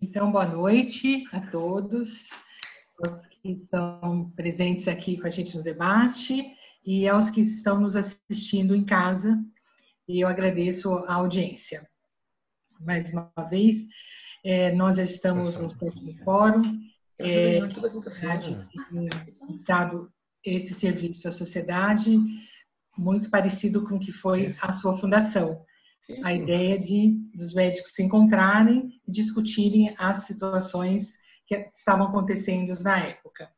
Então, boa noite a todos os que estão presentes aqui com a gente no debate e aos que estão nos assistindo em casa. E eu agradeço a audiência. Mais uma vez, é, nós já estamos no próximo fórum. É, Estado esse serviço à sociedade muito parecido com o que foi a sua fundação. A ideia de dos médicos se encontrarem e discutirem as situações que estavam acontecendo na época.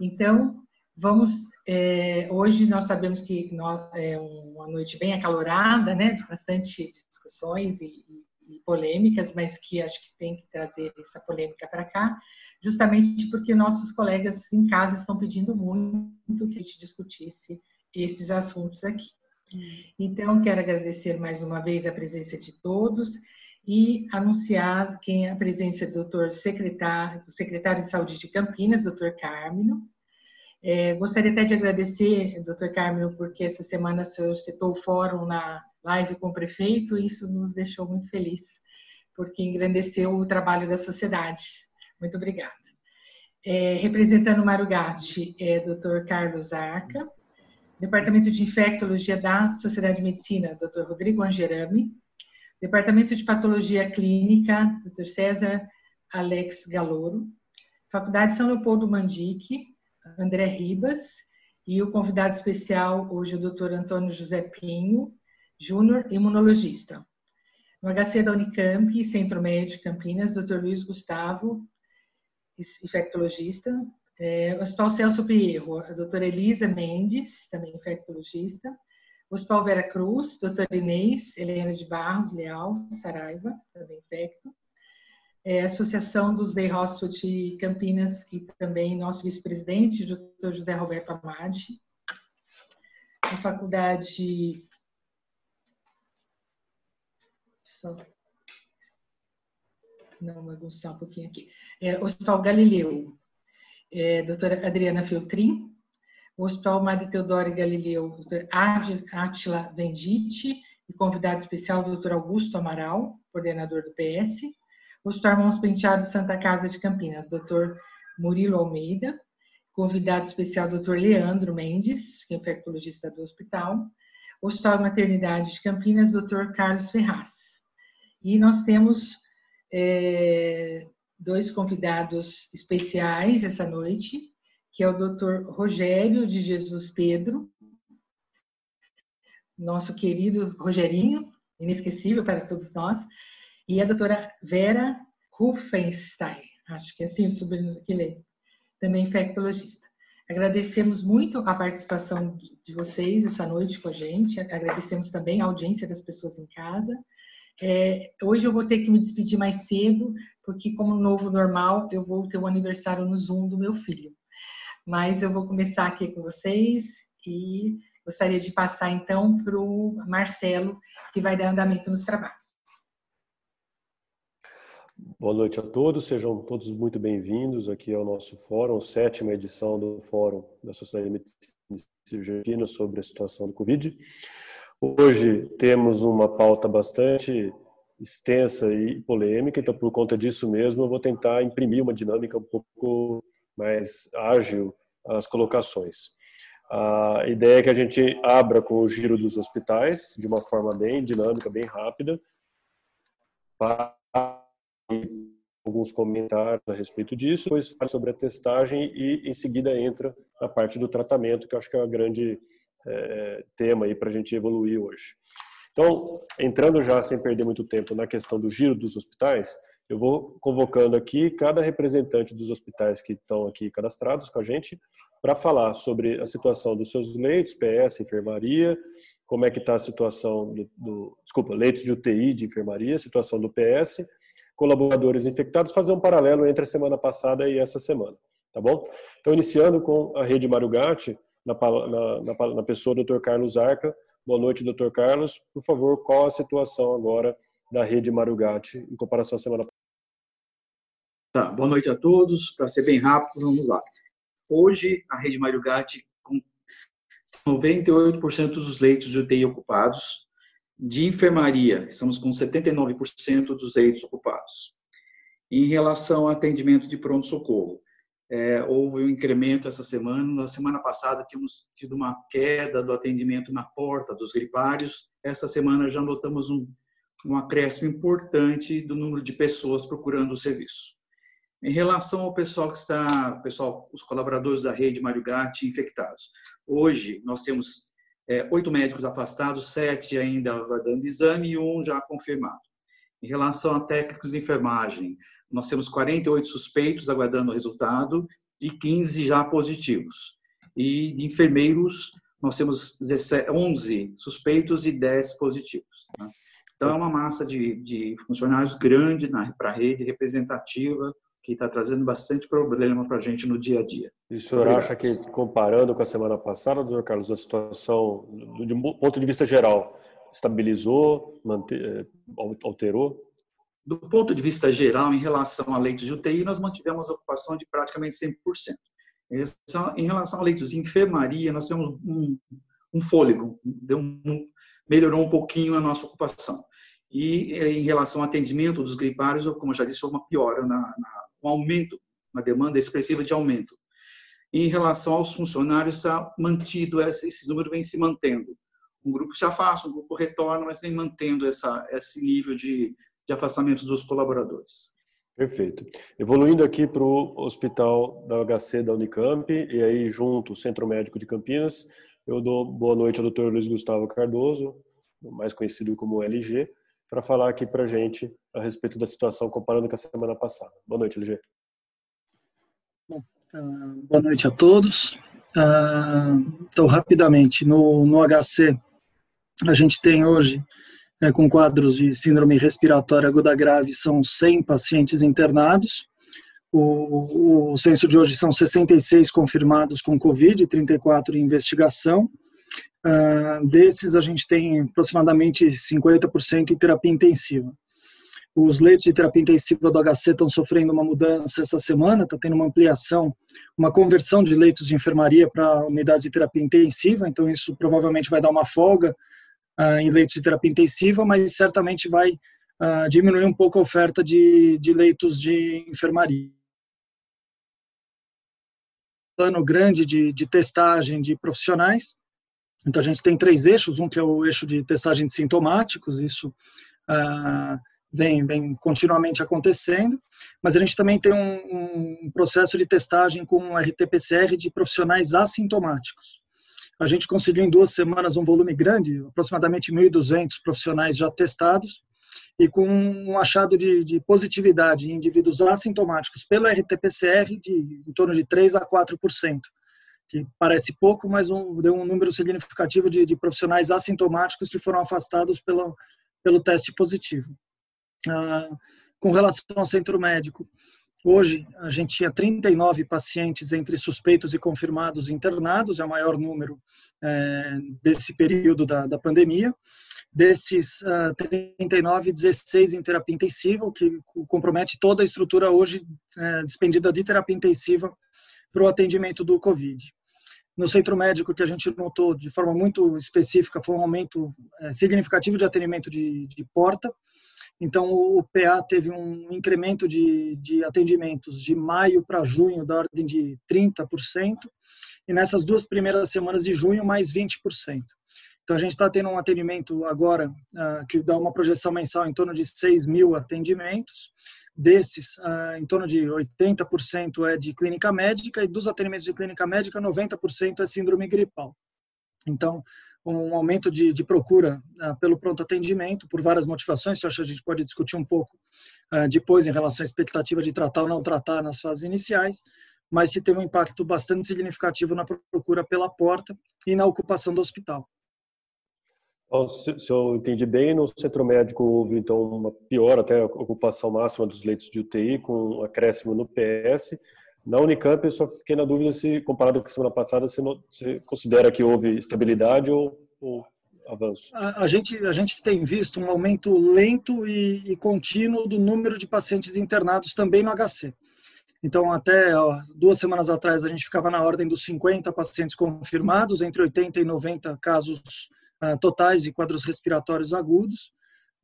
Então, vamos é, hoje nós sabemos que nós, é uma noite bem acalorada, né, bastante discussões e, e, polêmicas, mas que acho que tem que trazer essa polêmica para cá, justamente porque nossos colegas em casa estão pedindo muito que a gente discutisse esses assuntos aqui. Então, quero agradecer mais uma vez a presença de todos e anunciar quem é a presença do doutor secretário, secretário de Saúde de Campinas, doutor Carmino. É, gostaria até de agradecer, doutor Carmino, porque essa semana o senhor citou o fórum na live com o prefeito e isso nos deixou muito felizes, porque engrandeceu o trabalho da sociedade. Muito obrigada. É, representando o Marugatti, é doutor Carlos Arca, Departamento de Infectologia da Sociedade de Medicina, Dr. Rodrigo Angerami. Departamento de Patologia Clínica, Dr. César Alex Galouro. Faculdade São Leopoldo Mandique, André Ribas. E o convidado especial hoje é o Dr. Antônio José Pinho, Júnior, imunologista. No HC da Unicamp, Centro Médico Campinas, Dr. Luiz Gustavo, infectologista. É, Hospital Celso Pierro, a doutora Elisa Mendes, também infectologista. Hospital Vera Cruz, doutora Inês Helena de Barros Leal, Saraiva, também infecto. É, Associação dos Day Hospital de Campinas e também nosso vice-presidente, doutor José Roberto Amadi. A faculdade... Só não bagunçar um pouquinho aqui. É, Hospital Galileu, é, doutora Adriana Filtrin, o Hospital Madre Teodoro Galileu, doutor Átila Vendite, e convidado especial, doutor Augusto Amaral, coordenador do PS, o Hospital Irmãos Penteado Santa Casa de Campinas, doutor Murilo Almeida, convidado especial, doutor Leandro Mendes, que é infectologista do hospital, o Hospital Maternidade de Campinas, doutor Carlos Ferraz. E nós temos é, dois convidados especiais essa noite, que é o Dr. Rogério de Jesus Pedro, nosso querido Rogerinho, inesquecível para todos nós, e a doutora Vera Ruffenstein, acho que é assim o sobrenome que lê, também infectologista. Agradecemos muito a participação de vocês essa noite com a gente, agradecemos também a audiência das pessoas em casa, é, hoje eu vou ter que me despedir mais cedo, porque como novo normal, eu vou ter o um aniversário no Zoom do meu filho. Mas eu vou começar aqui com vocês e gostaria de passar então para o Marcelo, que vai dar andamento nos trabalhos. Boa noite a todos, sejam todos muito bem-vindos aqui ao nosso fórum, sétima edição do Fórum da Sociedade de Medicina e Cirurgia sobre a situação do Covid. Hoje temos uma pauta bastante extensa e polêmica, então por conta disso mesmo eu vou tentar imprimir uma dinâmica um pouco mais ágil às colocações. A ideia é que a gente abra com o giro dos hospitais de uma forma bem dinâmica, bem rápida, para alguns comentários a respeito disso, depois fala sobre a testagem e em seguida entra a parte do tratamento, que eu acho que é a grande é, tema aí para a gente evoluir hoje. Então, entrando já sem perder muito tempo na questão do giro dos hospitais, eu vou convocando aqui cada representante dos hospitais que estão aqui cadastrados com a gente para falar sobre a situação dos seus leitos, PS, enfermaria, como é que está a situação do, do, desculpa, leitos de UTI de enfermaria, situação do PS, colaboradores infectados, fazer um paralelo entre a semana passada e essa semana, tá bom? Então, iniciando com a rede Marugatti, na, na, na, na pessoa do Dr. Carlos Arca. Boa noite, Dr. Carlos. Por favor, qual a situação agora da rede Marugatti em comparação à semana passada? Tá, boa noite a todos. Para ser bem rápido, vamos lá. Hoje, a rede Marugatti com 98% dos leitos de UTI ocupados, De enfermaria, estamos com 79% dos leitos ocupados. Em relação ao atendimento de pronto-socorro, é, houve um incremento essa semana. Na semana passada tínhamos tido uma queda do atendimento na porta dos gripários. Essa semana já notamos um, um acréscimo importante do número de pessoas procurando o serviço. Em relação ao pessoal que está, pessoal, os colaboradores da rede Mário Gatti infectados, hoje nós temos é, oito médicos afastados, sete ainda aguardando exame e um já confirmado. Em relação a técnicos de enfermagem, nós temos 48 suspeitos aguardando o resultado e 15 já positivos. E de enfermeiros, nós temos 11 suspeitos e 10 positivos. Né? Então, é uma massa de, de funcionários grande para a rede representativa, que está trazendo bastante problema para a gente no dia a dia. E o senhor Obrigado. acha que, comparando com a semana passada, doutor Carlos, a situação, de ponto de vista geral, estabilizou, eh, alterou? Do ponto de vista geral, em relação a leitos de UTI, nós mantivemos ocupação de praticamente 100%. Em relação a leitos de enfermaria, nós tivemos um, um fôlego, um, melhorou um pouquinho a nossa ocupação. E em relação ao atendimento dos gripários, como eu já disse, houve uma piora, na, na, um aumento, uma demanda expressiva de aumento. Em relação aos funcionários, está mantido, esse, esse número vem se mantendo. Um grupo se afasta, um grupo retorna, mas vem mantendo essa, esse nível de de afastamentos dos colaboradores. Perfeito. Evoluindo aqui para o Hospital da HC da Unicamp, e aí junto o Centro Médico de Campinas, eu dou boa noite ao Dr. Luiz Gustavo Cardoso, mais conhecido como LG, para falar aqui para a gente a respeito da situação comparando com a semana passada. Boa noite, LG. Bom, uh, boa noite a todos. Uh, então, rapidamente, no, no HC, a gente tem hoje é, com quadros de síndrome respiratória aguda grave são 100 pacientes internados. O, o censo de hoje são 66 confirmados com Covid, 34 em investigação. Uh, desses, a gente tem aproximadamente 50% em terapia intensiva. Os leitos de terapia intensiva do HC estão sofrendo uma mudança essa semana, está tendo uma ampliação, uma conversão de leitos de enfermaria para unidades de terapia intensiva, então isso provavelmente vai dar uma folga uh, em leitos de terapia intensiva, mas certamente vai uh, diminuir um pouco a oferta de, de leitos de enfermaria. Plano grande de, de testagem de profissionais. Então, a gente tem três eixos: um que é o eixo de testagem de sintomáticos, isso uh, vem, vem continuamente acontecendo, mas a gente também tem um, um processo de testagem com RT-PCR de profissionais assintomáticos. A gente conseguiu em duas semanas um volume grande, aproximadamente 1.200 profissionais já testados, e com um achado de, de, positividade em indivíduos assintomáticos pelo RT-PCR de em torno de 3 a 4%, que parece pouco, mas um, deu um número significativo de, de, profissionais assintomáticos que foram afastados pelo, pelo teste positivo. Ah, com relação ao centro médico, Hoje, a gente tinha 39 pacientes entre suspeitos e confirmados internados, é o maior número é, desse período da, da pandemia. Desses uh, 39, 16 em terapia intensiva, o que compromete toda a estrutura hoje é, despendida de terapia intensiva para o atendimento do Covid. No centro médico, que a gente notou de forma muito específica, foi um aumento é, significativo de atendimento de, de porta, então, o PA teve um incremento de, de atendimentos de maio para junho da ordem de 30%, e nessas duas primeiras semanas de junho, mais 20%. Então, a gente está tendo um atendimento agora uh, que dá uma projeção mensal em torno de 6 mil atendimentos. Desses, uh, em torno de 80% é de clínica médica, e dos atendimentos de clínica médica, 90% é síndrome gripal. Então, um aumento de, de procura uh, pelo pronto atendimento por várias motivações, que acho que a gente pode discutir um pouco uh, depois em relação à expectativa de tratar ou não tratar nas fases iniciais, mas se teve um impacto bastante significativo na procura pela porta e na ocupação do hospital. Se, se eu entendi bem, no centro médico houve então uma pior até a ocupação máxima dos leitos de UTI, com um acréscimo no PS, na Unicamp, eu só fiquei na dúvida se, comparado com a semana passada, você, você considera que houve estabilidade ou, ou avanço? A, a, gente, a gente tem visto um aumento lento e, e, contínuo do número de pacientes internados também no HC. Então, até ó, duas semanas atrás, a gente ficava na ordem dos 50 pacientes confirmados, entre 80 e 90 casos uh, totais de quadros respiratórios agudos.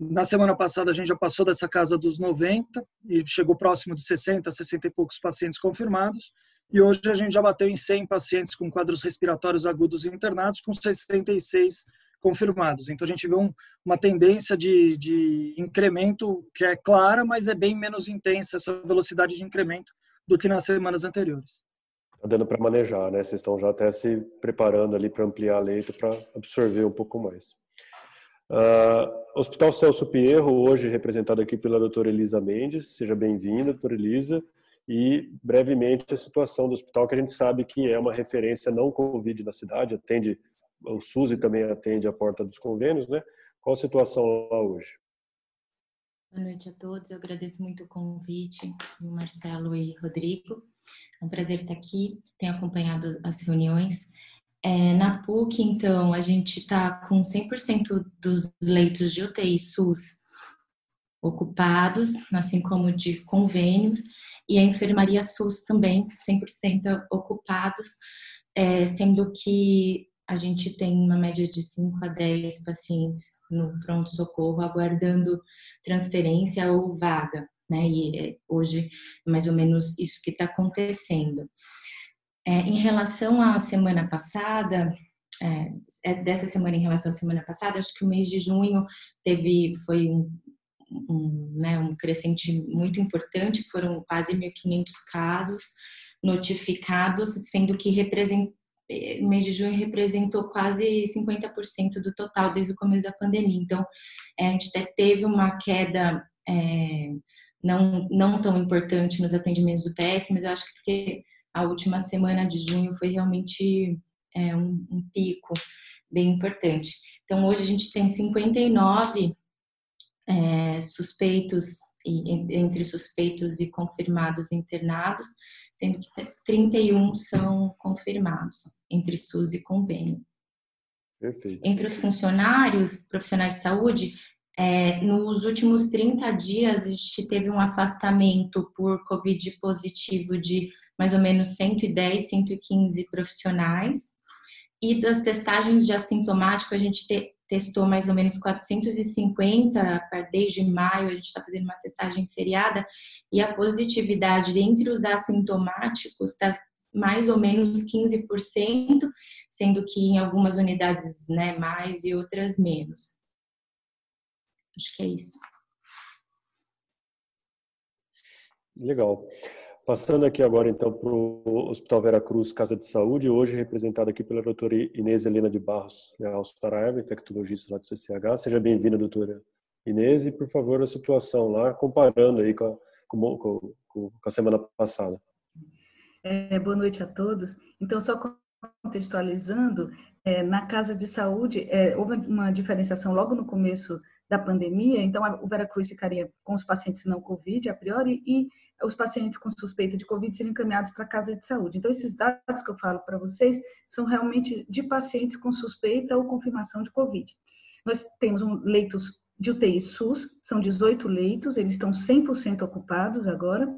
Na semana passada, a gente já passou dessa casa dos 90 e chegou próximo de 60, 60 e poucos pacientes confirmados. E hoje a gente já bateu em 100 pacientes com quadros respiratórios agudos internados, com 66 confirmados. Então a gente vê um, uma tendência de, de incremento que é clara, mas é bem menos intensa essa velocidade de incremento do que nas semanas anteriores. Está dando para manejar, né? Vocês estão já até se preparando ali para ampliar leito para absorver um pouco mais. Uh, Hospital Celso Pierro, hoje representado aqui pela doutora Elisa Mendes. Seja bem-vinda, doutora Elisa. E, brevemente, a situação do hospital, que a gente sabe que é uma referência não Covid na cidade, atende, o SUS também atende a porta dos convênios, né? Qual a situação lá hoje? Boa noite a todos, eu agradeço muito o convite, Marcelo e Rodrigo. É um prazer estar aqui, tenho acompanhado as reuniões. É, na PUC, então, a gente está com 100% dos leitos de UTI SUS ocupados, assim como de convênios, e a enfermaria SUS também 100% ocupados, é, sendo que a gente tem uma média de 5 a 10 pacientes no pronto-socorro aguardando transferência ou vaga, né? E é, hoje, mais ou menos, isso que está acontecendo. É, em relação à semana passada, é, é, dessa semana em relação à semana passada, acho que o mês de junho teve, foi um, um, né, um crescente muito importante, foram quase 1.500 casos notificados, sendo que represent, o mês de junho representou quase 50% do total desde o começo da pandemia. Então, é, a gente até teve uma queda é, não, não tão importante nos atendimentos do PS, mas eu acho que porque a última semana de junho foi realmente é, um, um, pico bem importante. Então, hoje a gente tem 59 é, suspeitos, entre suspeitos e confirmados internados, sendo que 31 são confirmados entre SUS e convênio. Perfeito. Entre os funcionários, profissionais de saúde, é, nos últimos 30 dias, a gente teve um afastamento por Covid positivo de mais ou menos 110, 115 profissionais. E das testagens de assintomático, a gente te, testou mais ou menos 450 desde maio, a gente está fazendo uma testagem seriada, e a positividade entre os assintomáticos está mais ou menos 15%, sendo que em algumas unidades né, mais e outras menos. Acho que é isso. Legal. Passando aqui agora então para o Hospital Vera Cruz Casa de Saúde, hoje representado aqui pela doutora Inês Helena de Barros Leal Saraiva, infectologista lá do CCH. Seja bem-vinda, doutora Inês, e por favor a situação lá, comparando aí com a, com, com, com a semana passada. É, boa noite a todos. Então, só contextualizando, é, na Casa de Saúde, é, houve uma diferenciação logo no começo da pandemia, então o Vera Cruz ficaria com os pacientes não Covid, a priori, e os pacientes com suspeita de Covid seriam encaminhados para a casa de saúde. Então, esses dados que eu falo para vocês são realmente de pacientes com suspeita ou confirmação de Covid. Nós temos um, leitos de UTI SUS, são 18 leitos, eles estão 100% ocupados agora,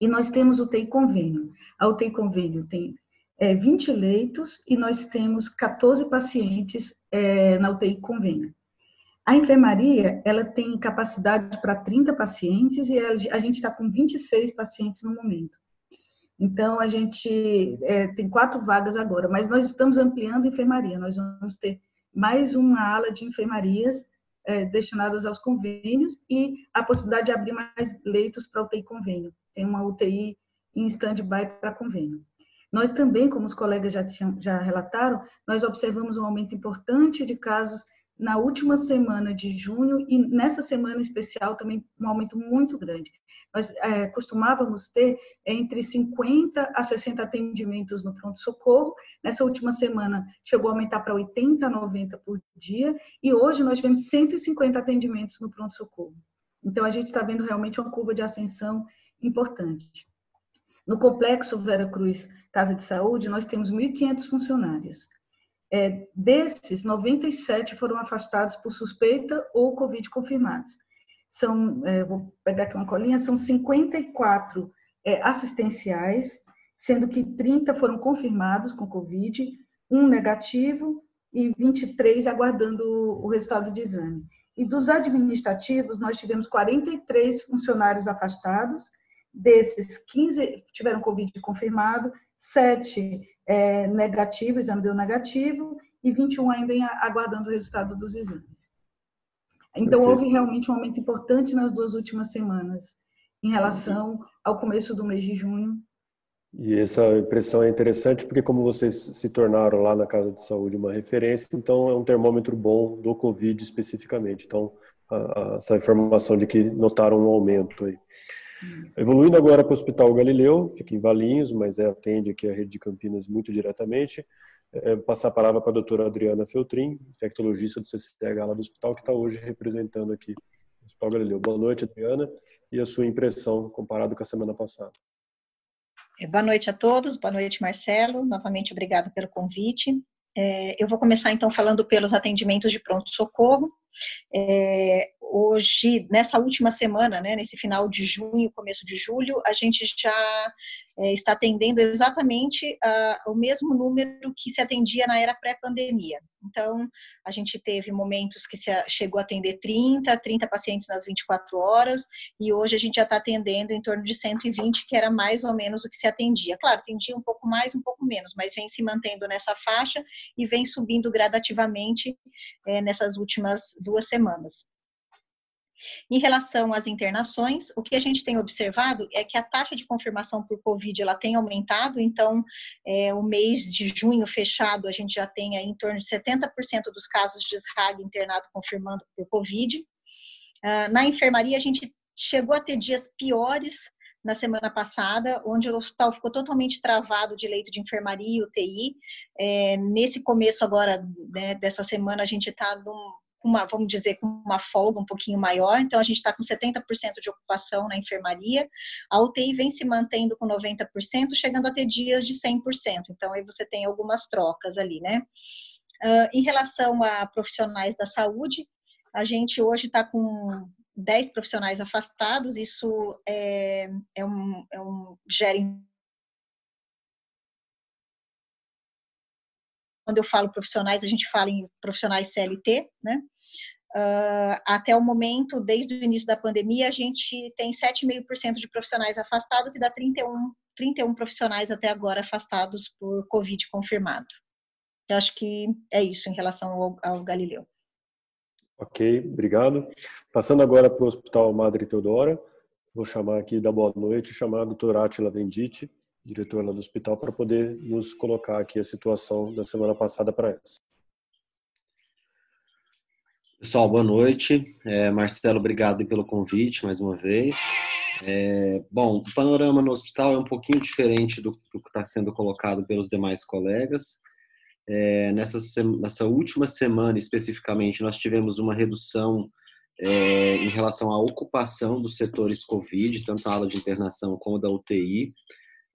e nós temos UTI convênio. A UTI convênio tem é, 20 leitos e nós temos 14 pacientes é, na UTI convênio. A enfermaria, ela tem capacidade para 30 pacientes e a gente está com 26 pacientes no momento. Então, a gente é, tem quatro vagas agora, mas nós estamos ampliando a enfermaria. Nós vamos ter mais uma ala de enfermarias é, destinadas aos convênios e a possibilidade de abrir mais leitos para UTI convênio. Tem uma UTI em stand-by para convênio. Nós também, como os colegas já, tinham, já relataram, nós observamos um aumento importante de casos na última semana de junho e nessa semana especial também um aumento muito grande. Nós é, costumávamos ter entre 50 a 60 atendimentos no pronto-socorro. Nessa última semana chegou a aumentar para 80 a 90 por dia e hoje nós tivemos 150 atendimentos no pronto-socorro. Então a gente está vendo realmente uma curva de ascensão importante. No complexo Vera Cruz Casa de Saúde, nós temos 1.500 funcionários. É, desses, 97 foram afastados por suspeita ou Covid confirmados. São, é, vou pegar aqui uma colinha, são 54 é, assistenciais, sendo que 30 foram confirmados com Covid, um negativo e 23 aguardando o resultado de exame. E dos administrativos, nós tivemos 43 funcionários afastados, desses 15 tiveram Covid confirmado, 7 é, negativo, exame deu negativo, e 21 ainda em, aguardando o resultado dos exames. Então, Perfeito. houve realmente um aumento importante nas duas últimas semanas em relação ao começo do mês de junho. E essa impressão é interessante porque, como vocês se tornaram lá na Casa de Saúde uma referência, então é um termômetro bom do Covid especificamente. Então, a, a, essa informação de que notaram um aumento aí. Hum. Evoluindo agora para o Hospital Galileu, fica em Valinhos, mas é, atende aqui a rede de Campinas muito diretamente. É, passar a palavra para a doutora Adriana Feltrin, infectologista do CCH lá do hospital, que está hoje representando aqui o Hospital Galileu. Boa noite, Adriana, e a sua impressão comparado com a semana passada. É, boa noite a todos, boa noite, Marcelo. Novamente, obrigada pelo convite. É, eu vou começar então falando pelos atendimentos de pronto-socorro. É, hoje, nessa última semana, né, nesse final de junho, começo de julho, a gente já é, está atendendo exatamente uh, o mesmo número que se atendia na era pré-pandemia. Então, a gente teve momentos que se chegou a atender 30, 30 pacientes nas 24 horas, e hoje a gente já está atendendo em torno de 120, que era mais ou menos o que se atendia. Claro, atendia um pouco mais, um pouco menos, mas vem se mantendo nessa faixa e vem subindo gradativamente é, nessas últimas duas semanas. Em relação às internações, o que a gente tem observado é que a taxa de confirmação por Covid ela tem aumentado, então é, o mês de junho fechado a gente já tem em torno de 70% dos casos de SRAG internado confirmando por Covid. Uh, na enfermaria a gente chegou a ter dias piores na semana passada, onde o hospital ficou totalmente travado de leito de enfermaria e UTI. É, nesse começo agora né, dessa semana a gente está num uma, vamos dizer, com uma folga um pouquinho maior, então a gente está com 70% de ocupação na enfermaria, a UTI vem se mantendo com 90%, chegando a ter dias de 100%, então aí você tem algumas trocas ali, né? Uh, em relação a profissionais da saúde, a gente hoje está com 10 profissionais afastados, isso é, é, um, é um, gera quando eu falo profissionais, a gente fala em profissionais CLT, né? Uh, até o momento, desde o início da pandemia, a gente tem 7,5% de profissionais afastados, que dá 31, 31 profissionais até agora afastados por Covid confirmado. Eu acho que é isso em relação ao, ao Galileu. Ok, obrigado. Passando agora para o Hospital Madre Teodora, vou chamar aqui da boa noite, chamar a doutora Atila Venditti, diretor lá do hospital, para poder nos colocar aqui a situação da semana passada para essa. Pessoal, boa noite. É, Marcelo, obrigado pelo convite mais uma vez. É, bom, o panorama no hospital é um pouquinho diferente do, do que está sendo colocado pelos demais colegas. É, nessa, nessa última semana, especificamente, nós tivemos uma redução é, em relação à ocupação dos setores COVID, tanto a ala de internação como da UTI.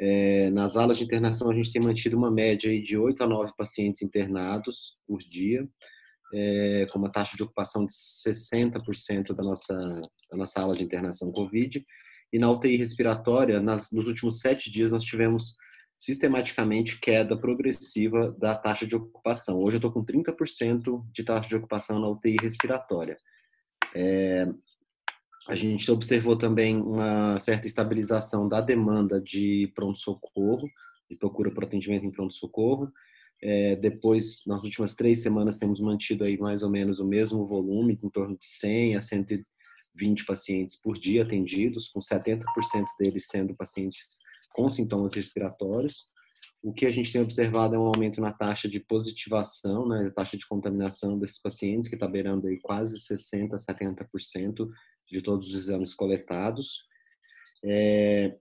É, nas alas de internação, a gente tem mantido uma média de 8 a 9 pacientes internados por dia, é, com uma taxa de ocupação de 60% da nossa, da nossa ala de internação COVID. E na UTI respiratória, nas, nos últimos sete dias, nós tivemos sistematicamente queda progressiva da taxa de ocupação. Hoje eu estou com 30% de taxa de ocupação na UTI respiratória. É, a gente observou também uma certa estabilização da demanda de pronto-socorro, de procura por atendimento em pronto-socorro. É, depois, nas últimas três semanas, temos mantido aí mais ou menos o mesmo volume, em torno de 100 a 120 pacientes por dia atendidos, com 70% deles sendo pacientes com sintomas respiratórios. O que a gente tem observado é um aumento na taxa de positivação, né, a taxa de contaminação desses pacientes, que está beirando aí quase 60% a 70% de todos os exames coletados. É,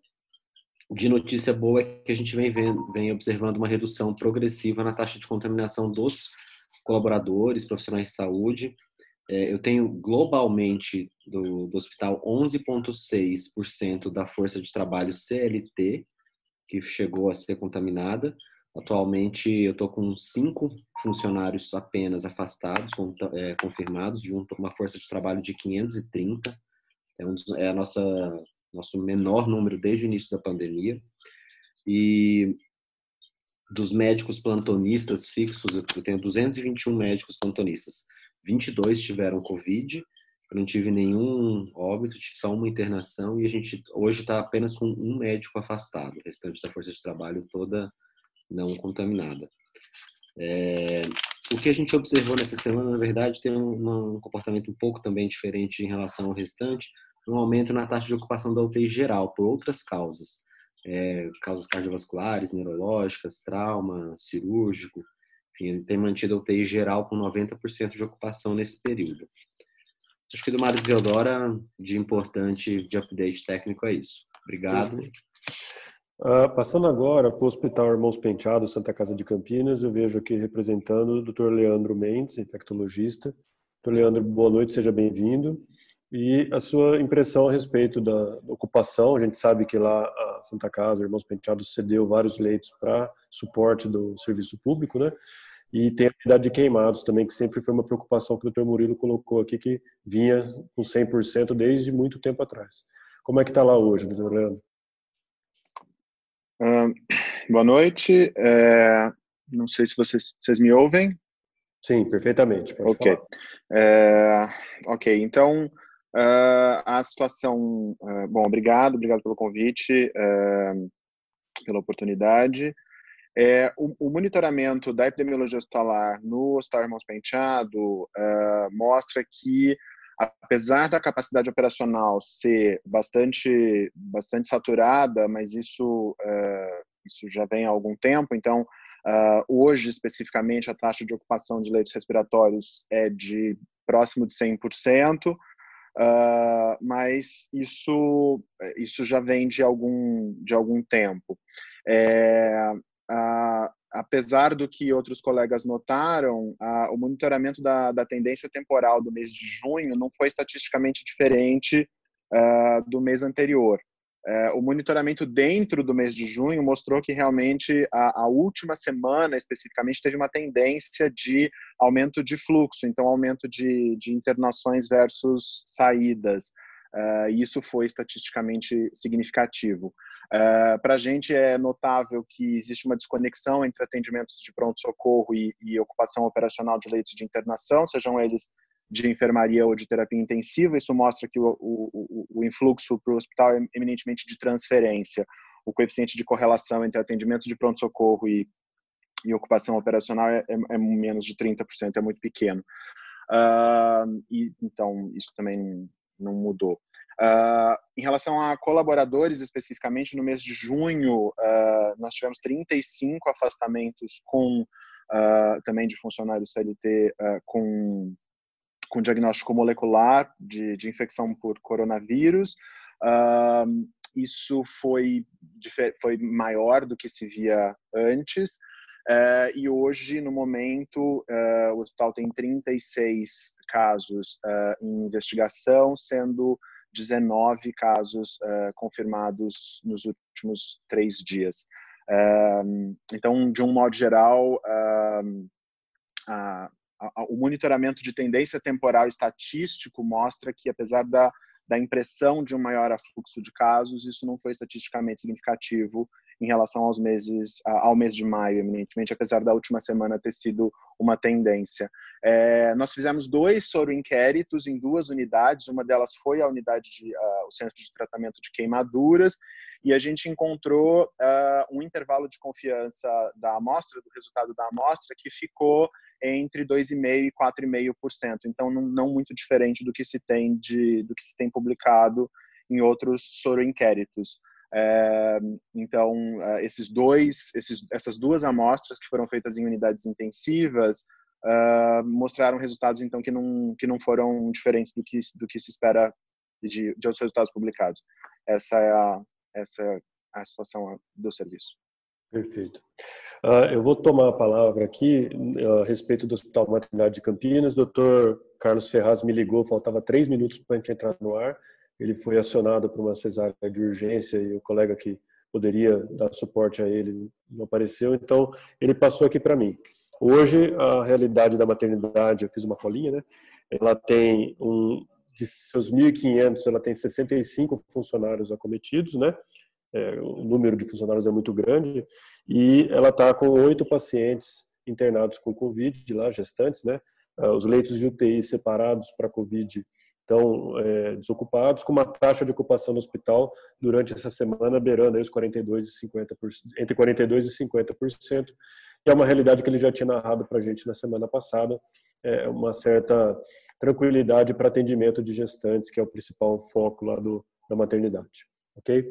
de notícia boa é que a gente vem, vendo, vem observando uma redução progressiva na taxa de contaminação dos colaboradores, profissionais de saúde. É, eu tenho globalmente do, do hospital 11,6% da força de trabalho CLT que chegou a ser contaminada. Atualmente eu estou com cinco funcionários apenas afastados, é, confirmados, junto com uma força de trabalho de 530. É, um dos, é a nossa nosso menor número desde o início da pandemia. E dos médicos plantonistas fixos, eu tenho 221 médicos plantonistas. 22 tiveram Covid, eu não tive nenhum óbito, tive só uma internação e a gente hoje está apenas com um médico afastado, o restante da força de trabalho toda não contaminada. É, o que a gente observou nessa semana, na verdade, tem um, um, comportamento um pouco também diferente em relação ao restante, um aumento na taxa de ocupação da UTI geral, por outras causas. É, causas cardiovasculares, neurológicas, trauma, cirúrgico, enfim, tem mantido a UTI geral com 90% de ocupação nesse período. Acho que do Mário Teodora, de importante, de update técnico, é isso. Obrigado. Uh, passando agora para o Hospital Irmãos Penteado, Santa Casa de Campinas, eu vejo aqui representando o Dr. Leandro Mendes, infectologista. Dr. Leandro, boa noite, seja bem-vindo. E a sua impressão a respeito da ocupação, a gente sabe que lá a Santa Casa, Irmãos Penteado, cedeu vários leitos para suporte do serviço público, né? E tem a unidade de queimados também, que sempre foi uma preocupação que o Dr. Murilo colocou aqui, que vinha com 100% desde muito tempo atrás. Como é que está lá hoje, doutor Leandro? Uh, boa noite. É, não sei se vocês, vocês me ouvem. Sim, perfeitamente. ok. É, ok, então uh, a situação. Uh, bom, obrigado, obrigado pelo convite, pela oportunidade. É, o, o, monitoramento da epidemiologia hospitalar no Hospital Irmãos Penteado mostra que, apesar da capacidade operacional ser bastante, bastante saturada, mas isso, uh, isso já vem há algum tempo, então, uh, hoje, especificamente, a taxa de ocupação de leitos respiratórios é de próximo de 100%, Uh, mas isso isso já vem de algum de algum tempo. É, ah, apesar do que outros colegas notaram, ah, o monitoramento da, da, tendência temporal do mês de junho não foi estatisticamente diferente ah, do mês anterior. Eh, o monitoramento dentro do mês de junho mostrou que realmente a, a, última semana, especificamente, teve uma tendência de aumento de fluxo, então aumento de, de internações versus saídas. Uh, isso foi estatisticamente significativo. Uh, Para a gente é notável que existe uma desconexão entre atendimentos de pronto-socorro e, e, ocupação operacional de leitos de internação, sejam eles de enfermaria ou de terapia intensiva. Isso mostra que o, o, o influxo para o hospital é eminentemente de transferência. O coeficiente de correlação entre atendimentos de pronto-socorro e, e, ocupação operacional é, é, é, menos de 30%, é muito pequeno. Uh, e, então, isso também não mudou. Uh, em relação a colaboradores, especificamente, no mês de junho, uh, nós tivemos 35 afastamentos com uh, também de funcionários CLT com, com diagnóstico molecular de, de infecção por coronavírus. isso foi, foi maior do que se via antes. Uh, e hoje, no momento, uh, o hospital tem 36 casos uh, em investigação, sendo 19 casos confirmados nos últimos três dias. então, de um modo geral, o monitoramento de tendência temporal estatístico mostra que, apesar da, da impressão de um maior afluxo de casos, isso não foi estatisticamente significativo em relação aos meses, ao mês de maio, eminentemente, apesar da última semana ter sido uma tendência. É, nós fizemos dois soro-inquéritos em duas unidades, uma delas foi a unidade de, uh, o Centro de Tratamento de Queimaduras, e a gente encontrou uh, um intervalo de confiança da amostra, do resultado da amostra, que ficou entre 2,5% e 4,5%. Então, não, não muito diferente do que se tem de, do que se tem publicado em outros soro-inquéritos. É, então, é, esses dois, esses, essas duas amostras que foram feitas em unidades intensivas uh, mostraram resultados então que não que não foram diferentes do que do que se espera de, de outros resultados publicados. Essa é a essa é a situação do serviço. Perfeito. Uh, eu vou tomar a palavra aqui a respeito do Hospital Maternidade de Campinas. Doutor Carlos Ferraz me ligou, faltava três minutos para a gente entrar no ar ele foi acionado por uma cesárea de urgência e o colega que poderia dar suporte a ele não apareceu, então ele passou aqui para mim. Hoje, a realidade da maternidade, eu fiz uma colinha, né? Ela tem um de seus 1.500, ela tem 65 funcionários acometidos, né? é, o número de funcionários é muito grande, e ela está com oito pacientes internados com Covid, lá, gestantes, né? Ah, os leitos de UTI separados para Covid estão é, desocupados, com uma taxa de ocupação no hospital durante essa semana beirando aí os 42 e 50%, entre 42% e 50%, que é uma realidade que ele já tinha narrado para a gente na semana passada, é uma certa tranquilidade para atendimento de gestantes, que é o principal foco lá do, da maternidade. Ok?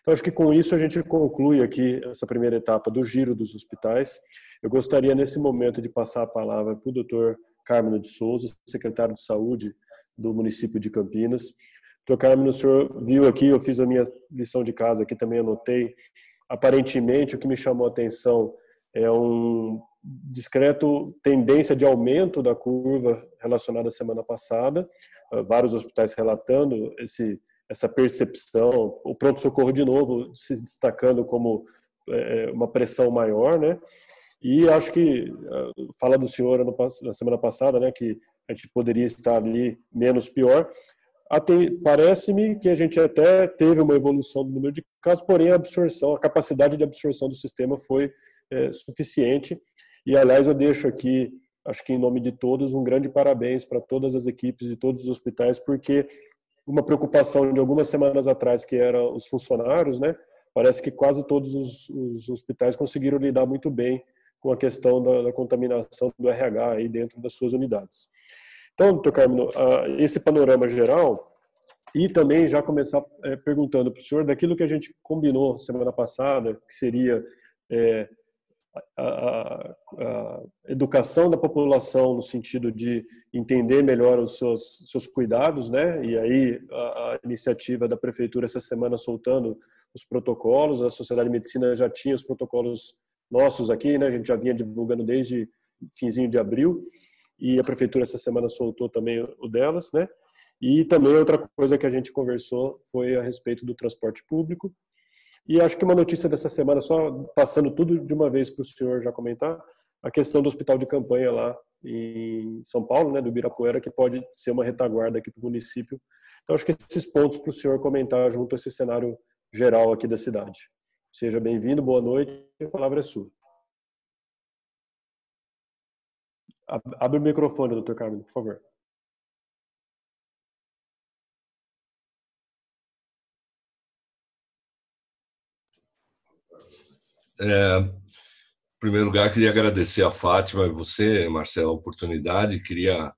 Então, acho que com isso a gente conclui aqui essa primeira etapa do giro dos hospitais. Eu gostaria, nesse momento, de passar a palavra para o doutor Carmen de Souza, secretário de Saúde do município de Campinas. Doutor Carmen, o senhor viu aqui, eu fiz a minha lição de casa aqui, também anotei. Aparentemente, o que me chamou a atenção é um discreto tendência de aumento da curva relacionada à semana passada, ah, vários hospitais relatando esse, essa percepção, o pronto-socorro de novo se destacando como é, uma pressão maior, né? E acho que ah, fala do senhor na semana passada, né, que a gente poderia estar ali menos pior. Parece-me que a gente até teve uma evolução do número de casos, porém a absorção, a capacidade de absorção do sistema foi é, suficiente. E, aliás, eu deixo aqui, acho que em nome de todos, um grande parabéns para todas as equipes de todos os hospitais, porque uma preocupação de algumas semanas atrás, que era os funcionários, né? Parece que quase todos os, os hospitais conseguiram lidar muito bem com a questão da, da, contaminação do RH aí dentro das suas unidades. Então, doutor Carmino, esse panorama geral, e também já começar é, perguntando para o senhor daquilo que a gente combinou semana passada, que seria é, a, a, a, educação da população no sentido de entender melhor os seus, seus cuidados, né? E aí a, a, iniciativa da prefeitura essa semana soltando os protocolos, a Sociedade de Medicina já tinha os protocolos nossos aqui, né? A gente já vinha divulgando desde finzinho de abril e a prefeitura essa semana soltou também o delas, né? E também outra coisa que a gente conversou foi a respeito do transporte público, e acho que uma notícia dessa semana, só passando tudo de uma vez para o senhor já comentar, a questão do hospital de campanha lá em São Paulo, né, do Ibirapuera, que pode ser uma retaguarda aqui para o município. Então, acho que esses pontos para o senhor comentar junto a esse cenário geral aqui da cidade. Seja bem-vindo, boa noite, a palavra é sua. Abre o microfone, doutor Carmen, por favor. É, em primeiro lugar, queria agradecer a Fátima e você, Marcelo, a oportunidade. Queria,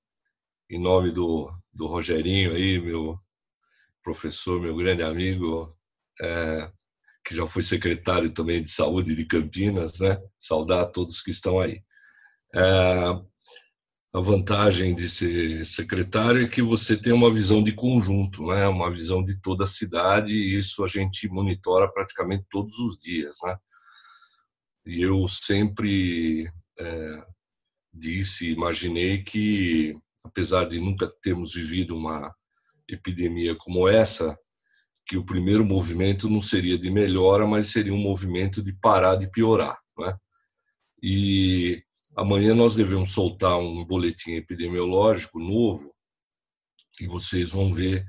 em nome do, do Rogerinho aí, meu professor, meu grande amigo, é, que já foi secretário também de saúde de Campinas, né? Saudar a todos que estão aí. É, a vantagem de ser secretário é que você tem uma visão de conjunto, né? Uma visão de toda a cidade e isso a gente monitora praticamente todos os dias, né? E eu sempre é, disse, imaginei que, apesar de nunca termos vivido uma epidemia como essa, que o primeiro movimento não seria de melhora, mas seria um movimento de parar de piorar. Né? E amanhã nós devemos soltar um boletim epidemiológico novo e vocês vão ver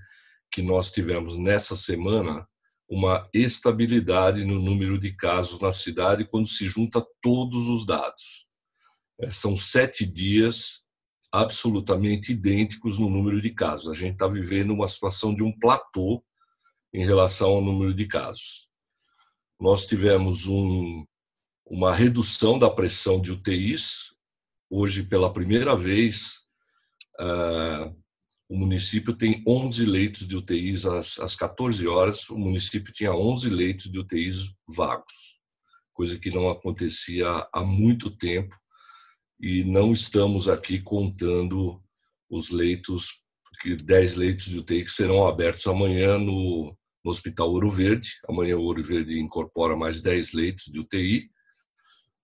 que nós tivemos nessa semana uma estabilidade no número de casos na cidade quando se junta todos os dados. É, são sete dias absolutamente idênticos no número de casos. A gente está vivendo uma situação de um platô em relação ao número de casos. Nós tivemos um, uma redução da pressão de UTIs. Hoje, pela primeira vez, uh, o município tem 11 leitos de UTIs às, às 14 horas. O município tinha 11 leitos de UTIs vagos, coisa que não acontecia há muito tempo. E não estamos aqui contando os leitos, porque 10 leitos de UTI que serão abertos amanhã no, no Hospital Ouro Verde. Amanhã o Ouro Verde incorpora mais 10 leitos de UTI.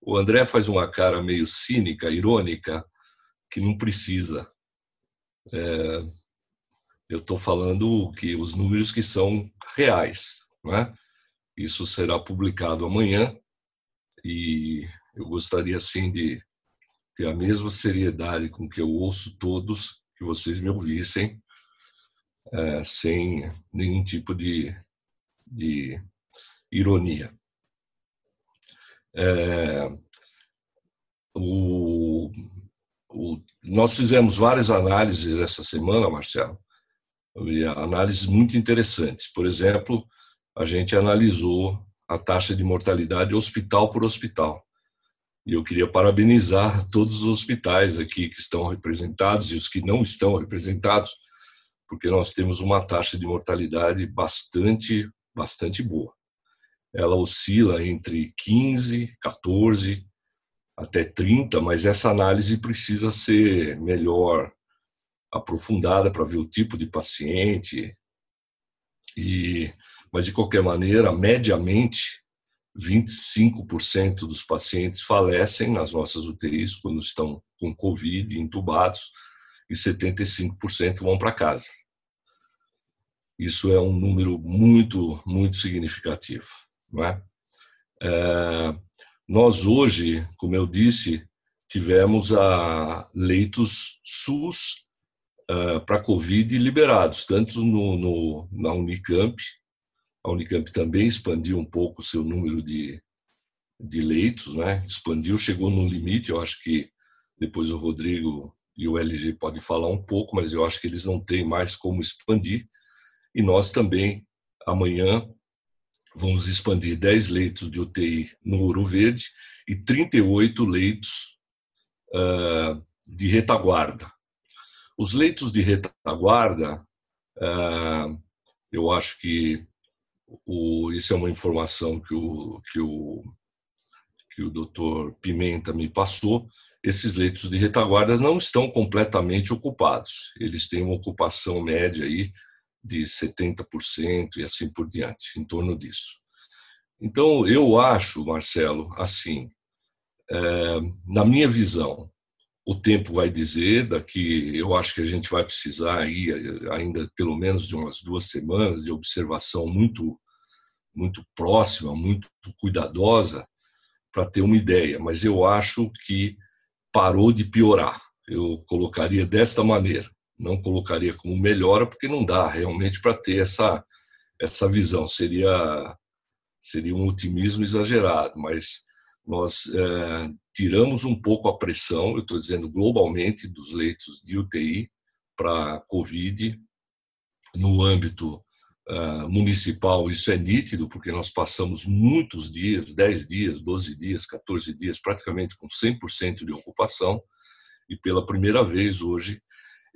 O André faz uma cara meio cínica, irônica, que não precisa. É, eu estou falando que os números que são reais, né? Isso será publicado amanhã e eu gostaria sim de ter a mesma seriedade com que eu ouço todos que vocês me ouvissem, é, sem nenhum tipo de, de ironia. É, o, o, nós fizemos várias análises essa semana, Marcelo, análises muito interessantes. Por exemplo, a gente analisou a taxa de mortalidade hospital por hospital. E eu queria parabenizar todos os hospitais aqui que estão representados e os que não estão representados, porque nós temos uma taxa de mortalidade bastante, bastante boa. Ela oscila entre 15, 14 até 30, mas essa análise precisa ser melhor aprofundada para ver o tipo de paciente. E, mas de qualquer maneira, mediamente 25% dos pacientes falecem nas nossas UTIs quando estão com Covid, entubados, e 75% vão para casa. Isso é um número muito, muito significativo. Não é? É, nós hoje, como eu disse, tivemos a leitos SUS uh, para Covid liberados, tanto no, no, na Unicamp a Unicamp também expandiu um pouco o seu número de, de leitos, né? expandiu, chegou no limite. Eu acho que depois o Rodrigo e o LG podem falar um pouco, mas eu acho que eles não têm mais como expandir. E nós também, amanhã, vamos expandir 10 leitos de UTI no Ouro Verde e 38 leitos uh, de retaguarda. Os leitos de retaguarda, uh, eu acho que o, isso é uma informação que o, que o, que o doutor Pimenta me passou. Esses leitos de retaguarda não estão completamente ocupados. Eles têm uma ocupação média aí de 70% e assim por diante, em torno disso. Então, eu acho, Marcelo, assim, é, na minha visão, o tempo vai dizer, daqui eu acho que a gente vai precisar aí ainda pelo menos de umas duas semanas de observação muito muito próxima, muito cuidadosa para ter uma ideia, mas eu acho que parou de piorar. Eu colocaria desta maneira, não colocaria como melhora porque não dá realmente para ter essa essa visão. Seria seria um otimismo exagerado, mas nós é, tiramos um pouco a pressão, eu estou dizendo globalmente, dos leitos de UTI para COVID no âmbito uh, municipal, isso é nítido, porque nós passamos muitos dias 10 dias, 12 dias, 14 dias praticamente com 100% de ocupação, e pela primeira vez hoje.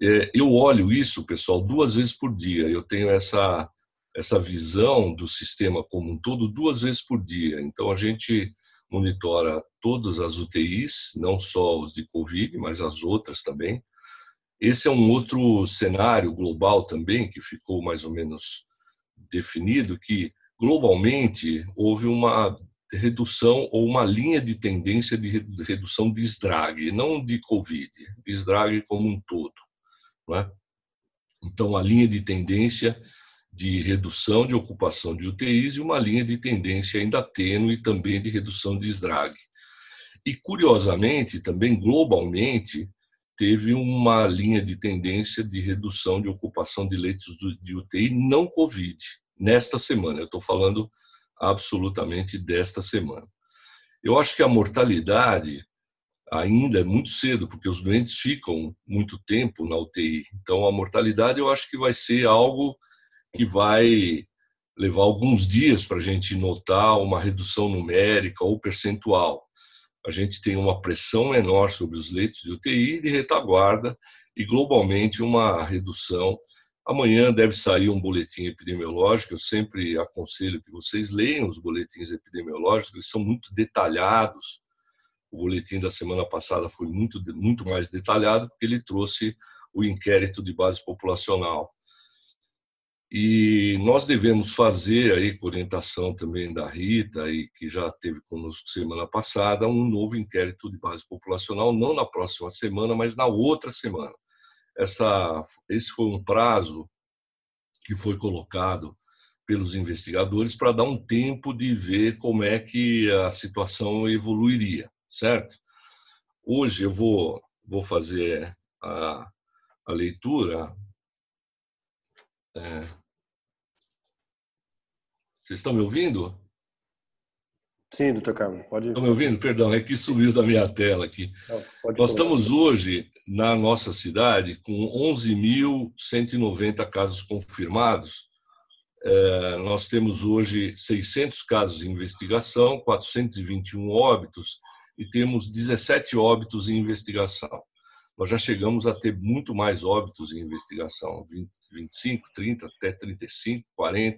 É, eu olho isso, pessoal, duas vezes por dia. Eu tenho essa, essa visão do sistema como um todo duas vezes por dia. Então, a gente monitora todas as UTIs, não só os de Covid, mas as outras também. Esse é um outro cenário global também, que ficou mais ou menos definido, que globalmente houve uma redução ou uma linha de tendência de redução de esdrague, não de Covid, de esdrague como um todo. É? Então, a linha de tendência de redução de ocupação de UTIs e uma linha de tendência ainda tênue também de redução de esdrague. E, curiosamente, também globalmente, teve uma linha de tendência de redução de ocupação de leitos de UTI não Covid, nesta semana. Eu estou falando absolutamente desta semana. Eu acho que a mortalidade ainda é muito cedo, porque os doentes ficam muito tempo na UTI. Então, a mortalidade eu acho que vai ser algo que vai levar alguns dias para a gente notar uma redução numérica ou percentual. A gente tem uma pressão menor sobre os leitos de UTI de retaguarda e globalmente uma redução. Amanhã deve sair um boletim epidemiológico. Eu sempre aconselho que vocês leiam os boletins epidemiológicos, eles são muito detalhados. O boletim da semana passada foi muito, muito mais detalhado, porque ele trouxe o inquérito de base populacional e nós devemos fazer aí, com orientação também da Rita, e que já teve conosco semana passada, um novo inquérito de base populacional, não na próxima semana, mas na outra semana. Essa, esse foi um prazo que foi colocado pelos investigadores para dar um tempo de ver como é que a situação evoluiria, certo? Hoje eu vou, vou fazer a, a leitura é. Vocês estão me ouvindo? Sim, doutor Carlos, pode. Estão me ouvindo? Perdão, é que sumiu da minha tela aqui. Não, Nós estamos hoje, na nossa cidade, com 11.190 casos confirmados. É, nós temos hoje 600 casos em investigação, 421 óbitos e temos 17 óbitos em investigação. Nós já chegamos a ter muito mais óbitos em investigação, 20, 25, 30, até 35, 40.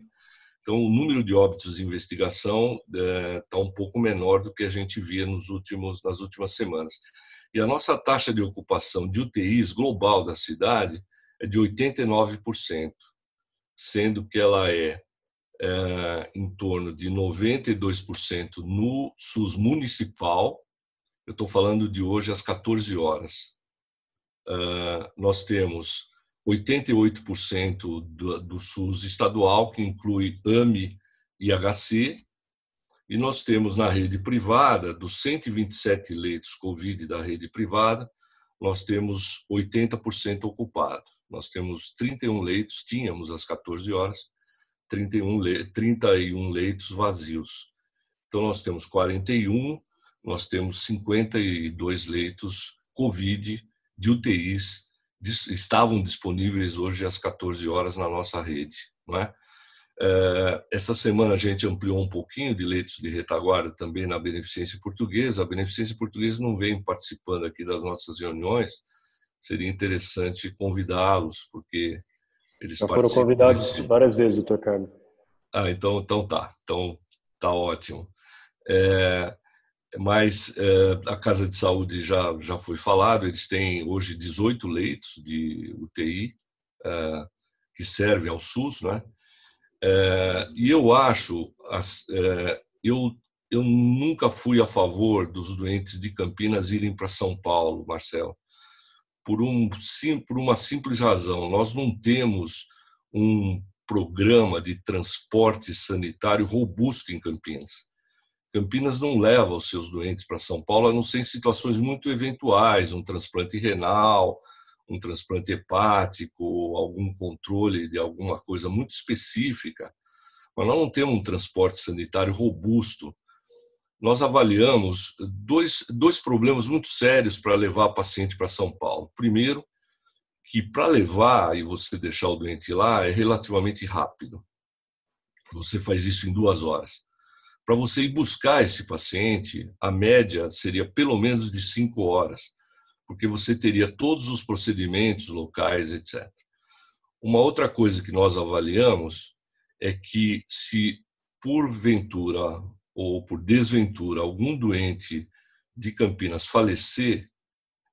Então, o número de óbitos em investigação está é, tá um pouco menor do que a gente via nos últimos, nas últimas semanas. E a nossa taxa de ocupação de UTIs global da cidade é de 89%, sendo que ela é, é em torno de 92% no SUS municipal. Eu estou falando de hoje às 14 horas. Uh, nós temos 88% do, do SUS estadual, que inclui AME e HC, e nós temos na rede privada, dos 127 leitos Covid da rede privada, nós temos 80% ocupado. Nós temos 31 leitos, tínhamos às 14 horas, 31, 31 leitos vazios. Então, nós temos 41, nós temos 52 leitos Covid de UTIs estavam disponíveis hoje às 14 horas na nossa rede. Não é? é? Essa semana a gente ampliou um pouquinho de leitos de retaguarda também na Beneficência Portuguesa. A Beneficência Portuguesa não vem participando aqui das nossas reuniões. Seria interessante convidá-los, porque eles Já foram convidados várias vezes, doutor Carlos. Ah, então, então tá. Então tá ótimo. É, mas é, a Casa de Saúde já, já foi falado, eles têm hoje 18 leitos de UTI é, que servem ao SUS, né? É, e eu acho, eu, eu nunca fui a favor dos doentes de Campinas irem para São Paulo, Marcelo, por, um, sim, por uma simples razão. Nós não temos um programa de transporte sanitário robusto em Campinas. Campinas não leva os seus doentes para São Paulo, a não ser em situações muito eventuais, um transplante renal, um transplante hepático, algum controle de alguma coisa muito específica. Mas nós não temos um transporte sanitário robusto. Nós avaliamos dois, dois problemas muito sérios para levar paciente para São Paulo. Primeiro, que para levar e você deixar o doente lá é relativamente rápido. Você faz isso em duas horas. Para você ir buscar esse paciente, a média seria pelo menos de cinco horas, porque você teria todos os procedimentos locais, etc. Uma outra coisa que nós avaliamos é que se porventura ou por desventura algum doente de Campinas falecer,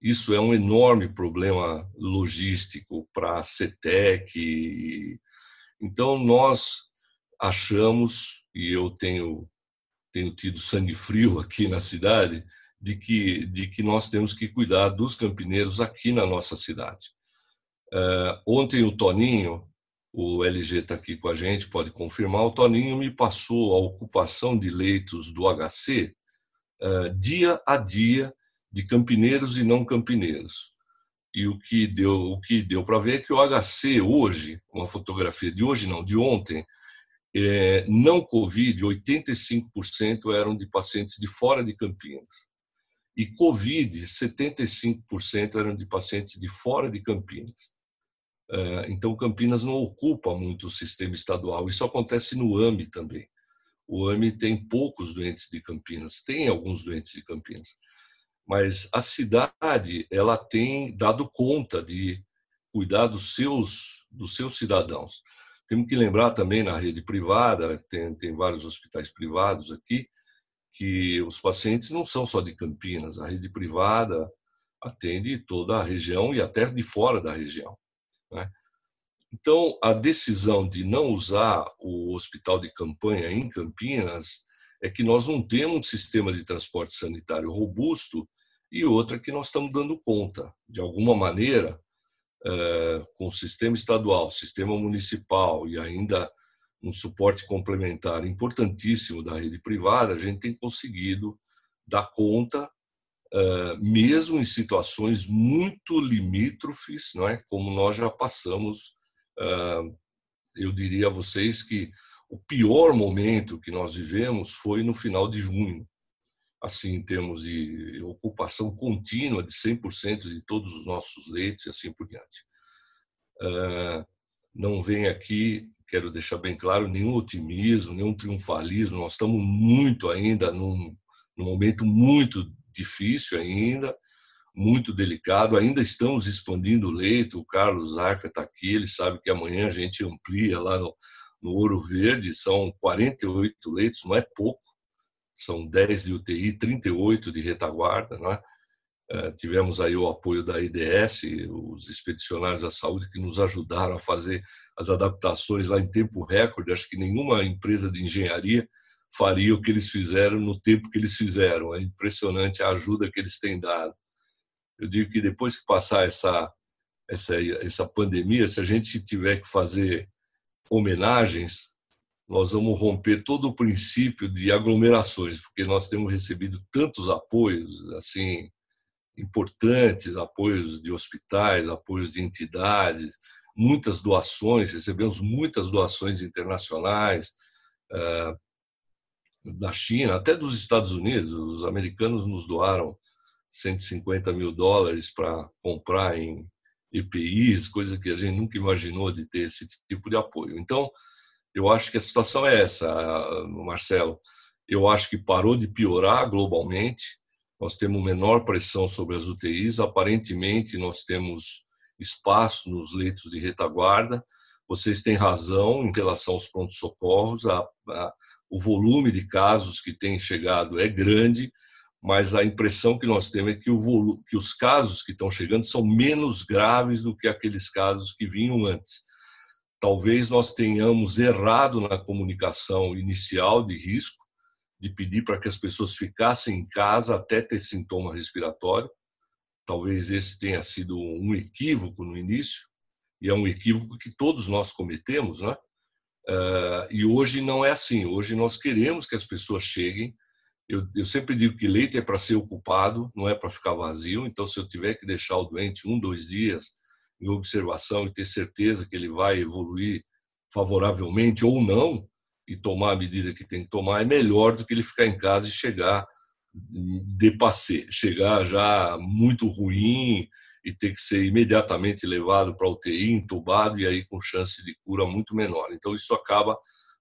isso é um enorme problema logístico para a CETEC. Então, nós achamos, e eu tenho tenho tido sangue frio aqui na cidade, de que, de que nós temos que cuidar dos campineiros aqui na nossa cidade. Uh, ontem o Toninho, o LG está aqui com a gente, pode confirmar, o Toninho me passou a ocupação de leitos do HC uh, é, dia a dia de campineiros e não campineiros. E o que deu, o que deu para ver é que o HC hoje, uma fotografia de hoje não, de ontem, é, não Covid, 85% eram de pacientes de fora de Campinas. E Covid, 75% eram de pacientes de fora de Campinas. É, então, Campinas não ocupa muito o sistema estadual. Isso acontece no AMI também. O AMI tem poucos doentes de Campinas, tem alguns doentes de Campinas. Mas a cidade ela tem dado conta de cuidar dos seus, dos seus cidadãos. Temos que lembrar também na rede privada, tem, tem vários hospitais privados aqui, que os pacientes não são só de Campinas, a rede privada atende toda a região e até de fora da região. Né? Então, a decisão de não usar o hospital de campanha em Campinas é que nós não temos um sistema de transporte sanitário robusto e outra que nós estamos dando conta. De alguma maneira, com o sistema estadual, sistema municipal e ainda um suporte complementar importantíssimo da rede privada, a gente tem conseguido dar conta, eh, mesmo em situações muito limítrofes, não é? como nós já passamos. Eh, eu diria a vocês que O pior momento que nós vivemos foi no final de junho, assim, em termos de ocupação contínua de 100% de todos os nossos leitos e assim por diante. Ah, não vem aqui, quero deixar bem claro, nenhum otimismo, nenhum triunfalismo. Nós estamos muito ainda num, num momento muito difícil ainda, muito delicado. Ainda estamos expandindo o leito. O Carlos Arca está aqui, ele sabe que amanhã a gente amplia lá no, no Ouro Verde. São 48 leitos, não é pouco. São 10 de UTI, 38 de retaguarda. Não é? Tivemos aí o apoio da IDS, os expedicionários da saúde, que nos ajudaram a fazer as adaptações lá em tempo recorde. Acho que nenhuma empresa de engenharia faria o que eles fizeram no tempo que eles fizeram. É impressionante a ajuda que eles têm dado. Eu digo que depois que passar essa, essa, essa pandemia, se a gente tiver que fazer homenagens, nós vamos romper todo o princípio de aglomerações, porque nós temos recebido tantos apoios, assim, importantes, apoios de hospitais, apoios de entidades, muitas doações, recebemos muitas doações internacionais eh, da China, até dos Estados Unidos. Os americanos nos doaram 150 mil dólares para comprar em EPIs, coisa que a gente nunca imaginou de ter esse tipo de apoio. Então, eu acho que a situação é essa, Marcelo. Eu acho que parou de piorar globalmente nós temos menor pressão sobre as UTIs, aparentemente nós temos espaço nos leitos de retaguarda. Vocês têm razão em relação aos prontos-socorros, o volume de casos que tem chegado é grande, mas a impressão que nós temos é que, o que os casos que estão chegando são menos graves do que aqueles casos que vinham antes. Talvez nós tenhamos errado na comunicação inicial de risco, de pedir para que as pessoas ficassem em casa até ter sintoma respiratório. Talvez esse tenha sido um equívoco no início, e é um equívoco que todos nós cometemos, né? Uh, e hoje não é assim. Hoje nós queremos que as pessoas cheguem. Eu, eu sempre digo que leite é para ser ocupado, não é para ficar vazio. Então, se eu tiver que deixar o doente um, dois dias em observação e ter certeza que ele vai evoluir favoravelmente ou não, e tomar a medida que tem que tomar é melhor do que ele ficar em casa e chegar de passe, chegar já muito ruim e ter que ser imediatamente levado para UTI, entubado e aí com chance de cura muito menor. Então isso acaba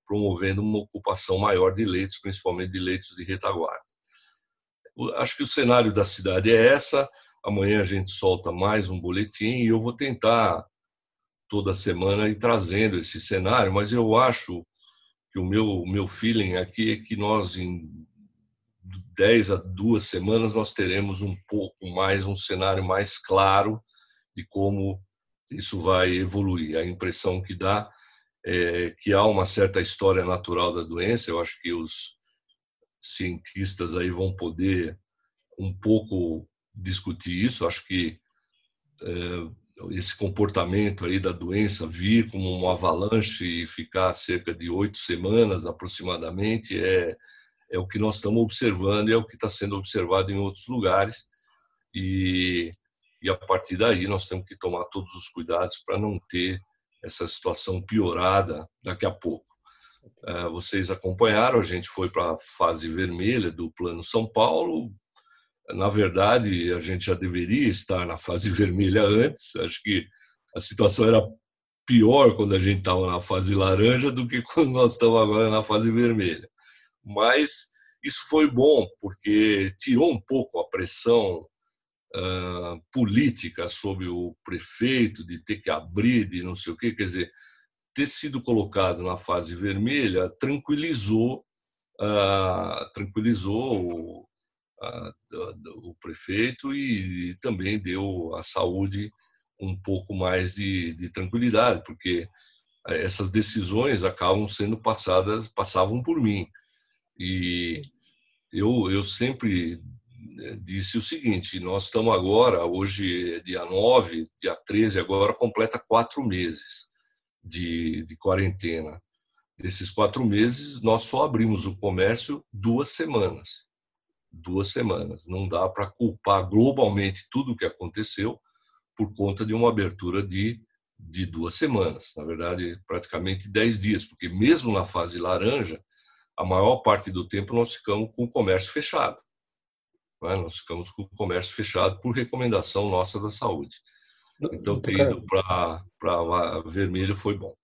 promovendo uma ocupação maior de leitos, principalmente de leitos de retaguarda. Acho que o cenário da cidade é essa. Amanhã a gente solta mais um boletim e eu vou tentar toda semana ir trazendo esse cenário, mas eu acho que o meu, meu feeling aqui é que nós, em 10 a duas semanas, nós teremos um pouco mais, um cenário mais claro de como isso vai evoluir. A impressão que dá é que há uma certa história natural da doença. Eu acho que os cientistas aí vão poder um pouco discutir isso. Acho que é, esse comportamento aí da doença vir como uma avalanche e ficar cerca de oito semanas aproximadamente é, é o que nós estamos observando e é o que está sendo observado em outros lugares e, e a partir daí nós temos que tomar todos os cuidados para não ter essa situação piorada daqui a pouco. É, vocês acompanharam, a gente foi para a fase vermelha do Plano São Paulo, na verdade, a gente já deveria estar na fase vermelha antes. Acho que a situação era pior quando a gente estava na fase laranja do que quando nós estamos agora na fase vermelha. Mas isso foi bom, porque tirou um pouco a pressão uh, política sobre o prefeito de ter que abrir, de não sei o quê. Quer dizer, ter sido colocado na fase vermelha tranquilizou, uh, tranquilizou o prefeito e também deu à saúde um pouco mais de, de tranquilidade, porque eh, essas decisões acabam sendo passadas, passavam por mim. E eu, eu sempre eh, disse o seguinte: nós estamos agora, hoje é dia 9, dia 13, agora completa quatro meses de, de quarentena. Desses quatro meses, nós só abrimos o comércio duas semanas duas semanas. Não dá para culpar globalmente tudo o que aconteceu por conta de uma abertura de de duas semanas, na verdade, praticamente dez dias, porque mesmo na fase laranja, a maior parte do tempo nós ficamos com o comércio fechado. Né? Nós ficamos com o comércio fechado por recomendação nossa da saúde. Então, ter ido para vermelho foi bom.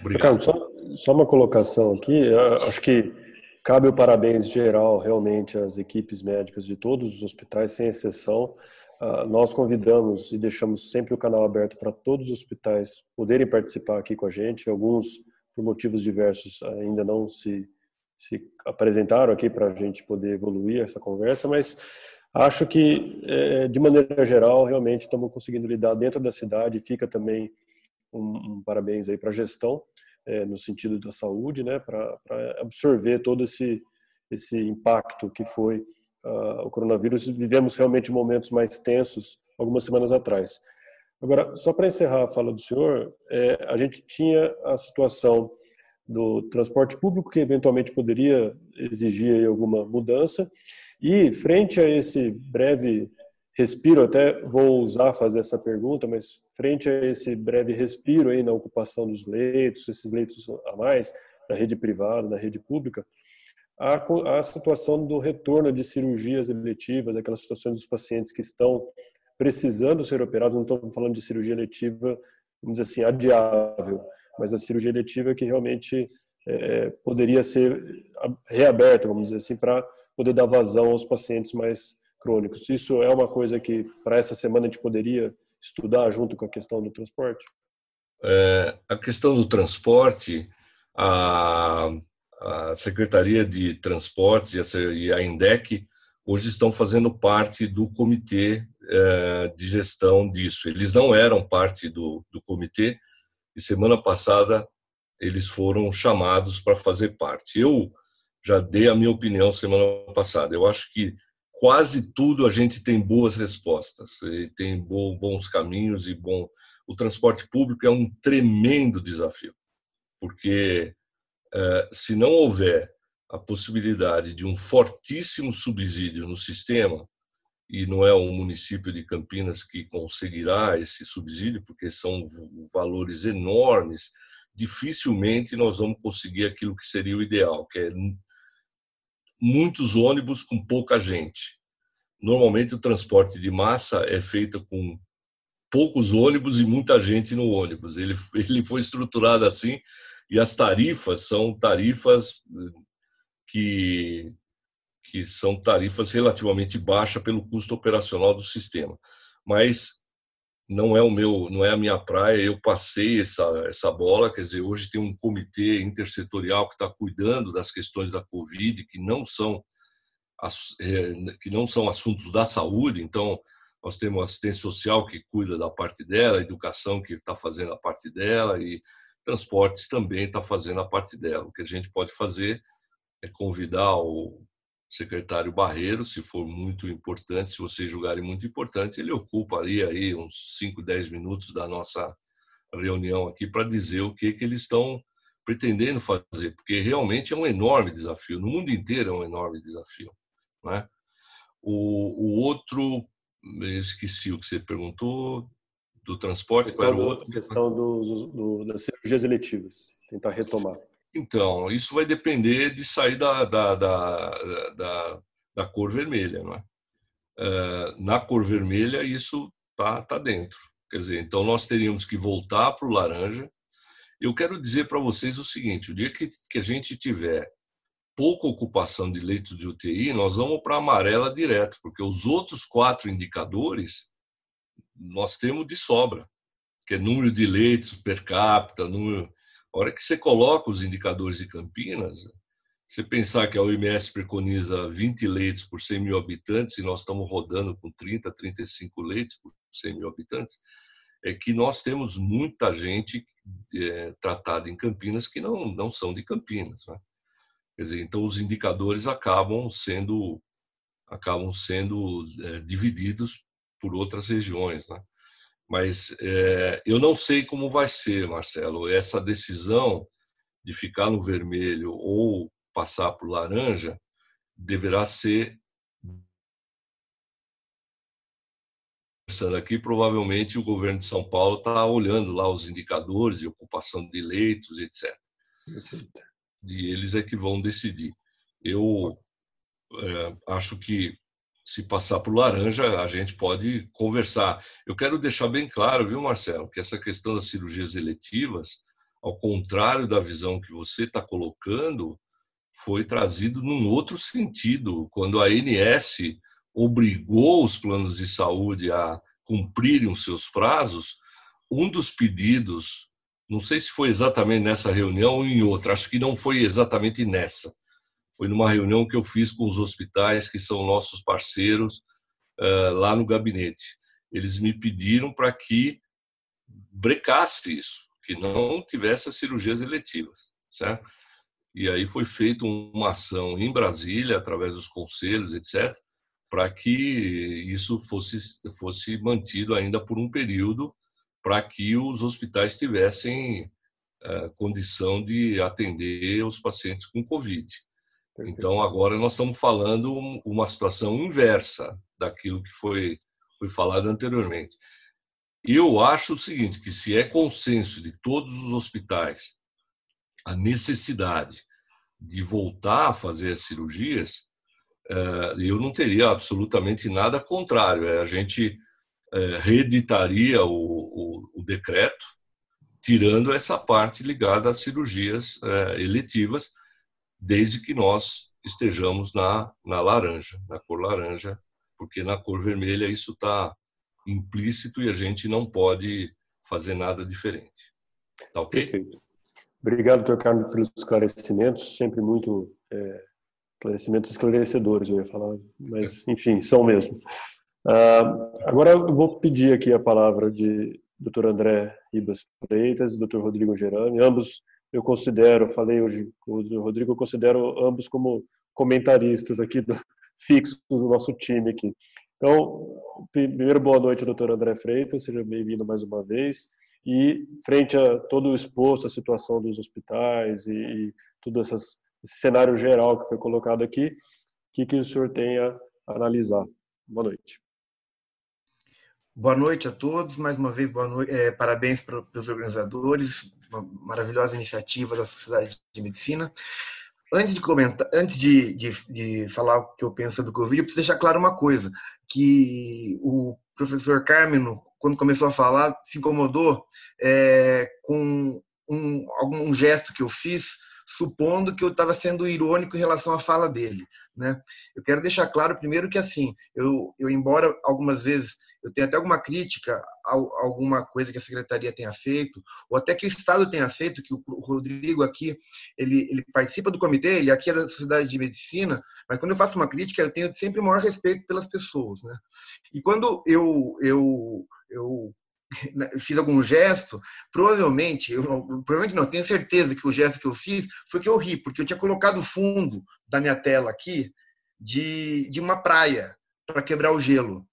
Obrigado. só, só uma colocação aqui. Acho que cabe o parabéns geral realmente às equipes médicas de todos os hospitais, sem exceção. Uh, nós convidamos e deixamos sempre o canal aberto para todos os hospitais poderem participar aqui com a gente. Alguns, por motivos diversos, ainda não se, se apresentaram aqui para a gente poder evoluir essa conversa, mas acho que, é, de maneira geral, realmente estamos conseguindo lidar dentro da cidade. Fica também um, um parabéns aí para a gestão, é, no sentido da saúde, né, para absorver todo esse, esse impacto que foi uh, o coronavírus, vivemos realmente momentos mais tensos algumas semanas atrás. Agora, só para encerrar a fala do senhor, é, a gente tinha a situação do transporte público que eventualmente poderia exigir alguma mudança e frente a esse breve respiro, até vou usar fazer essa pergunta, mas frente a esse breve respiro aí na ocupação dos leitos, esses leitos a mais na rede privada, na rede pública, a, a situação do retorno de cirurgias eletivas, aquelas situações dos pacientes que estão precisando ser operados, não estou falando de cirurgia eletiva, vamos dizer assim, adiável, mas a cirurgia eletiva que realmente é, poderia ser reaberta, vamos dizer assim, para poder dar vazão aos pacientes mais crônicos. Isso é uma coisa que para essa semana a gente poderia estudar junto com a questão do transporte? É, a questão do transporte, a, a Secretaria de Transportes e a INDEC hoje estão fazendo parte do comitê é, de gestão disso. Eles não eram parte do, do comitê e semana passada eles foram chamados para fazer parte. Eu já dei a minha opinião semana passada. Eu acho que quase tudo a gente tem boas respostas, tem bons caminhos e bom. O transporte público é um tremendo desafio, porque eh, se não houver a possibilidade de um fortíssimo subsídio no sistema, e não é o município de Campinas que conseguirá esse subsídio, porque são valores enormes, dificilmente nós vamos conseguir aquilo que seria o ideal, que é muitos ônibus com pouca gente. Normalmente o transporte de massa é feito com poucos ônibus e muita gente no ônibus. Ele, ele foi estruturado assim e as tarifas são tarifas eh, que, que são tarifas relativamente baixas pelo custo operacional do sistema. Mas não é o meu, não é a minha praia. Eu passei essa essa bola, quer dizer, hoje tem um comitê intersetorial que está cuidando das questões da Covid, que não são eh, que não são assuntos da saúde. Então, nós temos assistência social que cuida da parte dela, educação que está fazendo a parte dela e Transportes também está fazendo a parte dela. O que a gente pode fazer é convidar o secretário Barreiro, se for muito importante, se vocês julgarem muito importante, ele ocupa ali aí uns 5, 10 minutos da nossa reunião aqui para dizer o que, que eles estão pretendendo fazer, porque realmente é um enorme desafio, no mundo inteiro é um enorme desafio. Né? O, o outro, eu esqueci o que você perguntou, do transporte questão para o outro. A questão do, do, das cirurgias eletivas, tentar retomar. Então, isso vai depender de sair da, da, da, da, da cor vermelha. Não é? é na cor vermelha, isso está tá dentro. Quer dizer, então nós teríamos que voltar para o laranja. Eu quero dizer para vocês o seguinte: o dia que, que a gente tiver pouca ocupação de leitos de UTI, nós vamos para amarela direto, porque os outros quatro indicadores nós temos de sobra, que é número de leitos per capita, número... A hora que você coloca os indicadores de Campinas, você pensar que a OMS preconiza 20 leitos por 100 mil habitantes e nós estamos rodando com 30, 35 leitos por 100 mil habitantes, é que nós temos muita gente é, tratada em Campinas que não, não são de Campinas. Né? Quer dizer, então os indicadores acabam sendo acabam sendo é, divididos por outras regiões, né? Mas é, eu não sei como vai ser, Marcelo, essa decisão de ficar no vermelho ou passar para o laranja deverá ser conversando aqui, provavelmente o governo de São Paulo está olhando lá os indicadores de ocupação de leitos, etc. E eles é que vão decidir. Eu é, acho que se passar por laranja, a gente pode conversar. Eu quero deixar bem claro, viu, Marcelo, que essa questão das cirurgias eletivas, ao contrário da visão que você está colocando, foi trazido num outro sentido, quando a ANS obrigou os planos de saúde a cumprirem os seus prazos, um dos pedidos, não sei se foi exatamente nessa reunião ou em outra, acho que não foi exatamente nessa, foi numa reunião que eu fiz com os hospitais, que são nossos parceiros, eh, lá no gabinete. Eles me pediram para que brecasse isso, que não tivesse as cirurgias eletivas, certo? E aí foi feita uma ação em Brasília, através dos conselhos, etc., para que isso fosse, fosse mantido ainda por um período, para que os hospitais tivessem uh, condição de atender os pacientes com Covid. Então, agora nós estamos falando uma situação inversa daquilo que foi, foi falado anteriormente. Eu acho o seguinte, que se é consenso de todos os hospitais a necessidade de voltar a fazer as cirurgias, eh, eu não teria absolutamente nada contrário. É, a gente eh, reeditaria o, o, o decreto, tirando essa parte ligada às cirurgias eh, eletivas, desde que nós estejamos na, na laranja, na cor laranja, porque na cor vermelha isso está implícito e a gente não pode fazer nada diferente. Tá ok? Perfeito. Obrigado, doutor Carlos, pelos esclarecimentos, sempre muito é, esclarecimentos esclarecedores, eu ia falar, mas enfim, são mesmo. Uh, agora eu vou pedir aqui a palavra de doutor André Ribas Freitas e doutor Rodrigo Gerani, ambos eu considero, falei hoje com o Rodrigo, eu considero ambos como comentaristas aqui do, fixos do nosso time aqui. Então, primeiro, boa noite, doutor André Freitas, seja bem-vindo mais uma vez. E, frente a todo o exposto, a situação dos hospitais e, e todo essas, esse cenário geral que foi colocado aqui, o que, que o senhor tem a analisar? Boa noite. Boa noite a todos, mais uma vez, boa noite, é, parabéns para os organizadores, uma maravilhosa iniciativa da Sociedade de Medicina. Antes de comentar, antes de, de, de falar o que eu penso sobre o Covid, eu preciso deixar claro uma coisa, que o professor Carmeno, quando começou a falar, se incomodou é, com um, algum gesto que eu fiz, supondo que eu estava sendo irônico em relação à fala dele. Né? Eu quero deixar claro primeiro que assim, eu, eu embora algumas vezes eu tenho até alguma crítica a alguma coisa que a secretaria tenha feito, ou até que o Estado tenha feito, que o Rodrigo aqui, ele, ele participa do comitê, ele aqui é da Sociedade de Medicina, mas quando eu faço uma crítica, eu tenho sempre o maior respeito pelas pessoas, né? E quando eu, eu, eu fiz algum gesto, provavelmente, eu, provavelmente não, tenho certeza que o gesto que eu fiz foi que eu ri, porque eu tinha colocado o fundo da minha tela aqui de, de uma praia para quebrar o gelo.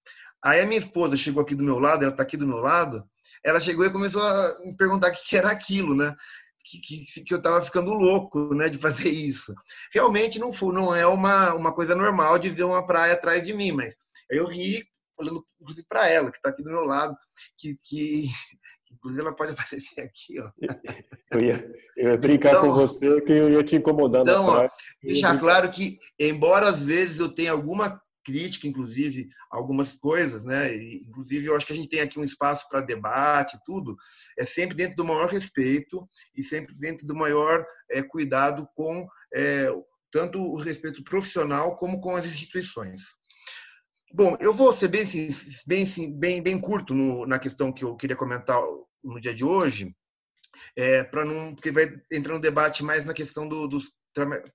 Aí a minha esposa chegou aqui do meu lado, ela está aqui do meu lado, ela chegou e começou a me perguntar o que era aquilo, né? Que, que, que eu estava ficando louco, né, de fazer isso. Realmente não foi, não é uma, uma coisa normal de ver uma praia atrás de mim, mas eu ri olhando inclusive para ela, que está aqui do meu lado, que, que inclusive ela pode aparecer aqui, ó. Eu ia, eu ia brincar então, com você que eu ia te incomodar. Então, ó, deixar claro que, embora às vezes eu tenha alguma crítica, inclusive, algumas coisas, né? E, inclusive, eu acho que a gente tem aqui um espaço para debate, tudo, é sempre dentro do maior respeito e sempre dentro do maior é, cuidado com é, tanto o respeito profissional como com as instituições. Bom, eu vou ser bem, bem, bem, bem curto no, na questão que eu queria comentar no dia de hoje, é, para não, porque vai entrar no debate mais na questão do, dos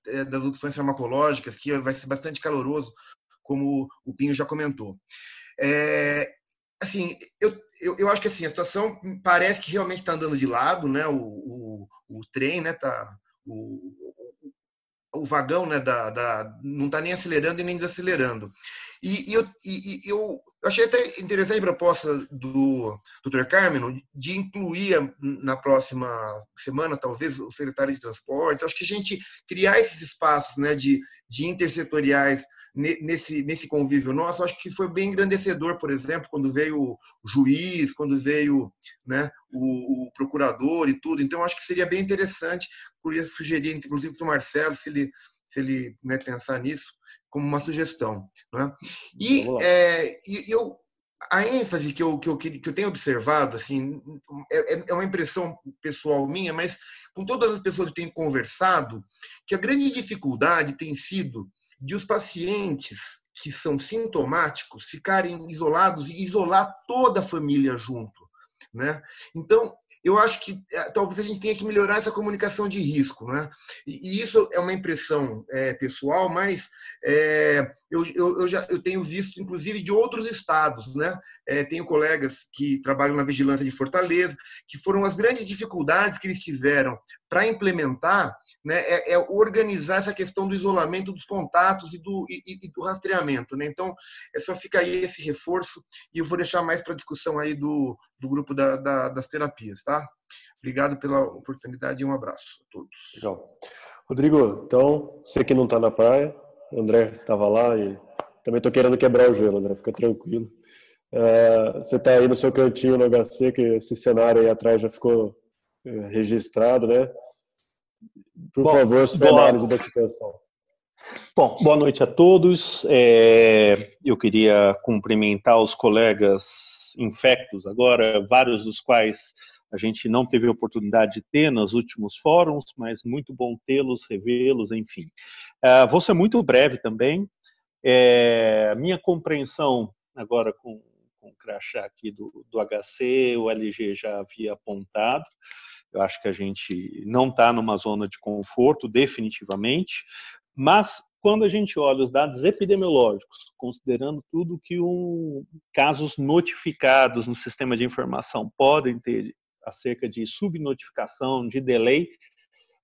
é, das opções farmacológicas, que vai ser bastante caloroso, como o Pinho já comentou. É, assim, eu, eu, eu, acho que assim, a situação parece que realmente está andando de lado, né? O, o, o trem, né? Tá, o, o vagão, né? Da, da, não está nem acelerando e nem desacelerando. E, e eu, e, eu achei até interessante a proposta do Dr. Carmen de incluir na próxima semana, talvez, o secretário de transporte. Acho que a gente criar esses espaços né, de, de intersetoriais nesse, nesse convívio nosso, acho que foi bem engrandecedor, por exemplo, quando veio o juiz, quando veio né, o, o procurador e tudo. Então, acho que seria bem interessante, queria sugerir, inclusive, para o Marcelo, se ele, se ele né, pensar nisso, como uma sugestão. Né? E, é, e eu, a ênfase que eu, que eu, que eu tenho observado, assim, é, é, é uma impressão pessoal minha, mas com todas as pessoas que tenho conversado, que a grande dificuldade tem sido de os pacientes que são sintomáticos ficarem isolados e isolar toda a família junto. Né? Então, eu acho que é, talvez a gente tenha que melhorar essa comunicação de risco, né? E, isso é uma impressão é, pessoal, mas é, eu, eu, eu, já eu tenho visto, inclusive, de outros estados, né? É, tenho colegas que trabalham na vigilância de Fortaleza, que foram as grandes dificuldades que eles tiveram para implementar, né? É, é, organizar essa questão do isolamento dos contatos e do, e, e do rastreamento, né? Então, é só fica aí esse reforço e eu vou deixar mais para discussão aí do, do grupo da, da, das terapias, tá? Obrigado pela oportunidade e um abraço a todos. Legal. Rodrigo, então, você que não está na praia, André estava lá e também estou querendo quebrar o gelo, André, fica tranquilo. É, você está aí no seu cantinho no HC, que esse cenário aí atrás já ficou registrado, né? Por Bom, favor, sua boa, análise da situação. Bom, boa noite a todos. É, eu queria cumprimentar os colegas infectos agora, vários dos quais a gente não teve a oportunidade de ter nos últimos fóruns, mas muito bom tê-los, revê-los, enfim. Uh, vou ser muito breve também. É, minha compreensão, agora com, com o crachá aqui do, do HC, o LG já havia apontado, eu acho que a gente não está numa zona de conforto, definitivamente, mas quando a gente olha os dados epidemiológicos, considerando tudo que um, casos notificados no sistema de informação podem ter acerca de subnotificação, de delay,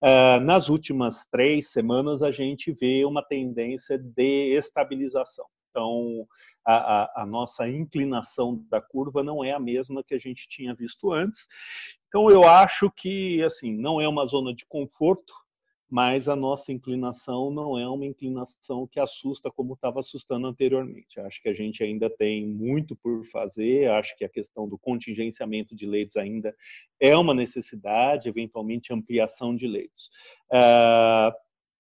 uh, nas últimas três semanas a gente vê uma tendência de estabilização. Então, a, a, a, nossa inclinação da curva não é a mesma que a gente tinha visto antes. Então, eu acho que, assim, não é uma zona de conforto, mas a nossa inclinação não é uma inclinação que assusta como estava assustando anteriormente. Acho que a gente ainda tem muito por fazer, acho que a questão do contingenciamento de leitos ainda é uma necessidade, eventualmente ampliação de leitos. Uh,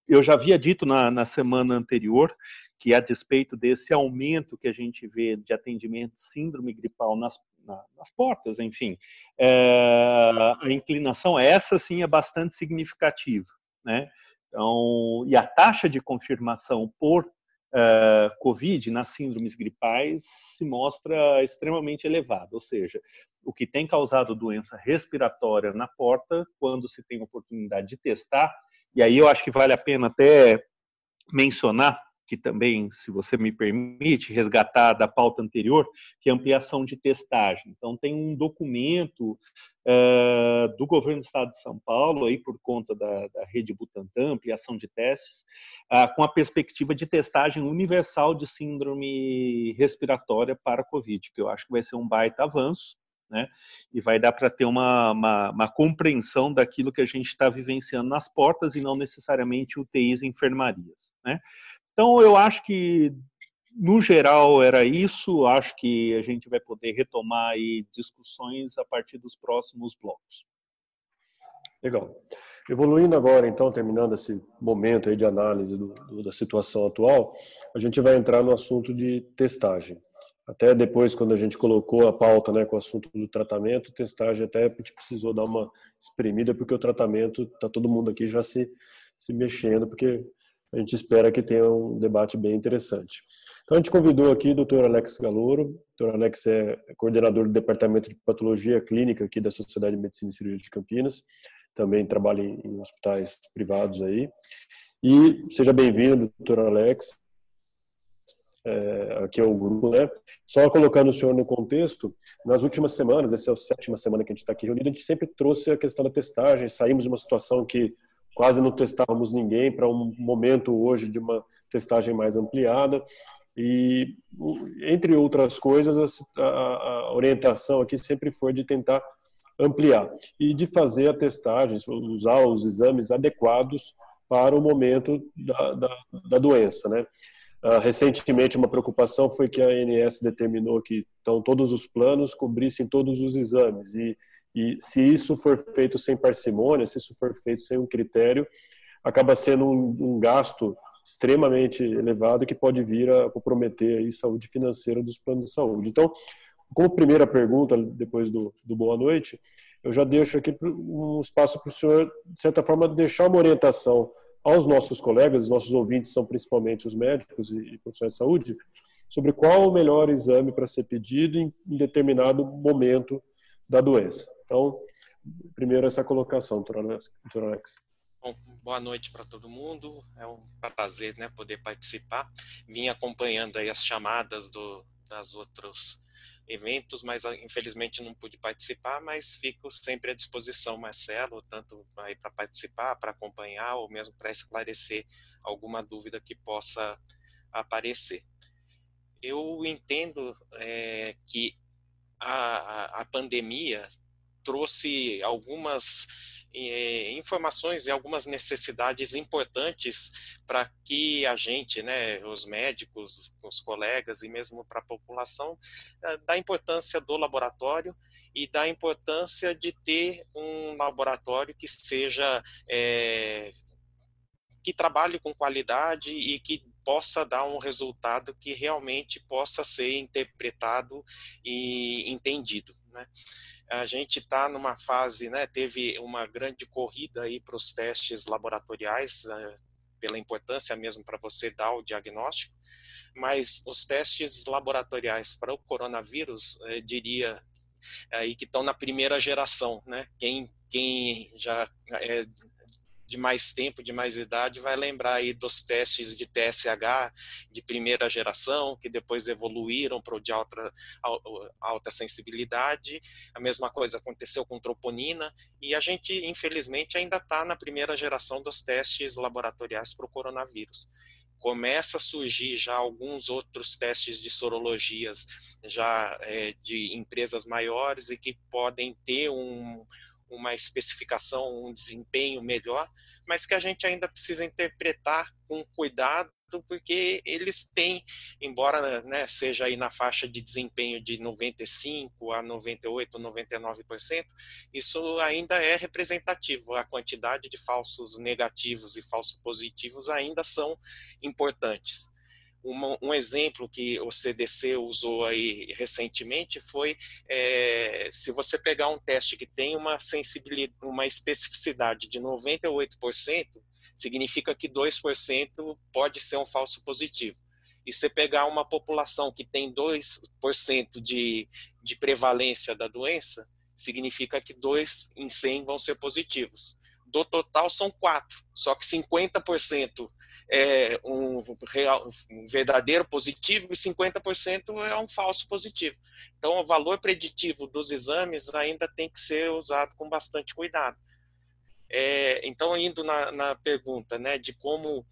eu já havia dito na, na semana anterior que a despeito desse aumento que a gente vê de atendimento síndrome gripal nas, na, nas portas, enfim, é, a inclinação essa sim é bastante significativa né? Então, e a taxa de confirmação por uh, COVID nas síndromes gripais se mostra extremamente elevada, ou seja, o que tem causado doença respiratória na porta, quando se tem oportunidade de testar, e aí eu acho que vale a pena até mencionar que também, se você me permite, resgatar da pauta anterior, que é ampliação de testagem. Então, tem um documento uh, do governo do estado de São Paulo, aí por conta da, da rede Butantan, ampliação de testes, uh, com a perspectiva de testagem universal de síndrome respiratória para a Covid, que eu acho que vai ser um baita avanço. Né? E vai dar para ter uma, uma, uma, compreensão daquilo que a gente está vivenciando nas portas e não necessariamente UTIs e enfermarias, né? Então, eu acho que, no geral, era isso. Acho que a gente vai poder retomar aí discussões a partir dos próximos blocos. Legal. Evoluindo agora, então, terminando esse momento aí de análise do, do, da situação atual, a gente vai entrar no assunto de testagem. Até depois, quando a gente colocou a pauta né, com o assunto do tratamento, testagem até a gente precisou dar uma espremida, porque o tratamento, está todo mundo aqui já se, se mexendo, porque a gente espera que tenha um debate bem interessante. Então, a gente convidou aqui o Dr. Alex Galouro. O Dr. Alex é coordenador do Departamento de Patologia Clínica aqui da Sociedade de Medicina e Cirurgia de Campinas. Também trabalha em hospitais privados aí. E seja bem-vindo, Dr. Alex. É, aqui é o grupo, né? Só colocando o senhor no contexto, nas últimas semanas, essa é a sétima semana que a gente está aqui reunido, a gente sempre trouxe a questão da testagem. Saímos de uma situação que quase não testávamos ninguém para um momento hoje de uma testagem mais ampliada. E, entre outras coisas, a, a orientação aqui sempre foi de tentar ampliar e de fazer a testagem, usar os exames adequados para o momento da, da, da doença, né? Uh, recentemente, uma preocupação foi que a ANS determinou que então, todos os planos cobrissem todos os exames. E, e se isso for feito sem parcimônia, se isso for feito sem um critério, acaba sendo um, um gasto extremamente elevado que pode vir a comprometer a saúde financeira dos planos de saúde. Então, como primeira pergunta, depois do, do boa noite, eu já deixo aqui um espaço para o senhor, de certa forma, deixar uma orientação aos nossos colegas, os nossos ouvintes são principalmente os médicos e, profissionais de saúde, sobre qual o melhor exame para ser pedido em, em determinado momento da doença. Então, primeiro essa colocação, doutor Alex. Bom, boa noite para todo mundo. É um prazer, né, poder participar. Vim acompanhando aí as chamadas do, das outros eventos, mas ah, infelizmente não pude participar, mas fico sempre à disposição, Marcelo, tanto para participar, para acompanhar ou mesmo para esclarecer alguma dúvida que possa aparecer. Eu entendo é, que a, a pandemia trouxe algumas eh, informações e algumas necessidades importantes para que a gente, né, os médicos, os colegas e mesmo para a população, eh, da importância do laboratório e da importância de ter um laboratório que seja é, que trabalhe com qualidade e que possa dar um resultado que realmente possa ser interpretado e entendido. Né? A gente está numa fase, né, teve uma grande corrida aí para os testes laboratoriais, uh, pela importância mesmo para você dar o diagnóstico, mas os testes laboratoriais para o coronavírus, eu diria aí que estão na primeira geração, né? Quem, quem já é de mais tempo, de mais idade, vai lembrar aí dos testes de TSH de primeira geração, que depois evoluíram para o de alta, alta sensibilidade. A mesma coisa aconteceu com troponina, e a gente, infelizmente, ainda está na primeira geração dos testes laboratoriais para o coronavírus começa a surgir já alguns outros testes de sorologias já é, de empresas maiores e que podem ter um, uma especificação, um desempenho melhor, mas que a gente ainda precisa interpretar com cuidado, porque eles têm, embora né, seja aí na faixa de desempenho de 95 a 98, 99%, isso ainda é representativo. A quantidade de falsos negativos e falsos positivos ainda são importantes. Uma, um exemplo que o CDC usou aí recentemente foi é, se você pegar um teste que tem uma sensibilidade, uma especificidade de 98%, significa que 2% pode ser um falso positivo. E se pegar uma população que tem 2% de, de prevalência da doença, significa que 2 em 100 vão ser positivos. Do total são 4, só que 50% é um, real, um verdadeiro positivo e 50% é um falso positivo. Então, o valor preditivo dos exames ainda tem que ser usado com bastante cuidado. É, então, indo na, na, pergunta né, de como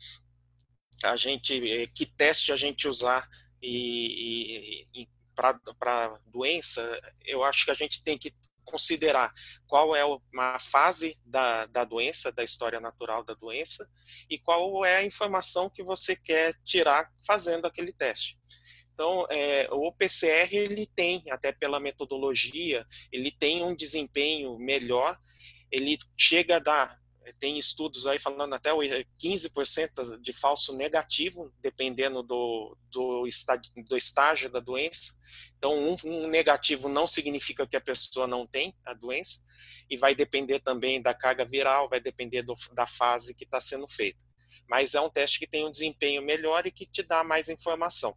a gente, é, que teste a gente usar e, e, e para doença, eu acho que a gente tem que considerar qual é uma fase da, da doença, da história natural da doença, e qual é a informação que você quer tirar fazendo aquele teste. Então, é, o PCR ele tem, até pela metodologia, ele tem um desempenho melhor, ele chega a dar tem estudos aí falando até 15% de falso negativo, dependendo do, do, estágio, do estágio da doença. Então, um, um, negativo não significa que a pessoa não tem a doença, e vai depender também da carga viral, vai depender do, da fase que está sendo feita. Mas é um teste que tem um desempenho melhor e que te dá mais informação.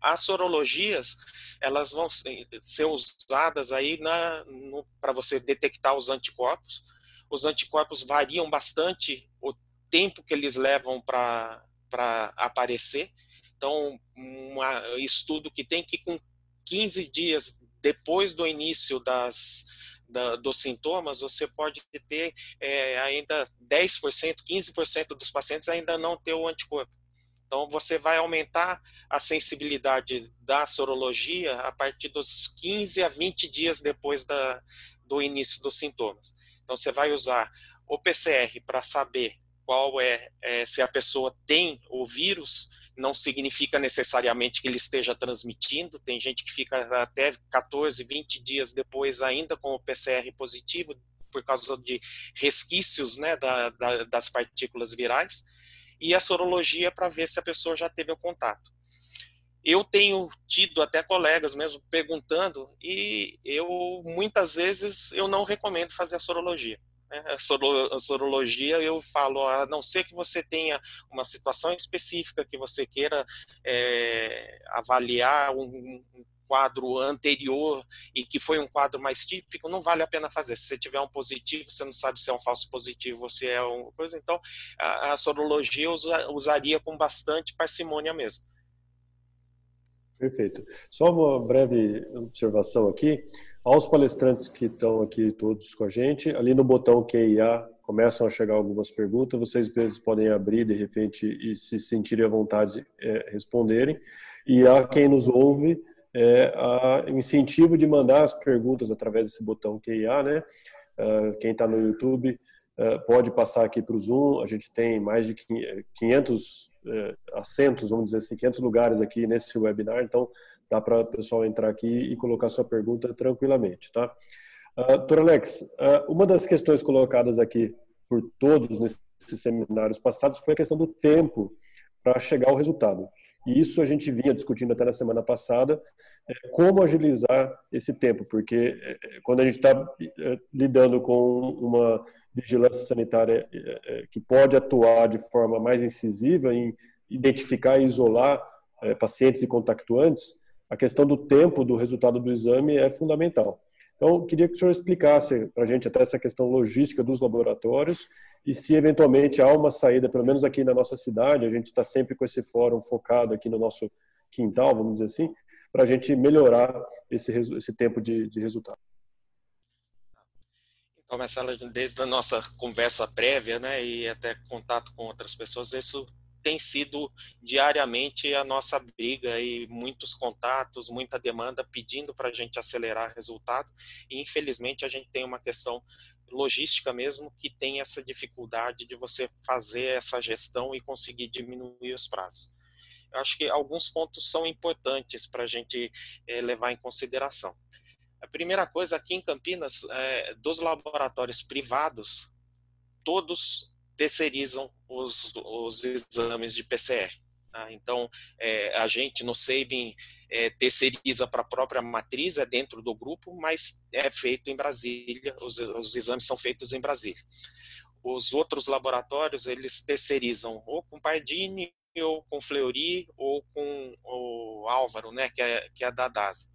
As sorologias, elas vão ser usadas aí para você detectar os anticorpos, os anticorpos variam bastante o tempo que eles levam para aparecer. Então, um estudo que tem que, com 15 dias depois do início das, da, dos sintomas, você pode ter é, ainda 10%, 15% dos pacientes ainda não ter o anticorpo. Então, você vai aumentar a sensibilidade da sorologia a partir dos 15 a 20 dias depois da, do início dos sintomas. Então, você vai usar o PCR para saber qual é, é, se a pessoa tem o vírus, não significa necessariamente que ele esteja transmitindo. Tem gente que fica até 14, 20 dias depois ainda com o PCR positivo por causa de resquícios né, da, da, das partículas virais. E a sorologia para ver se a pessoa já teve o contato. Eu tenho tido até colegas mesmo perguntando e eu muitas vezes eu não recomendo fazer a sorologia né, a sorologia, eu falo, a não ser que você tenha uma situação específica que você queira é, avaliar um, um quadro anterior e que foi um quadro mais típico, não vale a pena fazer. Se você tiver um positivo, você não sabe se é um falso positivo se é uma coisa, então a, a sorologia usa, usaria com bastante parcimônia mesmo. Perfeito. Só uma breve observação aqui aos palestrantes que estão aqui todos com a gente, ali no botão QIA começam a chegar algumas perguntas, vocês podem abrir de repente e se sentirem à vontade é, responderem. E a quem nos ouve, é, a incentivo de mandar as perguntas através desse botão QIA, né? Uh, quem está no YouTube uh, pode passar aqui para o Zoom, a gente tem mais de 500 uh, é, assentos, vamos dizer assim, 500 lugares aqui nesse webinar, então dá para o pessoal entrar aqui e colocar sua pergunta tranquilamente, tá? Uh, Doutor Alex, uh, uma das questões colocadas aqui por todos nesses seminários passados foi a questão do tempo para chegar ao resultado. E isso a gente vinha discutindo até na semana passada, é, como agilizar esse tempo, porque é, é quando a gente está é, lidando com uma vigilância sanitária é, é, que pode atuar de forma mais incisiva em identificar e isolar pacientes e contactuantes, a questão do tempo do resultado do exame é fundamental. Então, queria que o senhor explicasse para a gente até essa questão logística dos laboratórios e se eventualmente há uma saída, pelo menos aqui na nossa cidade, a gente está sempre com esse fórum focado aqui no nosso quintal, vamos dizer assim, para a gente melhorar esse, esse tempo de, de resultado. Marcela, desde a nossa conversa prévia, né, e até contato com outras pessoas, isso tem sido diariamente a nossa briga e muitos contatos, muita demanda pedindo para a gente acelerar resultado. E infelizmente a gente tem uma questão logística mesmo que tem essa dificuldade de você fazer essa gestão e conseguir diminuir os prazos. Eu acho que alguns pontos são importantes para a gente é, levar em consideração. A primeira coisa, aqui em Campinas, é, dos laboratórios privados, todos terceirizam os, os exames de PCR. Tá? Então, é, a gente no Sabin é, terceiriza para a própria matriz, é dentro do grupo, mas é feito em Brasília, os, os exames são feitos em Brasília. Os outros laboratórios, eles terceirizam ou com Pardini, ou com Fleury, ou com o Álvaro, né, que é, que é da DASA.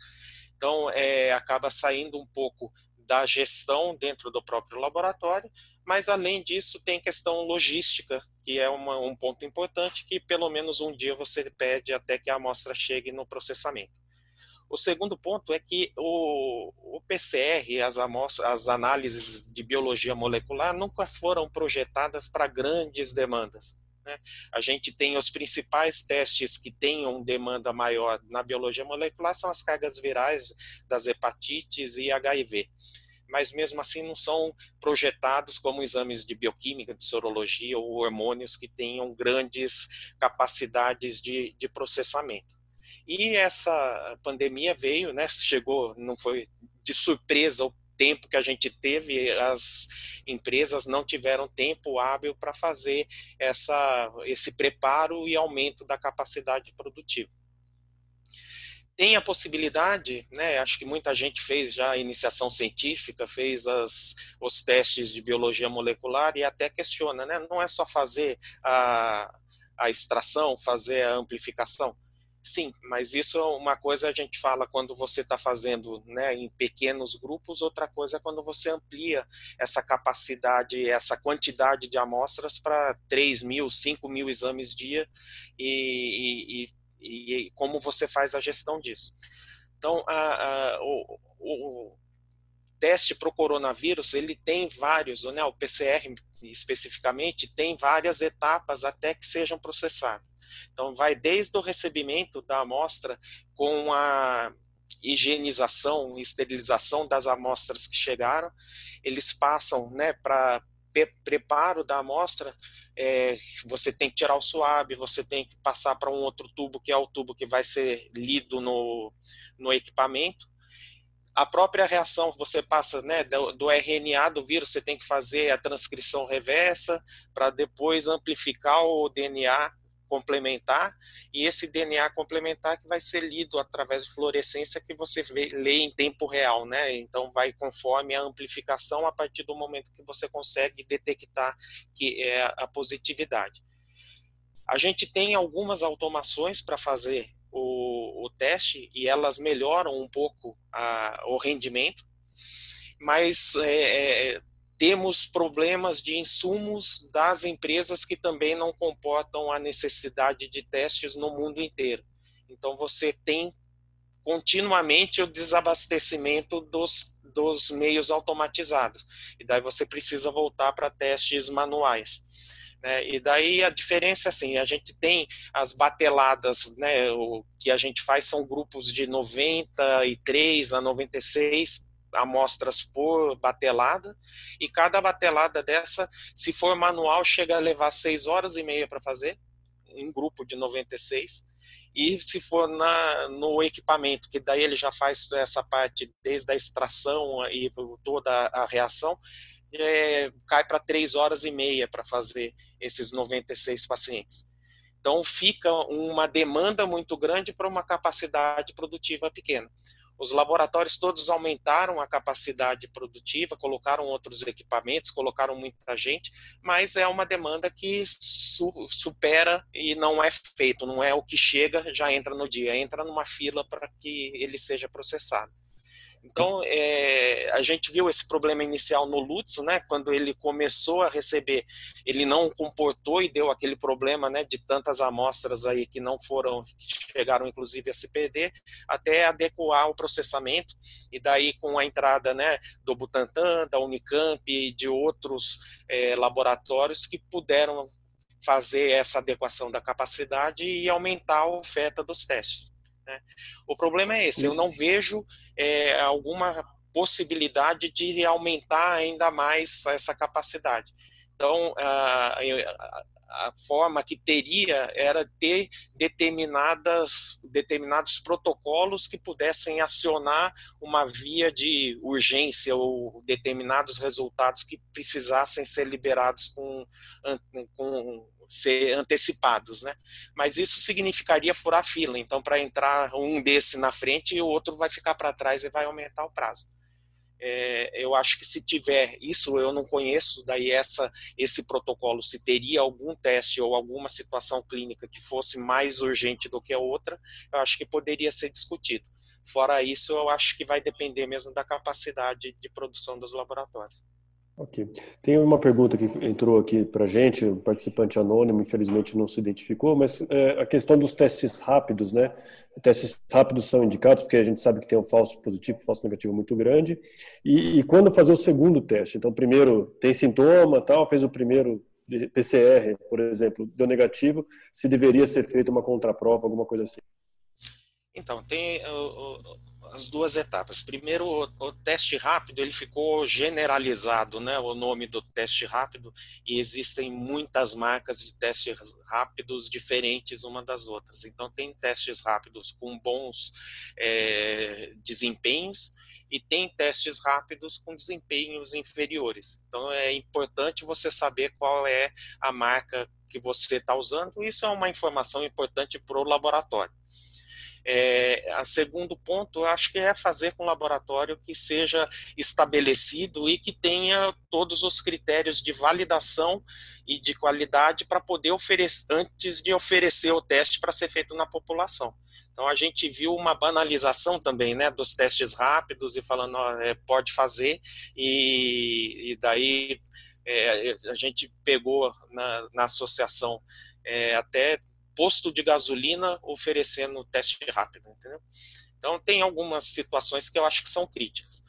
Então, é, acaba saindo um pouco da gestão dentro do próprio laboratório, mas além disso tem questão logística, que é uma, um ponto importante, que pelo menos um dia você pede até que a amostra chegue no processamento. O segundo ponto é que o, o PCR, as, amostras, as análises de biologia molecular nunca foram projetadas para grandes demandas. Né? A gente tem os principais testes que tenham demanda maior na biologia molecular são as cargas virais das hepatites e HIV mas mesmo assim não são projetados como exames de bioquímica, de sorologia ou hormônios que tenham grandes capacidades de, de processamento. E essa pandemia veio, né, chegou, não foi de surpresa o tempo que a gente teve, as empresas não tiveram tempo hábil para fazer essa, esse preparo e aumento da capacidade produtiva tem a possibilidade, né, acho que muita gente fez já a iniciação científica, fez as, os testes de biologia molecular e até questiona, né, não é só fazer a, a extração, fazer a amplificação. Sim, mas isso é uma coisa a gente fala quando você está fazendo né, em pequenos grupos, outra coisa é quando você amplia essa capacidade, essa quantidade de amostras para 3 mil, 5 mil exames dia e, e, e e como você faz a gestão disso. Então, a, a, o, o, teste para o coronavírus ele tem vários, né, o PCR especificamente tem várias etapas até que sejam processados. Então vai desde o recebimento da amostra com a higienização, esterilização das amostras que chegaram, eles passam, né, para preparo da amostra, é, você tem que tirar o suave, você tem que passar para um outro tubo, que é o tubo que vai ser lido no, no equipamento, a própria reação, você passa né, do, do, RNA do vírus, você tem que fazer a transcrição reversa para depois amplificar o DNA complementar, e esse DNA complementar que vai ser lido através de fluorescência que você vê, lê em tempo real, né? Então vai conforme a amplificação a partir do momento que você consegue detectar que é a positividade. A gente tem algumas automações para fazer o, o teste e elas melhoram um pouco a, o rendimento, mas é, é, temos problemas de insumos das empresas que também não comportam a necessidade de testes no mundo inteiro. Então você tem continuamente o desabastecimento dos, dos meios automatizados. E daí você precisa voltar para testes manuais. Né? E daí a diferença assim, a gente tem as bateladas, né, o que a gente faz são grupos de 93 a 96 amostras por batelada, e cada batelada dessa, se for manual, chega a levar 6 horas e meia para fazer, um grupo de 96, e se for na, no equipamento, que daí ele já faz essa parte desde a extração e toda a reação, é, cai para 3 horas e meia para fazer esses 96 pacientes. Então, fica uma demanda muito grande para uma capacidade produtiva pequena. Os laboratórios todos aumentaram a capacidade produtiva, colocaram outros equipamentos, colocaram muita gente, mas é uma demanda que su supera e não é feito, não é o que chega, já entra no dia, entra numa fila para que ele seja processado. Então, é, a gente viu esse problema inicial no Lutz, né, quando ele começou a receber, ele não comportou e deu aquele problema né, de tantas amostras aí que não foram, que chegaram inclusive a se perder, até adequar o processamento, e daí com a entrada né, do Butantan, da Unicamp e de outros é, laboratórios que puderam fazer essa adequação da capacidade e aumentar a oferta dos testes. Né? O problema é esse, eu não vejo é, alguma possibilidade de aumentar ainda mais essa capacidade. Então, a, forma que teria era ter determinadas, determinados protocolos que pudessem acionar uma via de urgência ou determinados resultados que precisassem ser liberados com, com ser antecipados, né? Mas isso significaria furar fila. Então, para entrar um desse na frente, o outro vai ficar para trás e vai aumentar o prazo. É, eu acho que se tiver isso, eu não conheço daí essa esse protocolo. Se teria algum teste ou alguma situação clínica que fosse mais urgente do que a outra, eu acho que poderia ser discutido. Fora isso, eu acho que vai depender mesmo da capacidade de produção dos laboratórios. Ok. Tem uma pergunta que entrou aqui para gente, o um participante anônimo, infelizmente não se identificou, mas é, a questão dos testes rápidos, né? Testes rápidos são indicados porque a gente sabe que tem um falso positivo, um falso negativo muito grande. E, e quando fazer o segundo teste? Então, primeiro tem sintoma, tal, fez o primeiro PCR, por exemplo, deu negativo, se deveria ser feita uma contraprova, alguma coisa assim. Então, tem as duas etapas. Primeiro, o, o, teste rápido, ele ficou generalizado, né, o nome do teste rápido, e existem muitas marcas de testes rápidos diferentes uma das outras. Então, tem testes rápidos com bons é, desempenhos e tem testes rápidos com desempenhos inferiores. Então, é importante você saber qual é a marca que você está usando. Isso é uma informação importante para o laboratório. É, a segundo ponto, acho que é fazer com um laboratório que seja estabelecido e que tenha todos os critérios de validação e de qualidade para poder oferecer, antes de oferecer o teste para ser feito na população. Então a gente viu uma banalização também, né, dos testes rápidos e falando, ó, é, pode fazer e, e daí é, a gente pegou na, na associação é, até posto de gasolina oferecendo teste rápido, entendeu? Então tem algumas situações que eu acho que são críticas.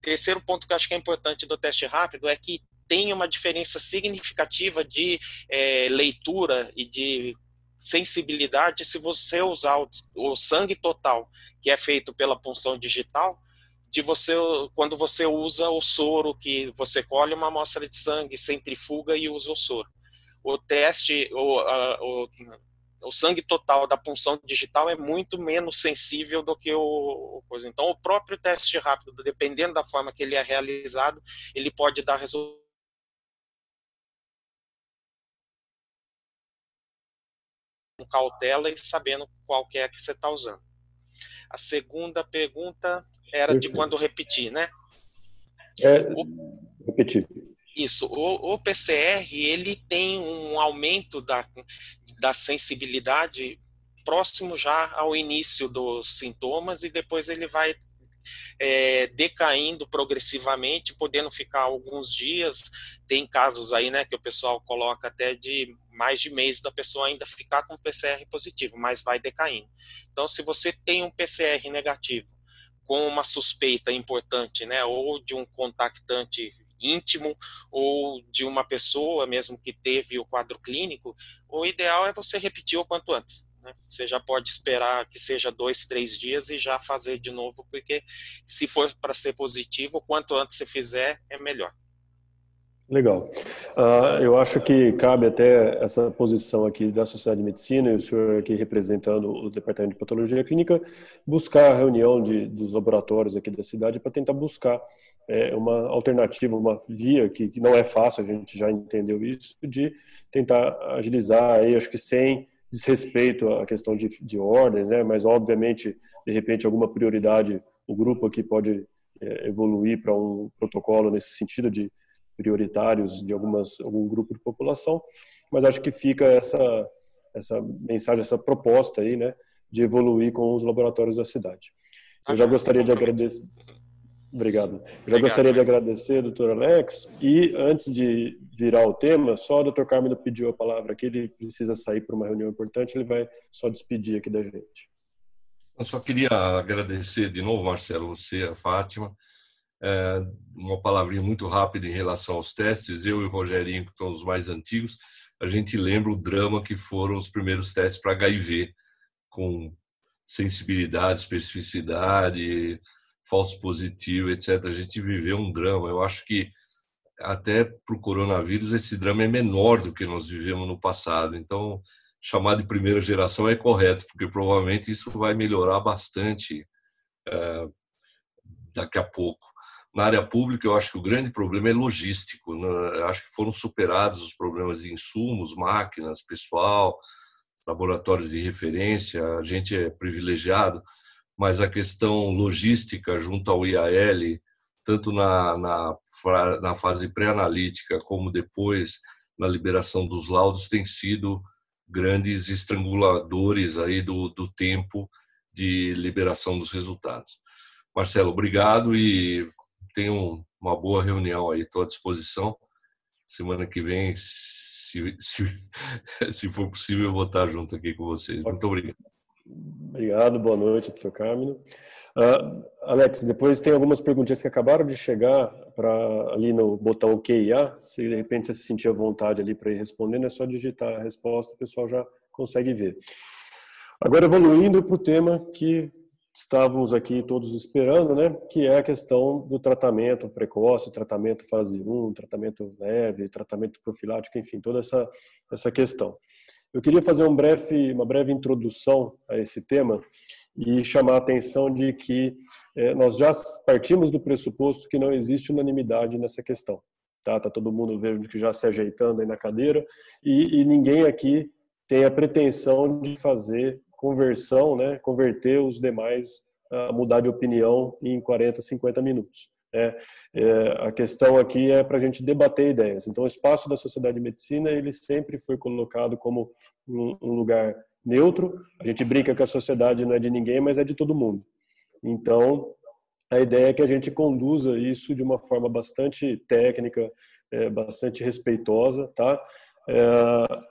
terceiro ponto que eu acho que é importante do teste rápido é que tem uma diferença significativa de é, leitura e de sensibilidade se você usar o, o, sangue total, que é feito pela punção digital, de você quando você usa o soro, que você colhe uma amostra de sangue, centrifuga e usa o soro. O teste, o, a, o, o sangue total da punção digital é muito menos sensível do que o coisa. Então, o próprio teste rápido, dependendo da forma que ele é realizado, ele pode dar resultado com cautela e sabendo qual que é que você está usando. A segunda pergunta era de quando repetir, né? É, repetir. Isso, o, o, PCR ele tem um aumento da, da sensibilidade próximo já ao início dos sintomas e depois ele vai é, decaindo progressivamente, podendo ficar alguns dias. Tem casos aí, né, que o pessoal coloca até de mais de mês da pessoa ainda ficar com PCR positivo, mas vai decaindo. Então, se você tem um PCR negativo com uma suspeita importante, né, ou de um contactante íntimo ou de uma pessoa mesmo que teve o quadro clínico, o ideal é você repetir o quanto antes. Né? Você já pode esperar que seja dois, três dias e já fazer de novo, porque se for para ser positivo, quanto antes você fizer, é melhor. Legal. Uh, eu acho que cabe até essa posição aqui da Sociedade de Medicina e o senhor aqui representando o Departamento de Patologia Clínica, buscar a reunião de, dos laboratórios aqui da cidade para tentar buscar é, uma alternativa, uma via que, que, não é fácil, a gente já entendeu isso, de tentar agilizar aí, acho que sem desrespeito à questão de, de ordens, né? mas obviamente, de repente, alguma prioridade, o grupo aqui pode é, evoluir para um protocolo nesse sentido de prioritários de algumas, algum grupo de população, mas acho que fica essa, essa mensagem, essa proposta aí, né, de evoluir com os laboratórios da cidade. Eu já gostaria de agradecer. Obrigado. Eu já Obrigado, gostaria de agradecer, doutor Alex. E antes de virar o tema, só o doutor Carmen pediu a palavra aqui, ele precisa sair para uma reunião importante, ele vai só despedir aqui da gente. Eu só queria agradecer de novo, Marcelo, você, a Fátima. É, uma palavrinha muito rápida em relação aos testes. Eu e o Rogerinho, que são os mais antigos, a gente lembra o drama que foram os primeiros testes para HIV, com sensibilidade, especificidade, falso positivo, etc. A gente viveu um drama. Eu acho que até para o coronavírus esse drama é menor do que nós vivemos no passado. Então, chamar de primeira geração é correto, porque provavelmente isso vai melhorar bastante é, daqui a pouco. Na área pública, eu acho que o grande problema é logístico. Né? Acho que foram superados os problemas de insumos, máquinas, pessoal, laboratórios de referência. A gente é privilegiado mas a questão logística junto ao IAL, tanto na, na, na fase pré-analítica como depois na liberação dos laudos, tem sido grandes estranguladores aí do, do tempo de liberação dos resultados. Marcelo, obrigado e tenho uma boa reunião aí, estou à disposição. Semana que vem, se, se, se for possível, eu vou estar junto aqui com vocês. Muito obrigado. Obrigado, boa noite, doutor Carmino. Uh, Alex, depois tem algumas perguntinhas que acabaram de chegar para ali no botão QIA. Se de repente você se sentir à vontade ali para ir respondendo, é só digitar a resposta, o pessoal já consegue ver. Agora, evoluindo para o tema que estávamos aqui todos esperando, né, que é a questão do tratamento precoce, tratamento fase 1, tratamento leve, tratamento profilático, enfim, toda essa, essa questão. Eu queria fazer um breve, uma breve introdução a esse tema e chamar a atenção de que é, nós já partimos do pressuposto que não existe unanimidade nessa questão. Tá, tá todo mundo vejo que já se ajeitando aí na cadeira e, e ninguém aqui tem a pretensão de fazer conversão, né, converter os demais a mudar de opinião em 40, 50 minutos. É, é, a questão aqui é para a gente debater ideias. Então, o espaço da Sociedade de Medicina ele sempre foi colocado como um, um, lugar neutro. A gente brinca que a sociedade não é de ninguém, mas é de todo mundo. Então, a ideia é que a gente conduza isso de uma forma bastante técnica, é, bastante respeitosa, tá? É,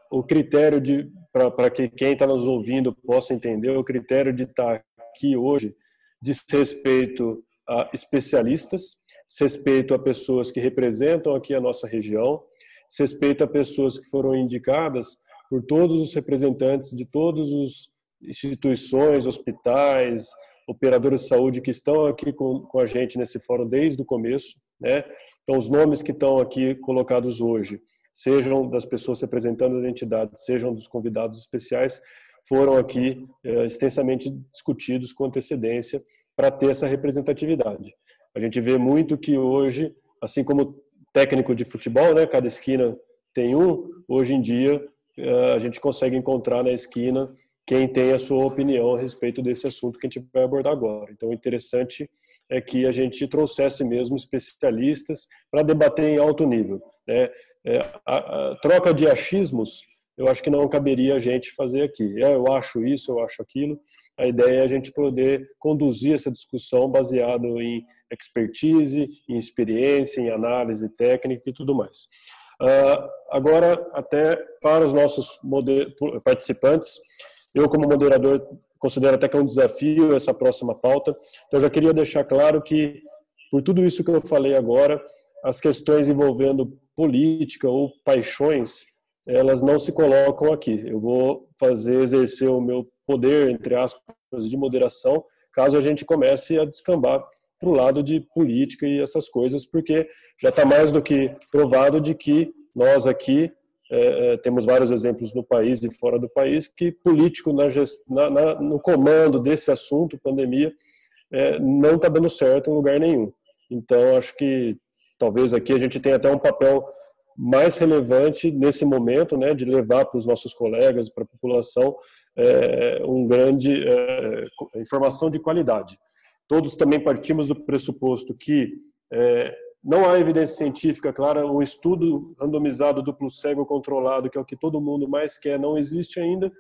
o critério de para que quem está nos ouvindo possa entender o critério de estar tá aqui hoje diz respeito a especialistas, se respeito a pessoas que representam aqui a nossa região, se respeito a pessoas que foram indicadas por todos os representantes de todas as instituições, hospitais, operadores de saúde que estão aqui com, com a gente nesse fórum desde o começo, né? Então, os nomes que estão aqui colocados hoje, sejam das pessoas representando as entidades, sejam dos convidados especiais, foram aqui é, extensamente discutidos com antecedência para ter essa representatividade. A gente vê muito que hoje, assim como técnico de futebol, né, cada esquina tem um, hoje em dia é, a gente consegue encontrar na esquina quem tem a sua opinião a respeito desse assunto que a gente vai abordar agora. Então, o interessante é que a gente trouxesse mesmo especialistas para debater em alto nível. Né? A, a, troca de achismos, eu acho que não caberia a gente fazer aqui. É, eu acho isso, eu acho aquilo. A ideia é a gente poder conduzir essa discussão baseado em expertise, em experiência, em análise técnica e tudo mais. Uh, agora, até para os nossos participantes, eu como moderador considero até que é um desafio essa próxima pauta. Então, eu já queria deixar claro que, por tudo isso que eu falei agora, as questões envolvendo política ou paixões, elas não se colocam aqui. Eu vou fazer, exercer o meu poder, entre aspas, de moderação, caso a gente comece a descambar para o lado de política e essas coisas, porque já está mais do que provado de que nós aqui é, é, temos vários exemplos no país e fora do país, que político na, na, no comando desse assunto, pandemia, é, não está dando certo em lugar nenhum. Então, acho que talvez aqui a gente tenha até um papel mais relevante nesse momento, né, de levar para os nossos colegas, para a população, é, um grande é, informação de qualidade. Todos também partimos do pressuposto que é, não há evidência científica clara, um estudo randomizado duplo cego controlado, que é o que todo mundo mais quer, não existe ainda.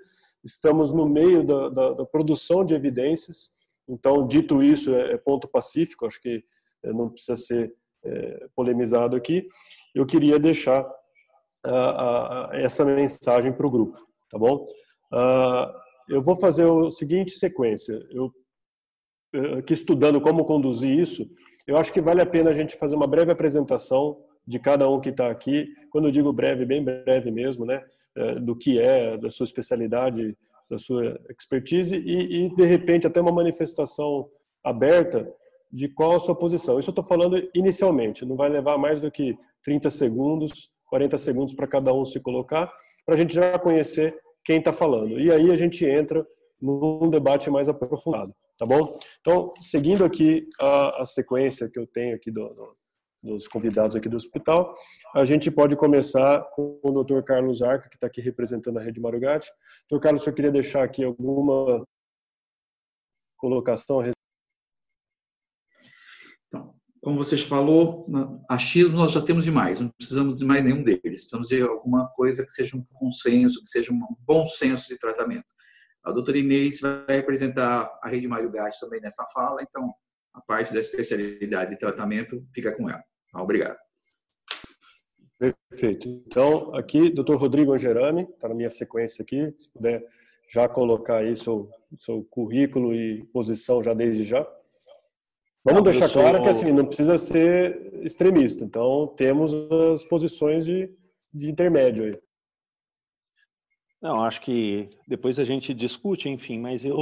Estamos no meio da, da, da produção de evidências. Então, dito isso, é, é ponto pacífico, acho que é, não precisa ser é, polemizado aqui. Eu queria deixar a, a, essa mensagem para o grupo, tá bom? Uh, eu vou fazer o seguinte sequência. Eu, aqui estudando como conduzir isso, eu acho que vale a pena a gente fazer uma breve apresentação de cada um que está aqui. Quando eu digo breve, bem breve mesmo, né? Do que é, da sua especialidade, da sua expertise e, e de repente até uma manifestação aberta de qual a sua posição. Isso eu estou falando inicialmente, não vai levar mais do que 30 segundos, 40 segundos para cada um se colocar, para a gente já conhecer quem está falando. E aí a gente entra num debate mais aprofundado, tá bom? Então, seguindo aqui a, a sequência que eu tenho aqui do, do, dos convidados aqui do hospital, a gente pode começar com o Dr. Carlos Arca, que está aqui representando a Rede Marugatti. Dr. Carlos, eu queria deixar aqui alguma colocação então, como vocês falou, achismo nós já temos demais, não precisamos de mais nenhum deles. Precisamos de alguma coisa que seja um consenso, que seja um bom senso de tratamento. A doutora Inês vai representar a Rede Mário Gatti também nessa fala, então a parte da especialidade de tratamento fica com ela. Obrigado. Perfeito. Então, aqui, doutor Rodrigo Angerami, está na minha sequência aqui, se puder já colocar aí seu, seu currículo e posição já desde já. Vamos deixar sou... claro que assim, não precisa ser extremista, então temos as posições de, de intermédio aí. Não, acho que depois a gente discute, enfim, mas eu,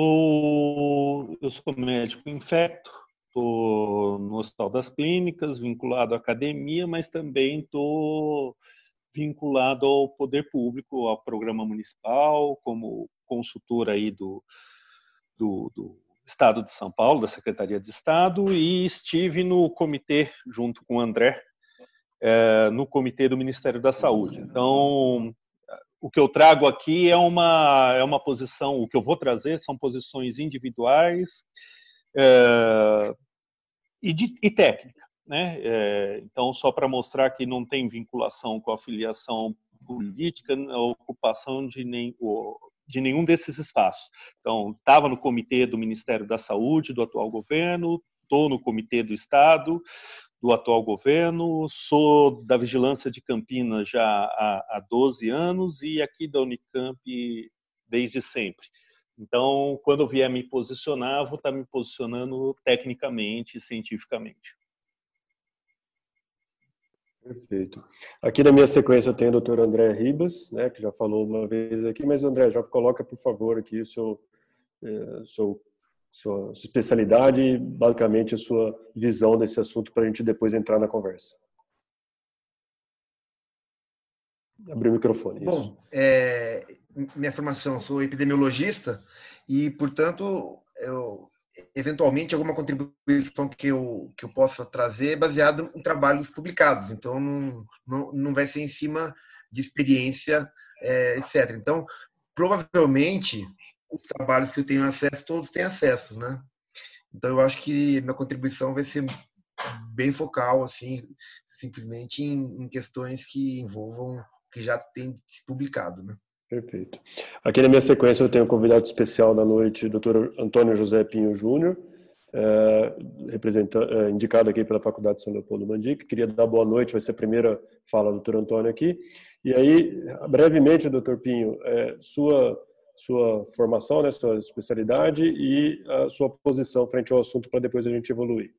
eu sou médico infecto, estou no Hospital das Clínicas, vinculado à academia, mas também estou vinculado ao poder público, ao programa municipal, como consultor aí do, do, do Estado de São Paulo, da Secretaria de Estado, e estive no comitê, junto com o André, é, no comitê do Ministério da Saúde. Então, o que eu trago aqui é uma, é uma posição, o que eu vou trazer são posições individuais é, e, de, e técnica. Né? É, então, só para mostrar que não tem vinculação com a filiação política, a ocupação de, nem, de nenhum desses espaços. Então, estava no comitê do Ministério da Saúde, do atual governo, estou no comitê do Estado, do atual governo, sou da Vigilância de Campinas já há, há 12 anos e aqui da Unicamp desde sempre. Então, quando eu vier me posicionar, vou estar me posicionando tecnicamente e cientificamente. Perfeito. Aqui na minha sequência eu tenho o doutor André Ribas, né, que já falou uma vez aqui, mas André, já coloca, por favor, aqui o seu, eh, seu sua especialidade e basicamente a sua visão desse assunto para a gente depois entrar na conversa. Abrir o microfone. Isso. Bom, é, minha formação, sou epidemiologista e, portanto, eu, eventualmente alguma contribuição que eu, que eu possa trazer é baseada em trabalhos publicados. Então, não, não, não vai ser em cima de experiência, é, etc. Então, provavelmente, os trabalhos que eu tenho acesso, todos têm acesso, né? Então, eu acho que minha contribuição vai ser bem focal, assim, simplesmente em, em questões que envolvam que já tem se publicado, né? Perfeito. Aqui na minha sequência eu tenho um convidado especial da noite, Dr. Antônio José Pinho Júnior, é, é, indicado aqui pela Faculdade de São Leopoldo Mandic. Queria dar boa noite, vai ser a primeira fala do Dr. Antônio aqui. E aí, brevemente, Dr. Pinho, é, sua sua formação, né, sua especialidade e a sua posição frente ao assunto para depois a gente evoluir.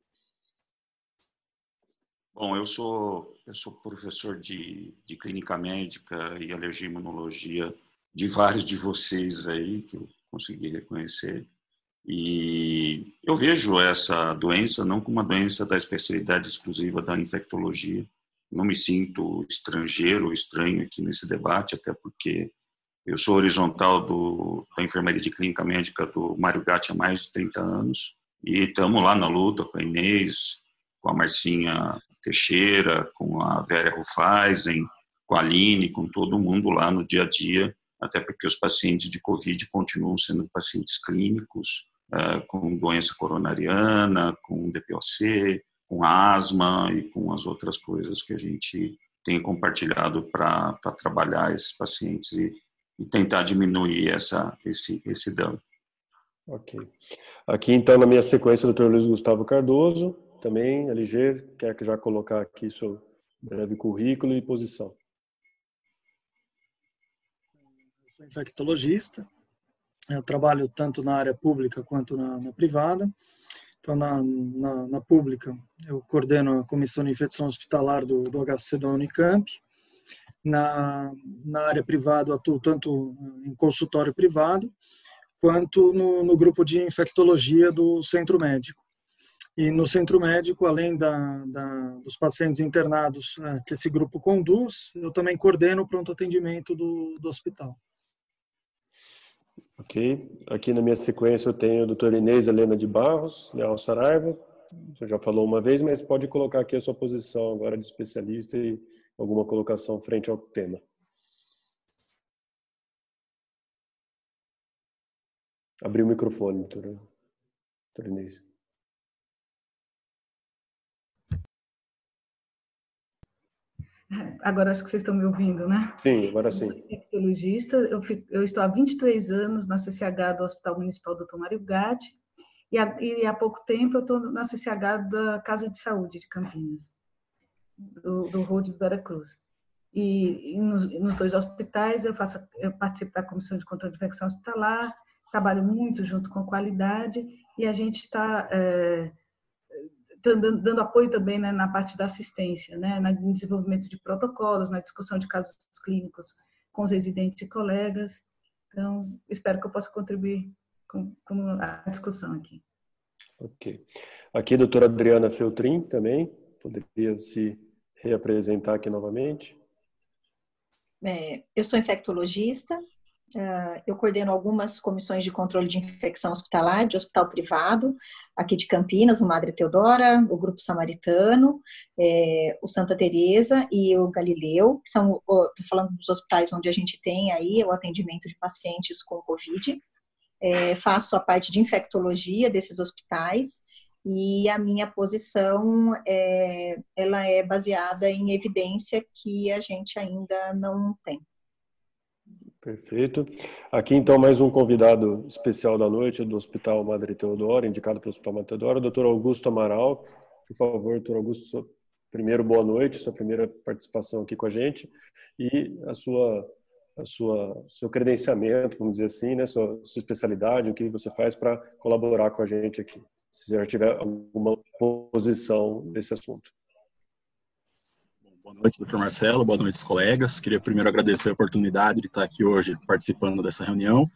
Bom, eu sou eu sou professor de, de clínica médica e alergia e imunologia de vários de vocês aí que eu consegui reconhecer. E eu vejo essa doença não como uma doença da especialidade exclusiva da infectologia. Não me sinto estrangeiro ou estranho aqui nesse debate, até porque eu sou horizontal do, da enfermaria de clínica médica do Mário Gatti há mais de 30 anos e estamos lá na luta com a Inês, com a Marcinha Teixeira, com a Vera Ruffaisen, com a Aline, com todo mundo lá no dia a dia, até porque os pacientes de Covid continuam sendo pacientes clínicos, uh, com doença coronariana, com DPOC, com asma e com as outras coisas que a gente tem compartilhado para trabalhar esses pacientes e, e tentar diminuir essa, esse, esse dano. Ok. Aqui, então, na minha sequência, o Dr. Luiz Gustavo Cardoso, também, LG, quer que já colocar aqui seu breve currículo e posição. Eu sou infectologista, eu trabalho tanto na área pública quanto na, na privada. Então, na, na, na, pública, eu coordeno a Comissão de Infecção Hospitalar do, do HC da Unicamp. Na, na área privada, atuo tanto em consultório privado, quanto no, no grupo de infectologia do centro médico. E no centro médico, além da, da, dos pacientes internados né, que esse grupo conduz, eu também coordeno o pronto atendimento do, do hospital. Ok. Aqui na minha sequência eu tenho a doutora Inês Helena de Barros, Leal Saraiva. Você já falou uma vez, mas pode colocar aqui a sua posição agora de especialista e alguma colocação frente ao tema. Abrir o microfone, doutora, doutora Inês. Agora acho que vocês estão me ouvindo, né? Sim, agora sim. Eu sou infectologista, eu, fico, eu, estou há 23 anos na CCH do Hospital Municipal Dr. Mário Gatti, e há, e há pouco tempo eu estou na CCH da Casa de Saúde de Campinas, do, do Road do Veracruz. E, e nos, nos, dois hospitais eu, faço, eu participo da Comissão de Controle de Infecção Hospitalar, trabalho muito junto com qualidade, e a gente está... É, dando, apoio também né, na parte da assistência, né, no desenvolvimento de protocolos, na discussão de casos clínicos com os residentes e colegas. Então, espero que eu possa contribuir com, com a discussão aqui. Ok. Aqui, a doutora Adriana Feltrin também, poderia se reapresentar aqui novamente? É, eu sou infectologista, eu coordeno algumas comissões de controle de infecção hospitalar, de hospital privado, aqui de Campinas, o Madre Teodora, o Grupo Samaritano, é, o Santa Teresa e o Galileu, que são, estou falando dos hospitais onde a gente tem aí o atendimento de pacientes com Covid. É, faço a parte de infectologia desses hospitais e a minha posição é, ela é baseada em evidência que a gente ainda não tem. Perfeito. Aqui então mais um convidado especial da noite do Hospital Madre Teodora, indicado pelo Hospital Madre Teodora, o Dr. Augusto Amaral. Por favor, doutor Augusto, primeiro boa noite, sua primeira participação aqui com a gente e a sua a sua seu credenciamento, vamos dizer assim, né, sua, sua especialidade, o que você faz para colaborar com a gente aqui, se já tiver alguma posição nesse assunto. Boa noite, doutor Marcelo. Boa noite, colegas. Queria primeiro agradecer a oportunidade de estar aqui hoje participando dessa reunião.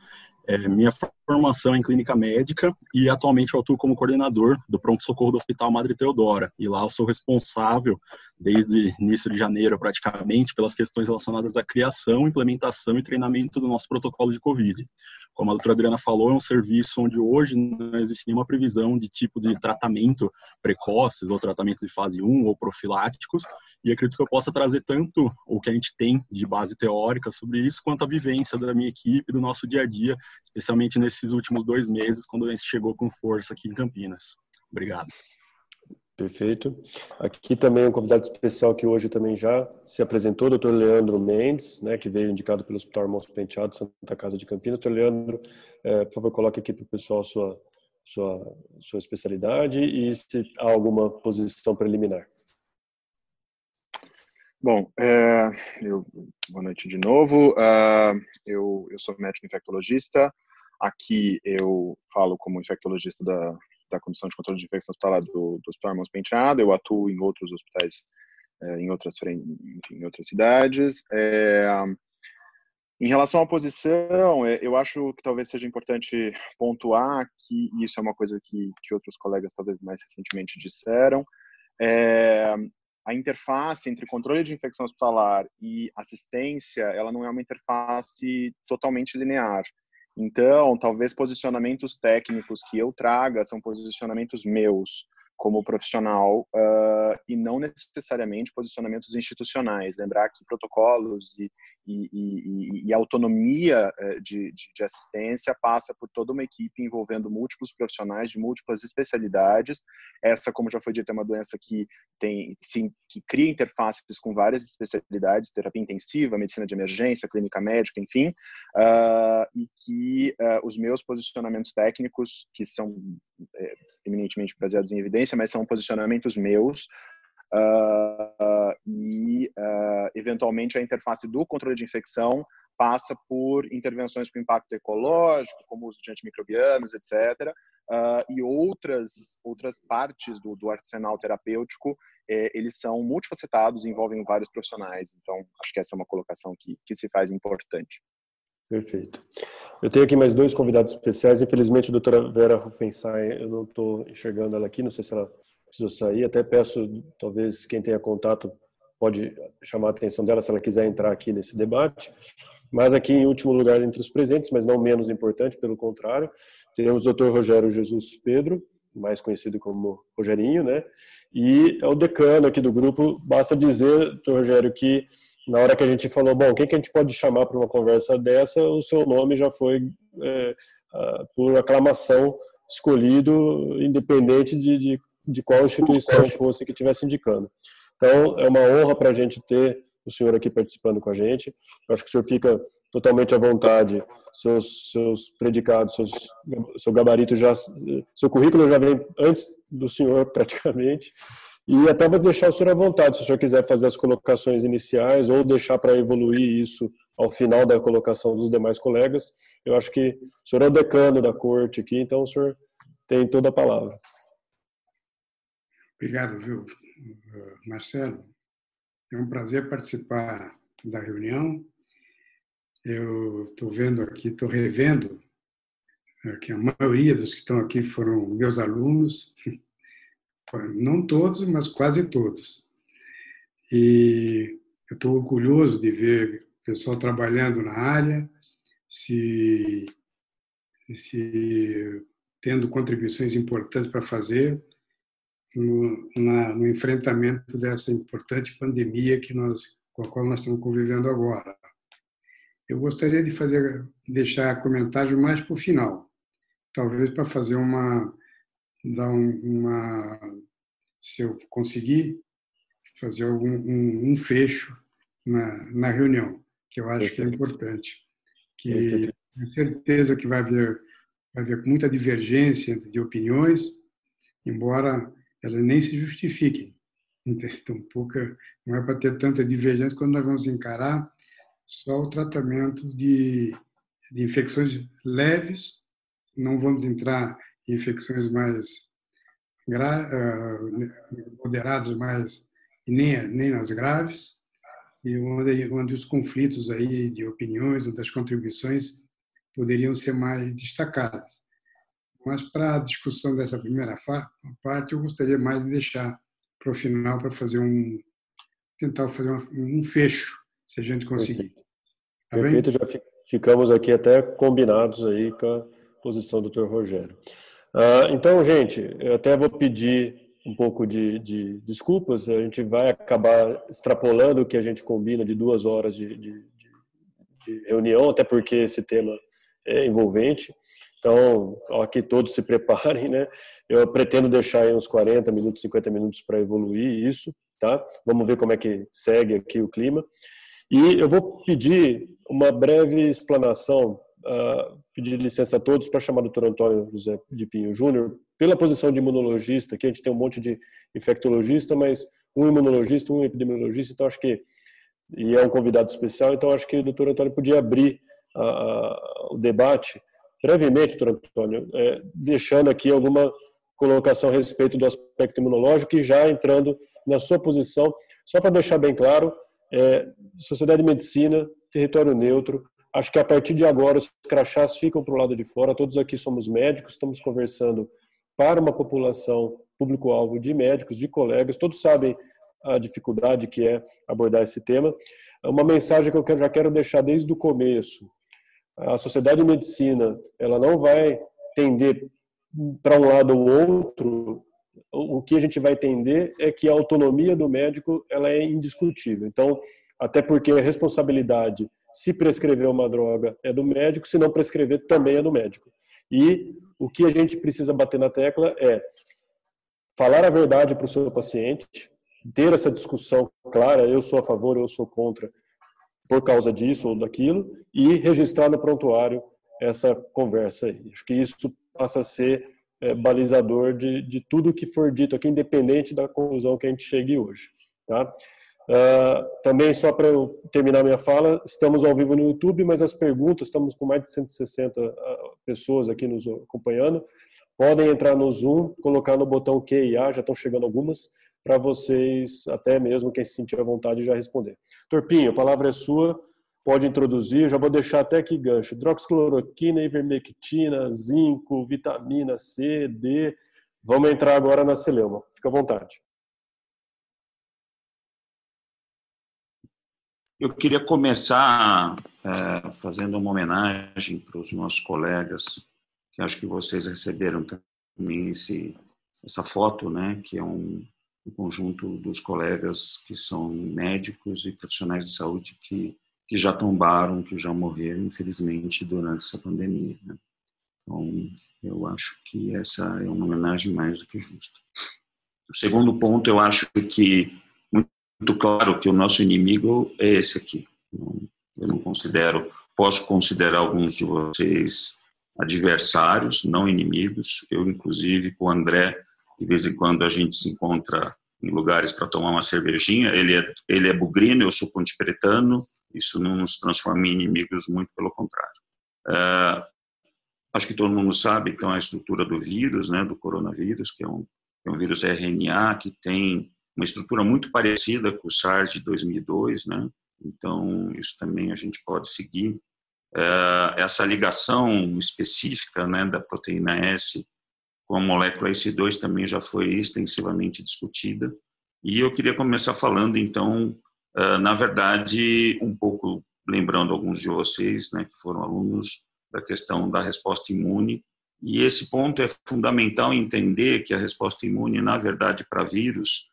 É, minha formação é em clínica médica e atualmente eu atuo como coordenador do pronto-socorro do Hospital Madre Teodora. E lá eu sou responsável, desde início de janeiro praticamente, pelas questões relacionadas à criação, implementação e treinamento do nosso protocolo de Covid. Como a doutora Adriana falou, é um serviço onde hoje não existe nenhuma previsão de tipo de tratamento precoces ou tratamentos de fase 1 ou profiláticos, e acredito que eu possa trazer tanto o que a gente tem de base teórica sobre isso, quanto a vivência da minha equipe, do nosso dia a dia, especialmente nesses últimos dois meses, quando a gente chegou com força aqui em Campinas. Obrigado. Perfeito. Aqui também um convidado especial que hoje também já se apresentou, o Dr. Leandro Mendes, né, que veio indicado pelo Hospital Irmãos Penteado, Santa Casa de Campinas. Dr. Leandro, é, por favor, coloque aqui para o pessoal sua, sua, sua especialidade e se há alguma posição preliminar. Bom, é, eu, boa noite de novo. Uh, eu, eu sou médico infectologista. Aqui eu falo como infectologista da da Comissão de Controle de Infecção Hospitalar do, do Hospital Irmãos Penteado, eu atuo em outros hospitais, é, em, outras, enfim, em outras cidades. É, em relação à posição, é, eu acho que talvez seja importante pontuar que isso é uma coisa que, que outros colegas talvez mais recentemente disseram, é, a interface entre controle de infecção hospitalar e assistência, ela não é uma interface totalmente linear. Então, talvez posicionamentos técnicos que eu traga são posicionamentos meus como profissional uh, e não necessariamente posicionamentos institucionais. Lembrar que protocolos e, e, e, e autonomia uh, de, de, de, assistência passa por toda uma equipe envolvendo múltiplos profissionais de múltiplas especialidades. Essa, como já foi dito, é uma doença que tem sim, que cria interfaces com várias especialidades, terapia intensiva, medicina de emergência, clínica médica, enfim, uh, e que os meus posicionamentos técnicos, que são é, eminentemente baseados em evidência, mas são posicionamentos meus. Uh, e, uh, eventualmente, a interface do controle de infecção passa por intervenções com impacto ecológico, como uso de antimicrobianos, etc., uh, e outras, outras partes do, do arsenal terapêutico, eh, eles são multifacetados e envolvem vários profissionais. Então, acho que essa é uma colocação que, que se faz importante. Perfeito. Eu tenho aqui mais dois convidados especiais. Infelizmente, a doutora Vera Ruffenstein, eu não estou enxergando ela aqui, não sei se ela precisou sair. Até peço, talvez, quem tenha contato pode chamar a atenção dela se ela quiser entrar aqui nesse debate. Mas aqui, em último lugar, entre os presentes, mas não menos importante, pelo contrário, teremos o doutor Rogério Jesus Pedro, mais conhecido como Rogerinho, né? E é o decano aqui do grupo. Basta dizer, doutor Rogério, que na hora que a gente falou, bom, quem que a gente pode chamar para uma conversa dessa, o seu nome já foi, é, por aclamação, escolhido, independente de, de, de qual instituição fosse que estivesse indicando. Então, é uma honra para a gente ter o senhor aqui participando com a gente. Eu acho que o senhor fica totalmente à vontade, seus, seus predicados, seus, seu gabarito já, seu currículo já vem antes do senhor praticamente. E até vou deixar o senhor à vontade, se o senhor quiser fazer as colocações iniciais ou deixar para evoluir isso ao final da colocação dos demais colegas. Eu acho que o senhor é o decano da corte aqui, então o senhor tem toda a palavra. Obrigado, viu, Marcelo. É um prazer participar da reunião. Eu estou vendo aqui, estou revendo que a maioria dos que estão aqui foram meus alunos, não todos, mas quase todos. E eu estou orgulhoso de ver o pessoal trabalhando na área, se, se tendo contribuições importantes para fazer no, na, no, enfrentamento dessa importante pandemia que nós, com a qual nós estamos convivendo agora. Eu gostaria de fazer, deixar comentário mais para o final, talvez para fazer uma dar uma, se eu conseguir fazer algum um, um fecho na, na reunião, que eu acho que é importante, que tenho certeza que vai haver vai haver muita divergência de opiniões, embora elas nem se justifiquem. Então, pouca, não é para ter tanta divergência quando nós vamos encarar só o tratamento de, de infecções leves, não vamos entrar infecções mais gra, uh, moderadas, mais nem, nem nas graves, e onde, onde os conflitos aí de opiniões ou das contribuições poderiam ser mais destacados. Mas para a discussão dessa primeira parte, eu gostaria mais de deixar para o final para fazer um tentar fazer um, fecho, se a gente conseguir. Tá Perfeito, bem? já ficamos aqui até combinados aí com a posição do Dr. Rogério. Uh, então, gente, eu até vou pedir um pouco de, de, desculpas, a gente vai acabar extrapolando o que a gente combina de duas horas de, de, de reunião, até porque esse tema é envolvente. Então, aqui todos se preparem, né? Eu pretendo deixar aí uns 40 minutos, 50 minutos para evoluir isso, tá? Vamos ver como é que segue aqui o clima. E eu vou pedir uma breve explanação, uh, pedir licença a todos para chamar o doutor Antônio José de Pinho Júnior, pela posição de imunologista, que a gente tem um monte de infectologista, mas um imunologista, um epidemiologista, então acho que, e é um convidado especial, então acho que o doutor Antônio podia abrir uh, o debate brevemente, doutor Antônio, é, deixando aqui alguma colocação a respeito do aspecto imunológico e já entrando na sua posição, só para deixar bem claro, é, Sociedade de Medicina, território neutro, acho que a partir de agora os crachás ficam para o lado de fora, todos aqui somos médicos, estamos conversando para uma população público-alvo de médicos, de colegas, todos sabem a dificuldade que é abordar esse tema. Uma mensagem que eu já quero deixar desde o começo, a sociedade de medicina, ela não vai tender para um lado ou outro, o que a gente vai entender é que a autonomia do médico ela é indiscutível. Então, até porque a responsabilidade, se prescrever uma droga, é do médico, se não prescrever, também é do médico. E o que a gente precisa bater na tecla é falar a verdade para o seu paciente, ter essa discussão clara, eu sou a favor, eu sou contra, por causa disso ou daquilo, e registrar no prontuário essa conversa aí. Acho que isso passa a ser é, balizador de, de tudo que for dito aqui, independente da conclusão que a gente chegue hoje. Tá? Uh, também, só para eu terminar minha fala, estamos ao vivo no YouTube, mas as perguntas, estamos com mais de 160 ah, pessoas aqui nos acompanhando, podem entrar no Zoom, colocar no botão Q e A, já estão chegando algumas, para vocês, até mesmo quem se sentir à vontade, já responder. Torpinho, a palavra é sua, pode introduzir, já vou deixar até aqui gancho. Hidroxicloroquina, ivermectina, zinco, vitamina C, D. Vamos entrar agora na celeuma. Fica à vontade. Eu queria começar é, fazendo uma homenagem para os nossos colegas, que acho que vocês receberam também esse, essa foto, né, que é um, um conjunto dos colegas que são médicos e profissionais de saúde que que já tombaram, que já morreram, infelizmente, durante essa pandemia. Né? Então, eu acho que essa é uma homenagem mais do que justa. O segundo ponto, eu acho que muito claro que o nosso inimigo é esse aqui. Eu não considero, posso considerar alguns de vocês adversários, não inimigos. Eu, inclusive, com o André, de vez em quando a gente se encontra em lugares para tomar uma cervejinha. Ele é, ele é bugrino, eu sou pontepretano, isso não nos transforma em inimigos, muito pelo contrário. É, acho que todo mundo sabe, então, a estrutura do vírus, né, do coronavírus, que é um, é um vírus RNA que tem uma estrutura muito parecida com o SARS de 2002, né? Então, isso também a gente pode seguir. É, essa ligação específica né, da proteína S com a molécula S2 também já foi extensivamente discutida. E eu queria começar falando, então, ah, na verdade, um pouco lembrando alguns de vocês, né, que foram alunos, da questão da resposta imune. E esse ponto é fundamental entender que a resposta imune, na verdade, para vírus,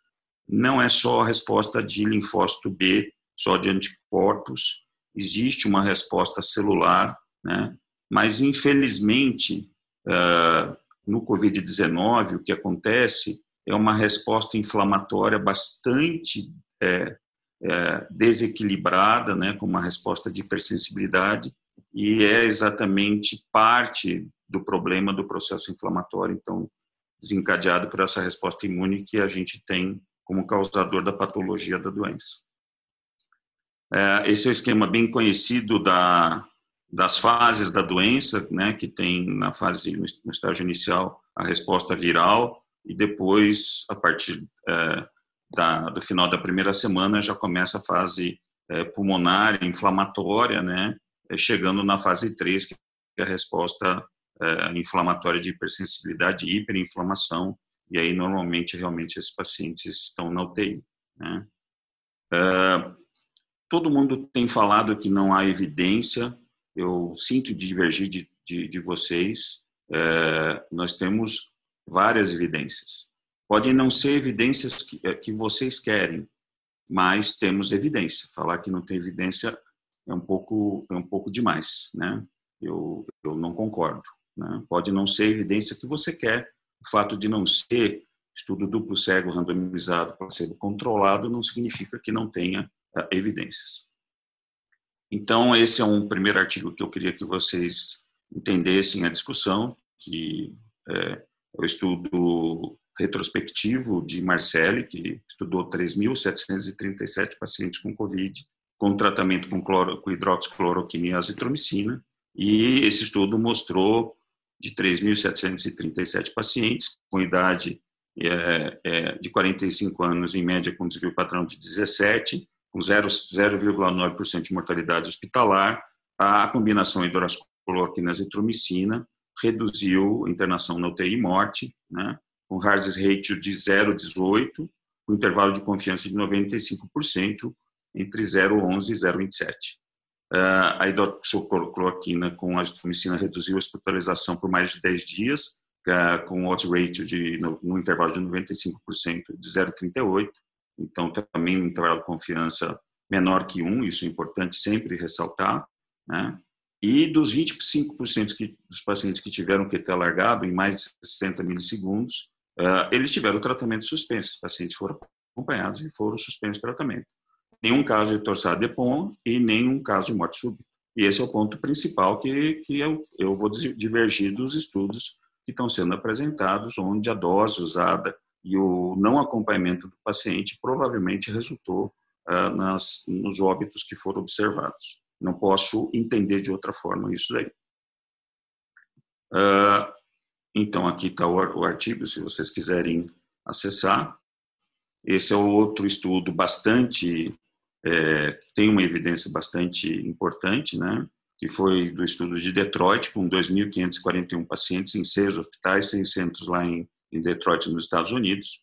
não é só a resposta de linfócito B, só de anticorpos. Existe uma resposta celular, né? mas infelizmente, uh, no Covid-19, o que acontece é uma resposta inflamatória bastante é, é, desequilibrada, né, com uma resposta de hipersensibilidade, e é exatamente parte do problema do processo inflamatório, então, desencadeado por essa resposta imune que a gente tem como causador da patologia da doença. É, esse é o esquema bem conhecido da, das fases da doença, né, que tem na fase, no estágio inicial, a resposta viral, e depois, a partir é, da, do final da primeira semana já começa a fase é, pulmonar, inflamatória, né? É, chegando na fase 3, que é a resposta é, inflamatória de hipersensibilidade hiperinflamação, e aí normalmente realmente esses pacientes estão na UTI. Né? É, todo mundo tem falado que não há evidência, eu sinto divergir de, de, de vocês, é, nós temos várias evidências. Podem não ser evidências que, é, que vocês querem, mas temos evidência. Falar que não tem evidência é um pouco é um pouco demais, né? Eu eu não concordo. Né? Pode não ser evidência que você quer. O fato de não ser estudo duplo cego randomizado placebo controlado não significa que não tenha uh, evidências. Então esse é um primeiro artigo que eu queria que vocês entendessem a discussão que é, o estudo retrospectivo de Marcelli, que estudou 3.737 pacientes com COVID, com tratamento com, cloro, com hidroxicloroquina e azitromicina, e esse estudo mostrou de 3.737 pacientes com idade é, é, de 45 anos, em média com desvio padrão de 17, com 0,9% de mortalidade hospitalar, a combinação hidroxicloroquina e azitromicina reduziu internação na UTI e morte, né, com hazard ratio de 0,18, com intervalo de confiança de 95%, entre 0,11 e 0,27. Uh, a hidroxicloroquina com azitromicina reduziu a hospitalização por mais de 10 dias, uh, com odds ratio de, no, no, intervalo de 95% de 0,38. Então, também no intervalo de confiança menor que 1, isso é importante sempre ressaltar. Né? E dos 25% que, dos pacientes que tiveram QT alargado em mais de 60 milissegundos, uh, eles tiveram tratamento suspenso. Os pacientes foram acompanhados e foram suspensos o tratamento. Nenhum caso de torsade de POM e nenhum caso de morte súbita. E esse é o ponto principal que, que eu, eu vou divergir dos estudos que estão sendo apresentados, onde a dose usada e o não acompanhamento do paciente provavelmente resultou uh, nas, nos óbitos que foram observados. Não posso entender de outra forma isso daí. Uh, então, aqui está o, o artigo, se vocês quiserem acessar. Esse é outro estudo bastante, é, tem uma evidência bastante importante, né? que foi do estudo de Detroit, com 2.541 pacientes em seis hospitais, seis centros lá em, em Detroit, nos Estados Unidos.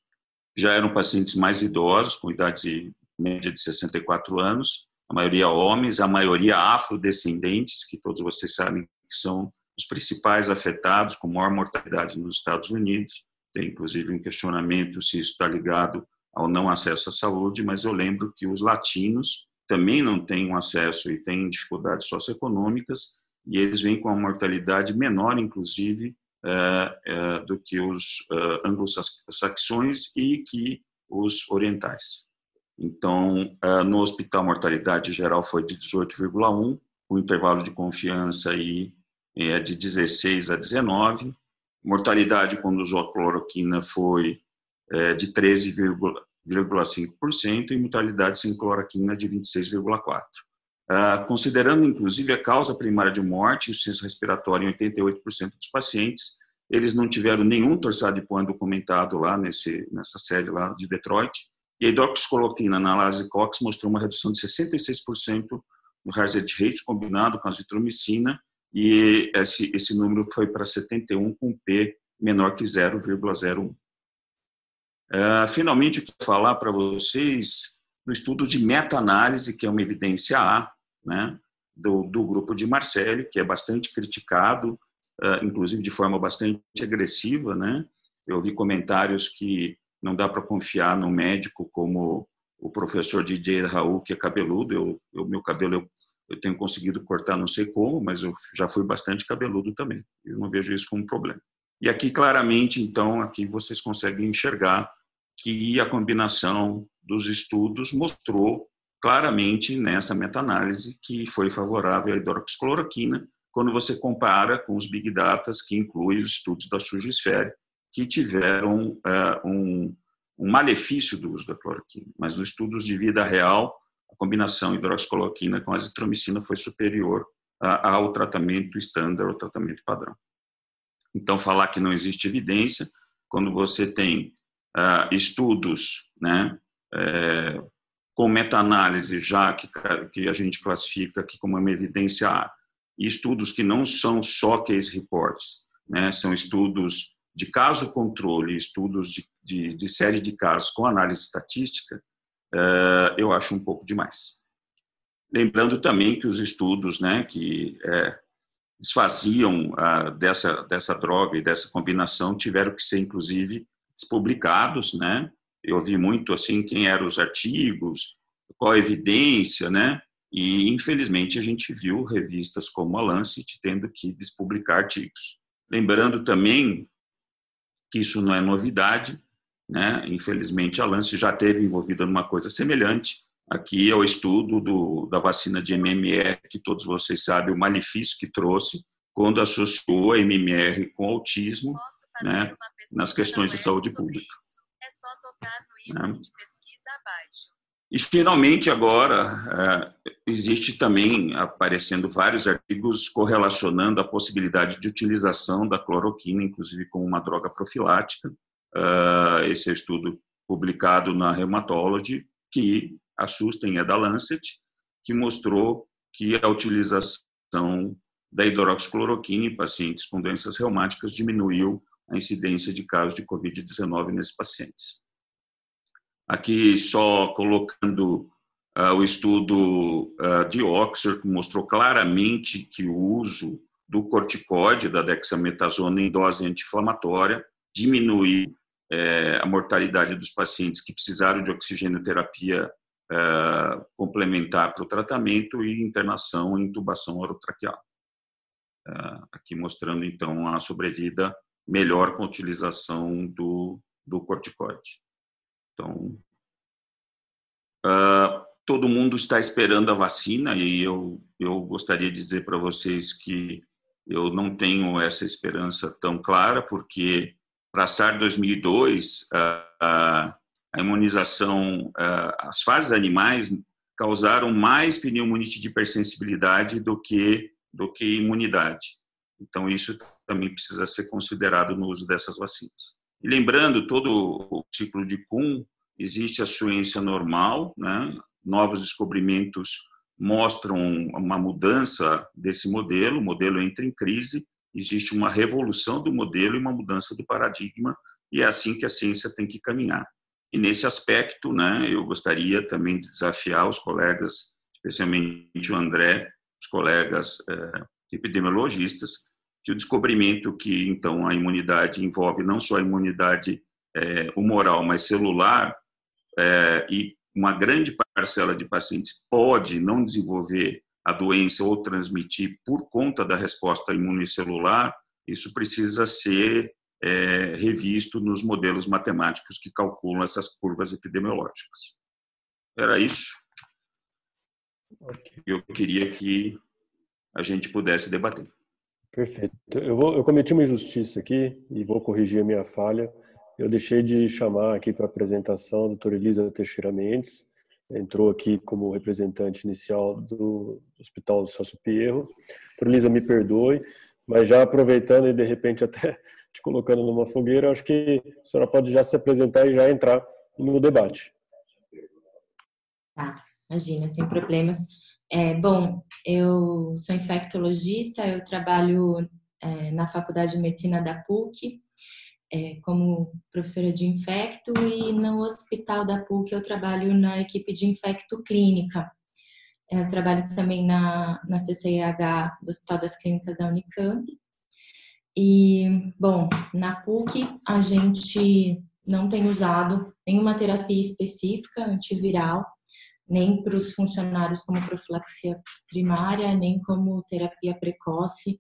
Já eram pacientes mais idosos, com idade média de 64 anos, a maioria homens, a maioria afrodescendentes, que todos vocês sabem que são os principais afetados com maior mortalidade nos Estados Unidos. Tem inclusive um questionamento se isso está ligado ao não acesso à saúde, mas eu lembro que os latinos também não têm acesso e têm dificuldades socioeconômicas e eles vêm com uma mortalidade menor, inclusive, do que os é, anglo-saxões e que os orientais. Então, no hospital, a mortalidade geral foi de 18,1, o intervalo de confiança aí é de 16 a 19. Mortalidade com usou cloroquina foi é, de 13,5% e mortalidade sem cloroquina de 26,4%. Ah, considerando, inclusive, a causa primária de morte, insuficiência respiratória em 88% dos pacientes, eles não tiveram nenhum pão documentado lá nesse, nessa série lá de Detroit, e a hidroxicloroquina na Lasicox mostrou uma redução de 66% no hazard rate combinado com a azitromicina e esse, esse número foi para 71 com P menor que 0,01. Uh, é, finalmente, eu quero falar para vocês do estudo de meta-análise, que é uma evidência A, né, do, do grupo de Marcelli, que é bastante criticado, uh, inclusive de forma bastante agressiva. Né? Eu ouvi comentários que não dá para confiar no médico como o professor DJ Raul, que é cabeludo. Eu, eu meu cabelo eu, eu, tenho conseguido cortar, não sei como, mas eu já fui bastante cabeludo também. Eu não vejo isso como problema. E aqui claramente, então, aqui vocês conseguem enxergar que a combinação dos estudos mostrou claramente nessa meta-análise que foi favorável à hidroxicloroquina quando você compara com os big data que incluem os estudos da Sugisfere que tiveram uh, um, um, malefício do uso da cloroquina. Mas nos estudos de vida real, a combinação hidroxicloroquina com azitromicina foi superior uh, ao tratamento estándar, ao tratamento padrão. Então, falar que não existe evidência, quando você tem uh, estudos né, é, com meta-análise, já que, que a gente classifica aqui como uma evidência A, e estudos que não são só case reports, né, são estudos de caso controle, estudos de, de, de série de casos com análise estatística, é, eu acho um pouco demais. Lembrando também que os estudos né, que é, desfaziam ah, dessa, dessa droga e dessa combinação tiveram que ser, inclusive, despublicados, né? Eu vi muito, assim, quem eram os artigos, qual a evidência, né? E, infelizmente, a gente viu revistas como a Lancet tendo que despublicar artigos. Lembrando também que isso não é novidade, né? Infelizmente, a Lancet já teve envolvida numa coisa semelhante, Aqui é o estudo do, da vacina de MMR, que todos vocês sabem o malefício que trouxe quando associou a MMR com autismo né, nas questões de saúde pública. É só tocar no né? de pesquisa abaixo. E, finalmente, agora, é, existe também aparecendo vários artigos correlacionando a possibilidade de utilização da cloroquina, inclusive como uma droga profilática. Uh, esse é o estudo publicado na Rheumatology, que assustem é da Lancet, que mostrou que a utilização da hidroxicloroquina em pacientes com doenças reumáticas diminuiu a incidência de casos de Covid-19 nesses pacientes. Aqui, só colocando uh, o estudo uh, de Oxford, que mostrou claramente que o uso do corticóide, da dexametasona em dose anti-inflamatória, diminuiu eh, a mortalidade dos pacientes que precisaram de oxigenoterapia é, complementar para o tratamento e internação e intubação orotraqueal. Aqui mostrando, então, a sobrevida melhor com a utilização do, do corticoide. Então, uh, todo mundo está esperando a vacina e eu, eu gostaria de dizer para vocês que eu não tenho essa esperança tão clara, porque para SAR 2002, uh, uh, a imunização, eh, as fases animais causaram mais pneumonite de hipersensibilidade do que, do que imunidade. Então, isso também precisa ser considerado no uso dessas vacinas. E lembrando, todo o ciclo de Kuhn, existe a ciência normal, né? novos descobrimentos mostram uma mudança desse modelo, o modelo entra em crise, existe uma revolução do modelo e uma mudança do paradigma, e é assim que a ciência tem que caminhar. E nesse aspecto, né, eu gostaria também de desafiar os colegas, especialmente o André, os colegas é, epidemiologistas, que o descobrimento que então a imunidade envolve não só a imunidade é, humoral, mas celular, é, e uma grande parcela de pacientes pode não desenvolver a doença ou transmitir por conta da resposta imunicelular, isso precisa ser é, revisto nos modelos matemáticos que calculam essas curvas epidemiológicas. Era isso. Eu queria que a gente pudesse debater. Perfeito. Eu, vou, eu cometi uma injustiça aqui e vou corrigir a minha falha. Eu deixei de chamar aqui para a apresentação a doutora Elisa Teixeira Mendes, entrou aqui como representante inicial do Hospital do Celso Pierro. Por Elisa, me perdoe, mas já aproveitando e de repente até te colocando numa fogueira, acho que a senhora pode já se apresentar e já entrar no debate. Tá, imagina, sem problemas. É, bom, eu sou infectologista, eu trabalho é, na Faculdade de Medicina da PUC é, como professora de infecto e no Hospital da PUC eu trabalho na equipe de infecto clínica. Eu trabalho também na, na CCIH do Hospital das Clínicas da Unicamp e, bom, na PUC a gente não tem usado nenhuma terapia específica antiviral, nem para os funcionários como profilaxia primária, nem como terapia precoce,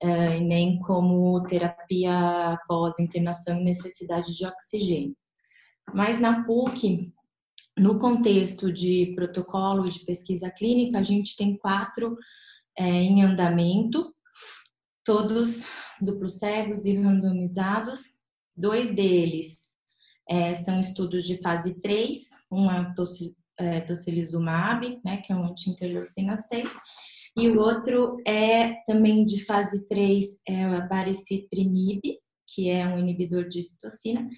eh, nem como terapia pós-internação e necessidade de oxigênio. Mas na PUC, no contexto de protocolo de pesquisa clínica, a gente tem quatro é, em andamento, todos duplos cegos e randomizados. Dois deles é, são estudos de fase 3, um é é, tocilizumab, né, que é um anti-interleucina 6, e o outro é também de fase 3, é o baricitinib, que é um inibidor de citocina,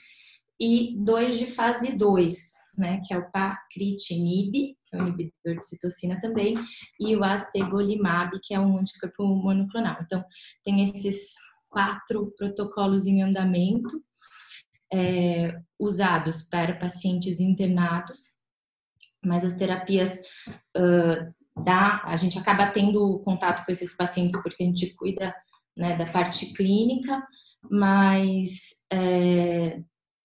e dois de fase 2, né, que é o pacritinib, que é um inibidor de citocina também, e o astegolimab, que é um anticorpo monoclonal. Então, tem esses quatro protocolos em andamento, é, usados para pacientes internados, mas as terapias uh, da, a gente acaba tendo contato com esses pacientes porque a gente cuida né, da parte clínica, mas é,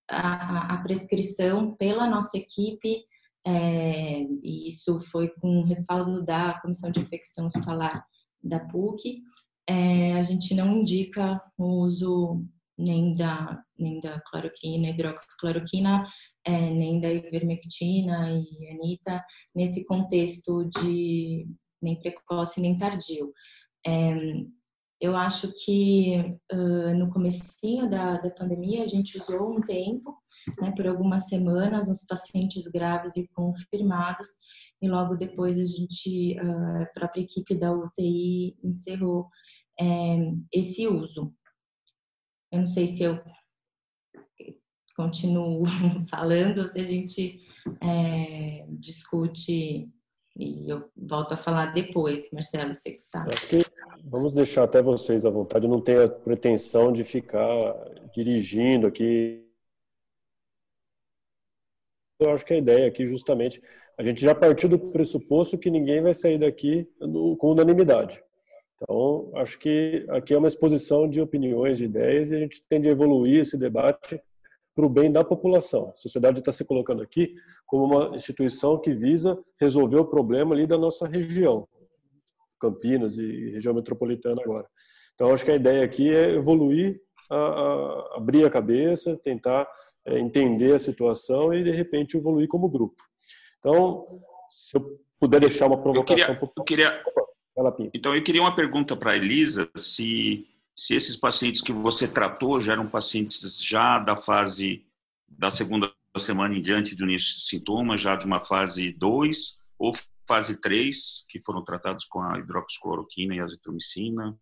a, a, prescrição pela nossa equipe, é, e isso foi com o respaldo da Comissão de Infecção Hospitalar da PUC, é, a gente não indica o uso nem da, nem da cloroquina, hidroxicloroquina, é, nem da ivermectina e anita, nesse contexto de nem precoce nem tardio. É, eu acho que uh, no comecinho da, da pandemia a gente usou um tempo, né, por algumas semanas, nos pacientes graves e confirmados, e logo depois a gente, a própria equipe da UTI encerrou é, esse uso. Eu não sei se eu continuo falando ou se a gente é, discute e eu volto a falar depois, Marcelo, você que sabe. Que vamos deixar até vocês à vontade. Eu não tenho a pretensão de ficar dirigindo aqui. Eu acho que a ideia aqui, justamente, a gente já partiu do pressuposto que ninguém vai sair daqui com unanimidade. Então, acho que aqui é uma exposição de opiniões, de ideias, e a gente tende a evoluir esse debate para o bem da população. A sociedade está se colocando aqui como uma instituição que visa resolver o problema ali da nossa região, Campinas e região metropolitana agora. Então, acho que a ideia aqui é evoluir, a, a, abrir a cabeça, tentar é, entender a situação e, de repente, evoluir como grupo. Então, se eu puder deixar uma provocação... Eu queria, eu queria então, eu queria uma pergunta para a Elisa, se, se esses pacientes que você tratou já eram pacientes já da fase da segunda semana em diante do início de sintomas, já de uma fase 2 ou fase 3, que foram tratados com a hidroxicloroquina e a azitromicina.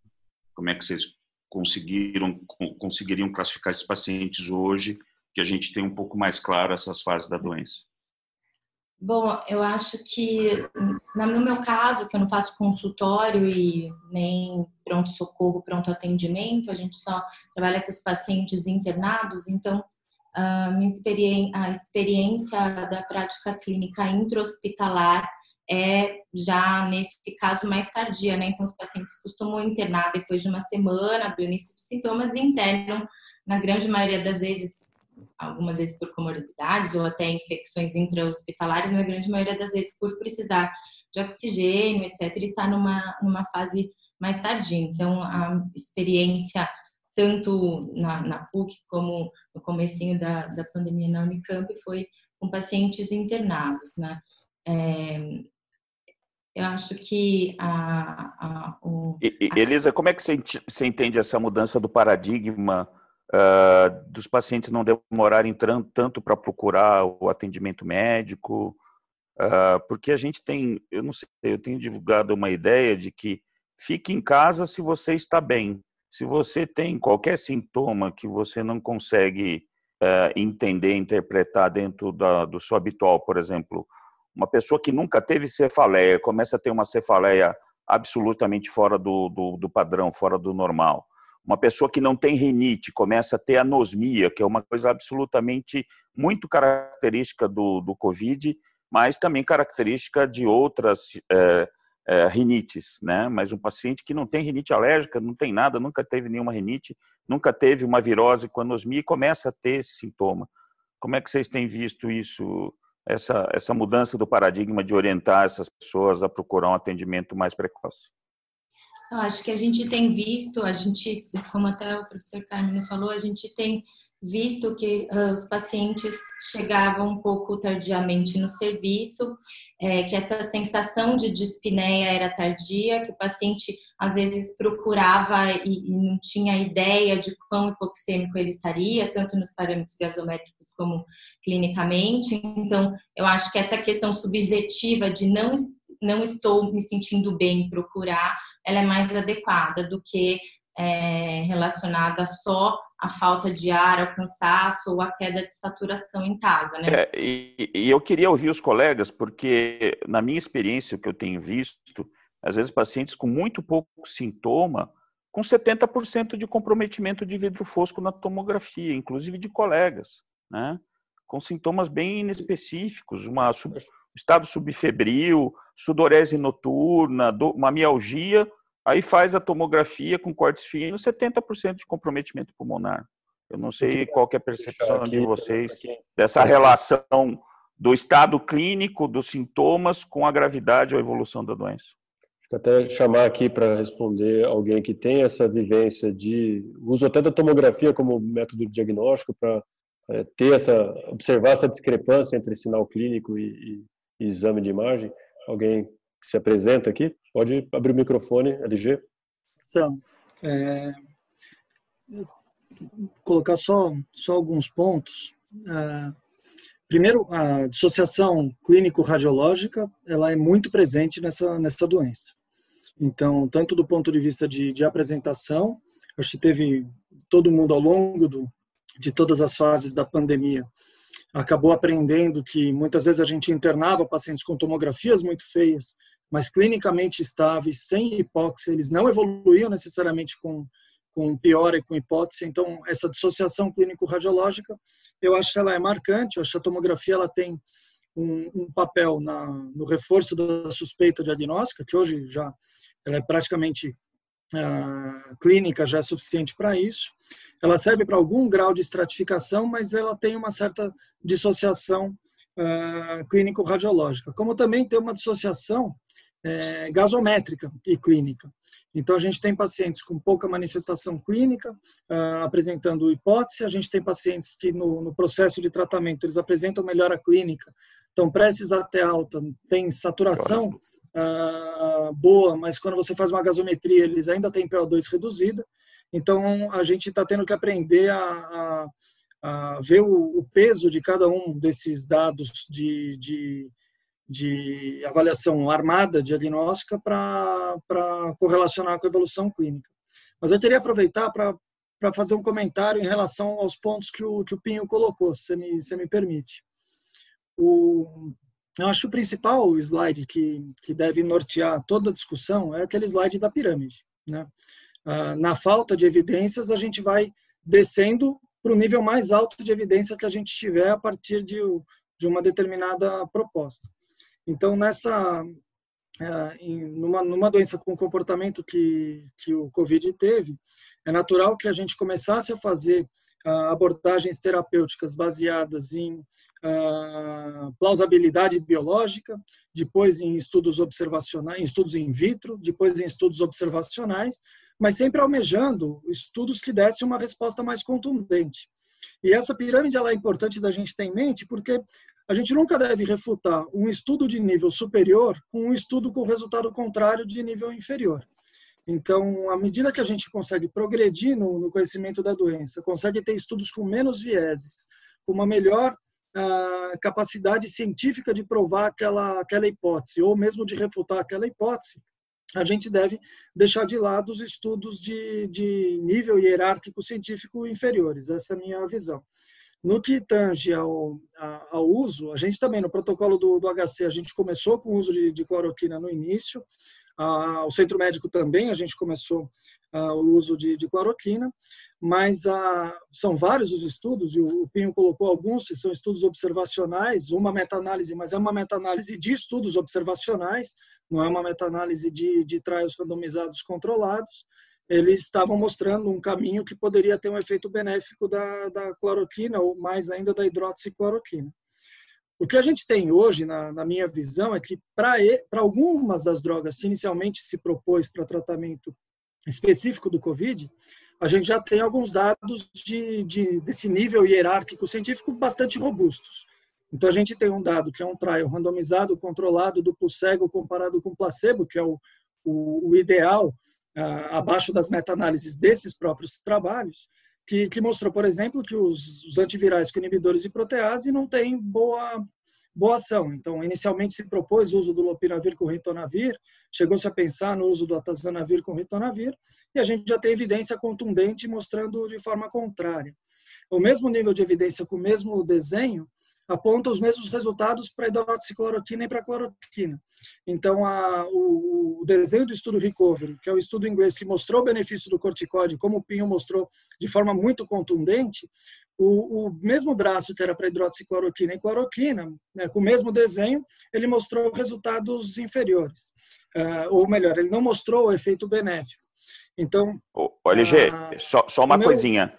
Como é que vocês conseguiram conseguiriam classificar esses pacientes hoje, que a gente tem um pouco mais claro essas fases da doença? Bom, eu acho que no meu caso, que eu não faço consultório e nem pronto-socorro, pronto-atendimento, a gente só trabalha com os pacientes internados, então a experiência da prática clínica intra-hospitalar é já nesse caso mais tardia, né? Então os pacientes costumam internar depois de uma semana do início dos sintomas e internam, na grande maioria das vezes, algumas vezes por comorbidades ou até infecções intra-hospitalares, na grande maioria das vezes por precisar de oxigênio, etc., e está numa, numa fase mais tardia. Então, a experiência, tanto na, na PUC como no comecinho da, da pandemia na Unicamp, foi com pacientes internados, né? É, eu acho que a, a, o, a... Elisa, como é que você entende essa mudança do paradigma uh, dos pacientes não demorarem tanto para procurar o atendimento médico, uh, porque a gente tem, eu não sei, eu tenho divulgado uma ideia de que fique em casa se você está bem. Se você tem qualquer sintoma que você não consegue uh, entender, interpretar dentro da, do seu habitual, por exemplo, uma pessoa que nunca teve cefaleia começa a ter uma cefaleia absolutamente fora do, do, do padrão, fora do normal. Uma pessoa que não tem rinite começa a ter anosmia, que é uma coisa absolutamente muito característica do, do Covid, mas também característica de outras é, é, rinites, né? Mas um paciente que não tem rinite alérgica, não tem nada, nunca teve nenhuma rinite, nunca teve uma virose com anosmia e começa a ter esse sintoma. Como é que vocês têm visto isso, essa, essa mudança do paradigma de orientar essas pessoas a procurar um atendimento mais precoce? Eu acho que a gente tem visto, a gente, como até o professor Carmen falou, a gente tem visto que uh, os pacientes chegavam um pouco tardiamente no serviço, é, que essa sensação de dispneia era tardia, que o paciente às vezes procurava e, e, não tinha ideia de quão hipoxêmico ele estaria, tanto nos parâmetros gasométricos como clinicamente. Então, eu acho que essa questão subjetiva de não, não estou me sentindo bem procurar ela é mais adequada do que é, relacionada só à falta de ar, ao cansaço ou à queda de saturação em casa, né? É, e, e, eu queria ouvir os colegas, porque na minha experiência, o que eu tenho visto, às vezes pacientes com muito pouco sintoma, com 70% de comprometimento de vidro fosco na tomografia, inclusive de colegas, né? Com sintomas bem inespecíficos, uma sub, estado subfebril, sudorese noturna, do, uma mialgia, aí faz a tomografia com cortes finos, 70% de comprometimento pulmonar. Eu não sei qual é a percepção de vocês dessa relação do estado clínico dos sintomas com a gravidade ou a evolução da doença. Até chamar aqui para responder alguém que tem essa vivência de uso até da tomografia como método diagnóstico para é, ter essa observar essa discrepância entre sinal clínico e, e, e exame de imagem. Alguém que se apresenta aqui? Pode abrir o microfone, LG. Então, é, colocar só, só alguns pontos. É, primeiro, a dissociação clínico-radiológica ela é muito presente nessa, nessa doença. Então, tanto do ponto de vista de, de apresentação, acho que teve todo mundo ao longo do, de todas as fases da pandemia acabou aprendendo que muitas vezes a gente internava pacientes com tomografias muito feias, mas clinicamente estáveis, sem hipóxia, eles não evoluíam necessariamente com, com piora e com hipóxia. Então, essa dissociação clínico-radiológica, eu acho que ela é marcante, eu acho que a tomografia ela tem um, um papel na, no reforço da suspeita diagnóstica, que hoje já ela é praticamente uh, clínica, já é suficiente para isso. Ela serve para algum grau de estratificação, mas ela tem uma certa dissociação uh, clínico-radiológica, como também tem uma dissociação é, gasométrica e clínica. Então, a gente tem pacientes com pouca manifestação clínica, uh, apresentando hipótese, a gente tem pacientes que no, no, processo de tratamento eles apresentam melhora clínica, estão prestes até alta, tem saturação uh, boa, mas quando você faz uma gasometria, eles ainda têm PO2 reduzida. Então, a gente está tendo que aprender a, a, a ver o, o, peso de cada um desses dados de, de de avaliação armada diagnóstica para correlacionar com a evolução clínica. Mas eu queria aproveitar para fazer um comentário em relação aos pontos que o, que o Pinho colocou, se me, se me permite. O, eu acho que o principal slide que, que deve nortear toda a discussão é aquele slide da pirâmide. Né? Ah, na falta de evidências, a gente vai descendo para o nível mais alto de evidência que a gente tiver a partir de, de uma determinada proposta. Então, nessa, é, numa, numa doença com comportamento que, que o Covid teve, é natural que a gente começasse a fazer uh, abordagens terapêuticas baseadas em uh, plausibilidade biológica, depois em estudos observacionais, em estudos in vitro, depois em estudos observacionais, mas sempre almejando estudos que dessem uma resposta mais contundente. E essa pirâmide ela é importante da gente ter em mente porque a gente nunca deve refutar um estudo de nível superior com um estudo com resultado contrário de nível inferior. Então, à medida que a gente consegue progredir no, no conhecimento da doença, consegue ter estudos com menos vieses, com uma melhor uh, capacidade científica de provar aquela, aquela hipótese, ou mesmo de refutar aquela hipótese, a gente deve deixar de lado os estudos de, de nível hierárquico científico inferiores. Essa é a minha visão. No que tange ao, ao uso, a gente também, no protocolo do, do HC, a gente começou com o uso de, de cloroquina no início, ah, o centro médico também, a gente começou ah, o uso de, de cloroquina, mas ah, são vários os estudos, e o, o Pinho colocou alguns, que são estudos observacionais, uma meta-análise, mas é uma meta-análise de estudos observacionais, não é uma meta-análise de, de trials randomizados controlados, eles estavam mostrando um caminho que poderia ter um efeito benéfico da, da cloroquina ou mais ainda da hidroxicloroquina. O que a gente tem hoje, na, na minha visão, é que para algumas das drogas que inicialmente se propôs para tratamento específico do COVID, a gente já tem alguns dados de, de, desse nível hierárquico científico bastante robustos. Então, a gente tem um dado que é um trial randomizado, controlado, duplo cego, comparado com placebo, que é o, o, o ideal abaixo das meta-análises desses próprios trabalhos, que, que, mostrou, por exemplo, que os, os, antivirais com inibidores de protease não têm boa boa ação. Então, inicialmente se propôs o uso do lopinavir com ritonavir, chegou-se a pensar no uso do atazanavir com ritonavir, e a gente já tem evidência contundente mostrando de forma contrária. O mesmo nível de evidência com o mesmo desenho aponta os mesmos resultados para hidroxicloroquina e para cloroquina. Então, a, o, o, desenho do estudo Recovery, que é o estudo inglês que mostrou o benefício do corticóide, como o Pinho mostrou de forma muito contundente, o, o mesmo braço que era para hidroxicloroquina e cloroquina, né, com o mesmo desenho, ele mostrou resultados inferiores. Uh, ou melhor, ele não mostrou o efeito benéfico. Então. LG, uh, só, só uma meu... coisinha.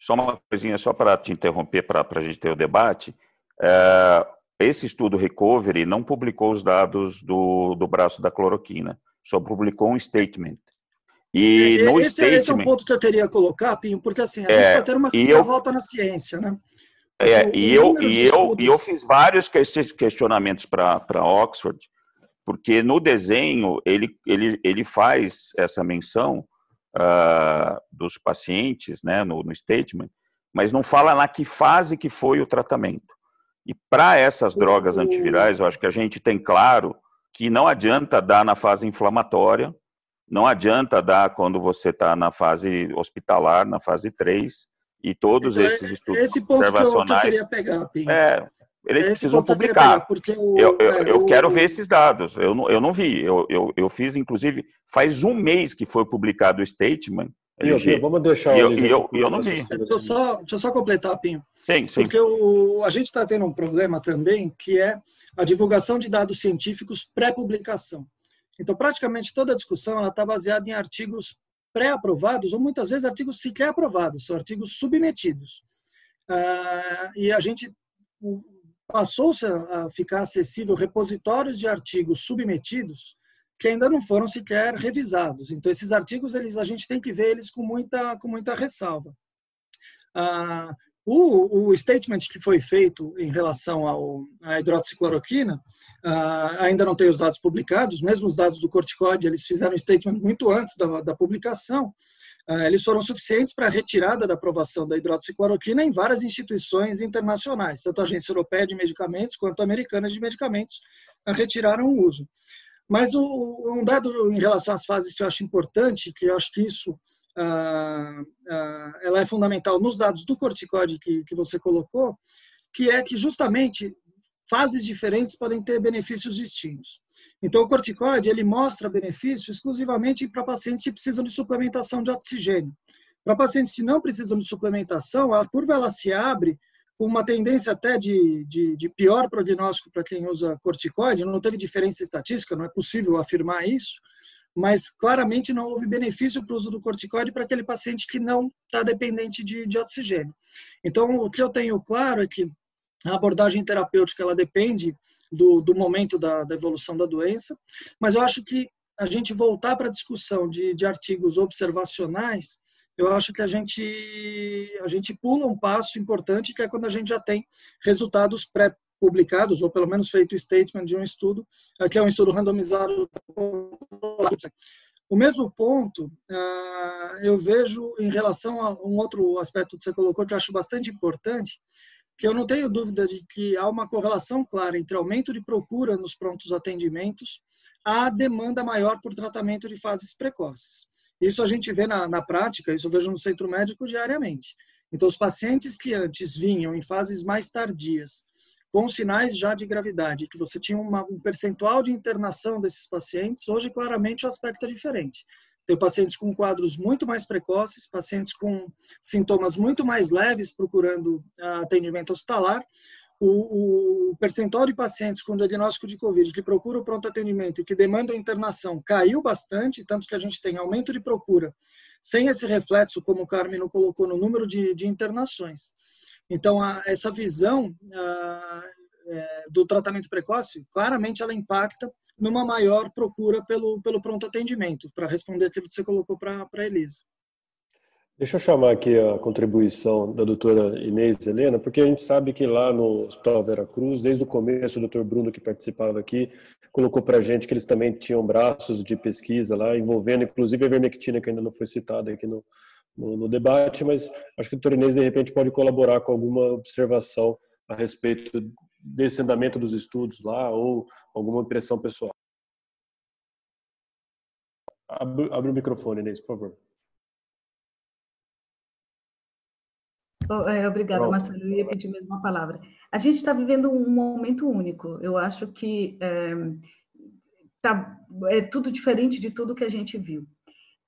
Só uma coisinha, só para te interromper, para a gente ter o debate. É, esse estudo Recovery não publicou os dados do, do braço da cloroquina, só publicou um statement. E é, no esse, statement... esse é um ponto que eu teria a colocar, Pinho, porque assim, a é, gente está tendo uma eu, volta na ciência, né? É, assim, é, e, eu, e, eu, e eu fiz vários questionamentos para Oxford, porque no desenho ele, ele, ele faz essa menção uh, dos pacientes, né, no, no statement, mas não fala na que fase que foi o tratamento. E para essas drogas antivirais, eu acho que a gente tem claro que não adianta dar na fase inflamatória, não adianta dar quando você está na fase hospitalar, na fase 3, e todos então, esses estudos esse ponto observacionais. Que eu, que eu pegar, é, eles esse precisam publicar. Eu, eu, eu, eu, quero ver esses dados. Eu não, eu não vi. Eu, eu, eu fiz, inclusive, faz um mês que foi publicado o statement Vamos deixar e eu, e eu, eu não vi. Deixa eu só, deixa eu só completar, Pinho. Sim, sim. Porque o, a gente está tendo um problema também, que é a divulgação de dados científicos pré-publicação. Então, praticamente toda a discussão está baseada em artigos pré-aprovados, ou muitas vezes artigos sequer aprovados, são artigos submetidos. Ah, e a gente passou-se a ficar acessível repositórios de artigos submetidos que ainda não foram sequer revisados. Então, esses artigos, eles, a gente tem que ver eles com muita, com muita ressalva. Ah, o, o, statement que foi feito em relação ao, à hidroxicloroquina ah, ainda não tem os dados publicados, mesmo os dados do corticoide, eles fizeram um statement muito antes da, da publicação, ah, eles foram suficientes para a retirada da aprovação da hidroxicloroquina em várias instituições internacionais, tanto a Agência Europeia de Medicamentos quanto a Americana de Medicamentos retiraram o uso. Mas o, um dado em relação às fases que eu acho importante, que eu acho que isso ah, ah, ela é fundamental nos dados do corticóide que, que você colocou, que é que justamente fases diferentes podem ter benefícios distintos. Então, o corticóide ele mostra benefício exclusivamente para pacientes que precisam de suplementação de oxigênio. Para pacientes que não precisam de suplementação, a curva ela se abre com uma tendência até de, de, de pior prognóstico para quem usa corticoide, não teve diferença estatística, não é possível afirmar isso, mas claramente não houve benefício para o uso do corticoide para aquele paciente que não está dependente de, de oxigênio. Então, o que eu tenho claro é que a abordagem terapêutica ela depende do, do momento da, da, evolução da doença, mas eu acho que a gente voltar para a discussão de, de artigos observacionais eu acho que a gente a gente pula um passo importante que é quando a gente já tem resultados pré publicados ou pelo menos feito o statement de um estudo que é um estudo randomizado o mesmo ponto ah, eu vejo em relação a um outro aspecto que você colocou que eu acho bastante importante que eu não tenho dúvida de que há uma correlação clara entre aumento de procura nos prontos atendimentos a demanda maior por tratamento de fases precoces. Isso a gente vê na, na prática, isso eu vejo no centro médico diariamente. Então, os pacientes que antes vinham em fases mais tardias, com sinais já de gravidade, que você tinha uma, um percentual de internação desses pacientes, hoje claramente o aspecto é diferente. Tem pacientes com quadros muito mais precoces, pacientes com sintomas muito mais leves procurando atendimento hospitalar, o, o, percentual de pacientes com diagnóstico de Covid que procuram pronto atendimento e que demandam internação caiu bastante, tanto que a gente tem aumento de procura, sem esse reflexo, como o Carmen colocou, no número de, de internações. Então, a, essa visão a, é, do tratamento precoce, claramente ela impacta numa maior procura pelo, pelo pronto atendimento, para responder aquilo que você colocou para a Elisa. Deixa eu chamar aqui a contribuição da doutora Inês Helena, porque a gente sabe que lá no Hospital Vera Cruz, desde o começo, o doutor Bruno, que participava aqui, colocou para a gente que eles também tinham braços de pesquisa lá, envolvendo inclusive a ivermectina, que ainda não foi citada aqui no, no, no debate, mas acho que a doutora Inês, de repente, pode colaborar com alguma observação a respeito desse andamento dos estudos lá ou alguma impressão pessoal. Abre, abre o microfone, Inês, por favor. É, obrigada, Marcelo. Eu ia pedir mesmo uma palavra. A gente está vivendo um momento único. Eu acho que é, tá, é tudo diferente de tudo que a gente viu.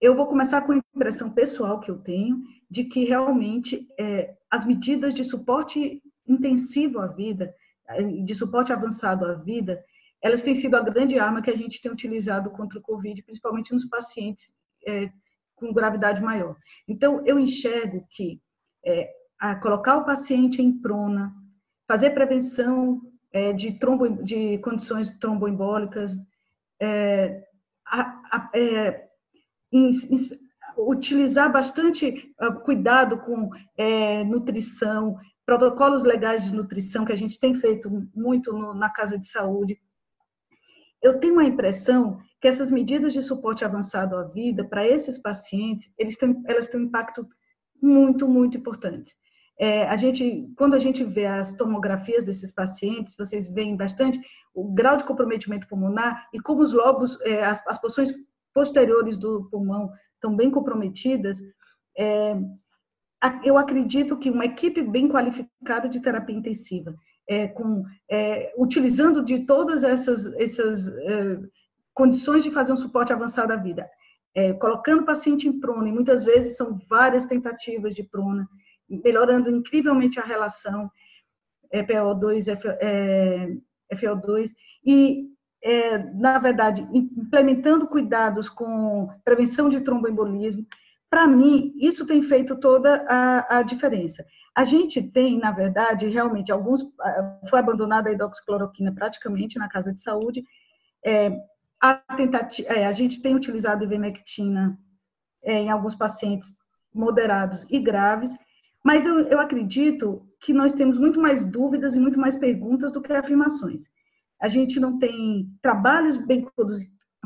Eu vou começar com a impressão pessoal que eu tenho de que realmente é, as medidas de suporte intensivo à vida, de suporte avançado à vida, elas têm sido a grande arma que a gente tem utilizado contra o Covid, principalmente nos pacientes é, com gravidade maior. Então, eu enxergo que é, a colocar o paciente em prona, fazer prevenção é, de, trombo, de condições tromboembólicas, é, a, a, é, in, in, utilizar bastante uh, cuidado com é, nutrição, protocolos legais de nutrição que a gente tem feito muito no, na casa de saúde. Eu tenho a impressão que essas medidas de suporte avançado à vida para esses pacientes, eles têm, elas têm um impacto muito, muito importante. É, a gente, quando a gente vê as tomografias desses pacientes, vocês veem bastante o grau de comprometimento pulmonar e como os lobos, é, as, as porções posteriores do pulmão estão bem comprometidas. É, eu acredito que uma equipe bem qualificada de terapia intensiva, é, com, é, utilizando de todas essas, essas é, condições de fazer um suporte avançado à vida, é, colocando o paciente em prona, e muitas vezes são várias tentativas de prona, melhorando incrivelmente a relação é, PO2, é, FO2, e, é, na verdade, implementando cuidados com prevenção de tromboembolismo, para mim, isso tem feito toda a, a, diferença. A gente tem, na verdade, realmente, alguns. Foi abandonada a hidroxicloroquina praticamente na casa de saúde. É, a, tentativa, é, a gente tem utilizado ivermectina é, em alguns pacientes moderados e graves, mas eu, eu acredito que nós temos muito mais dúvidas e muito mais perguntas do que afirmações. A gente não tem trabalhos bem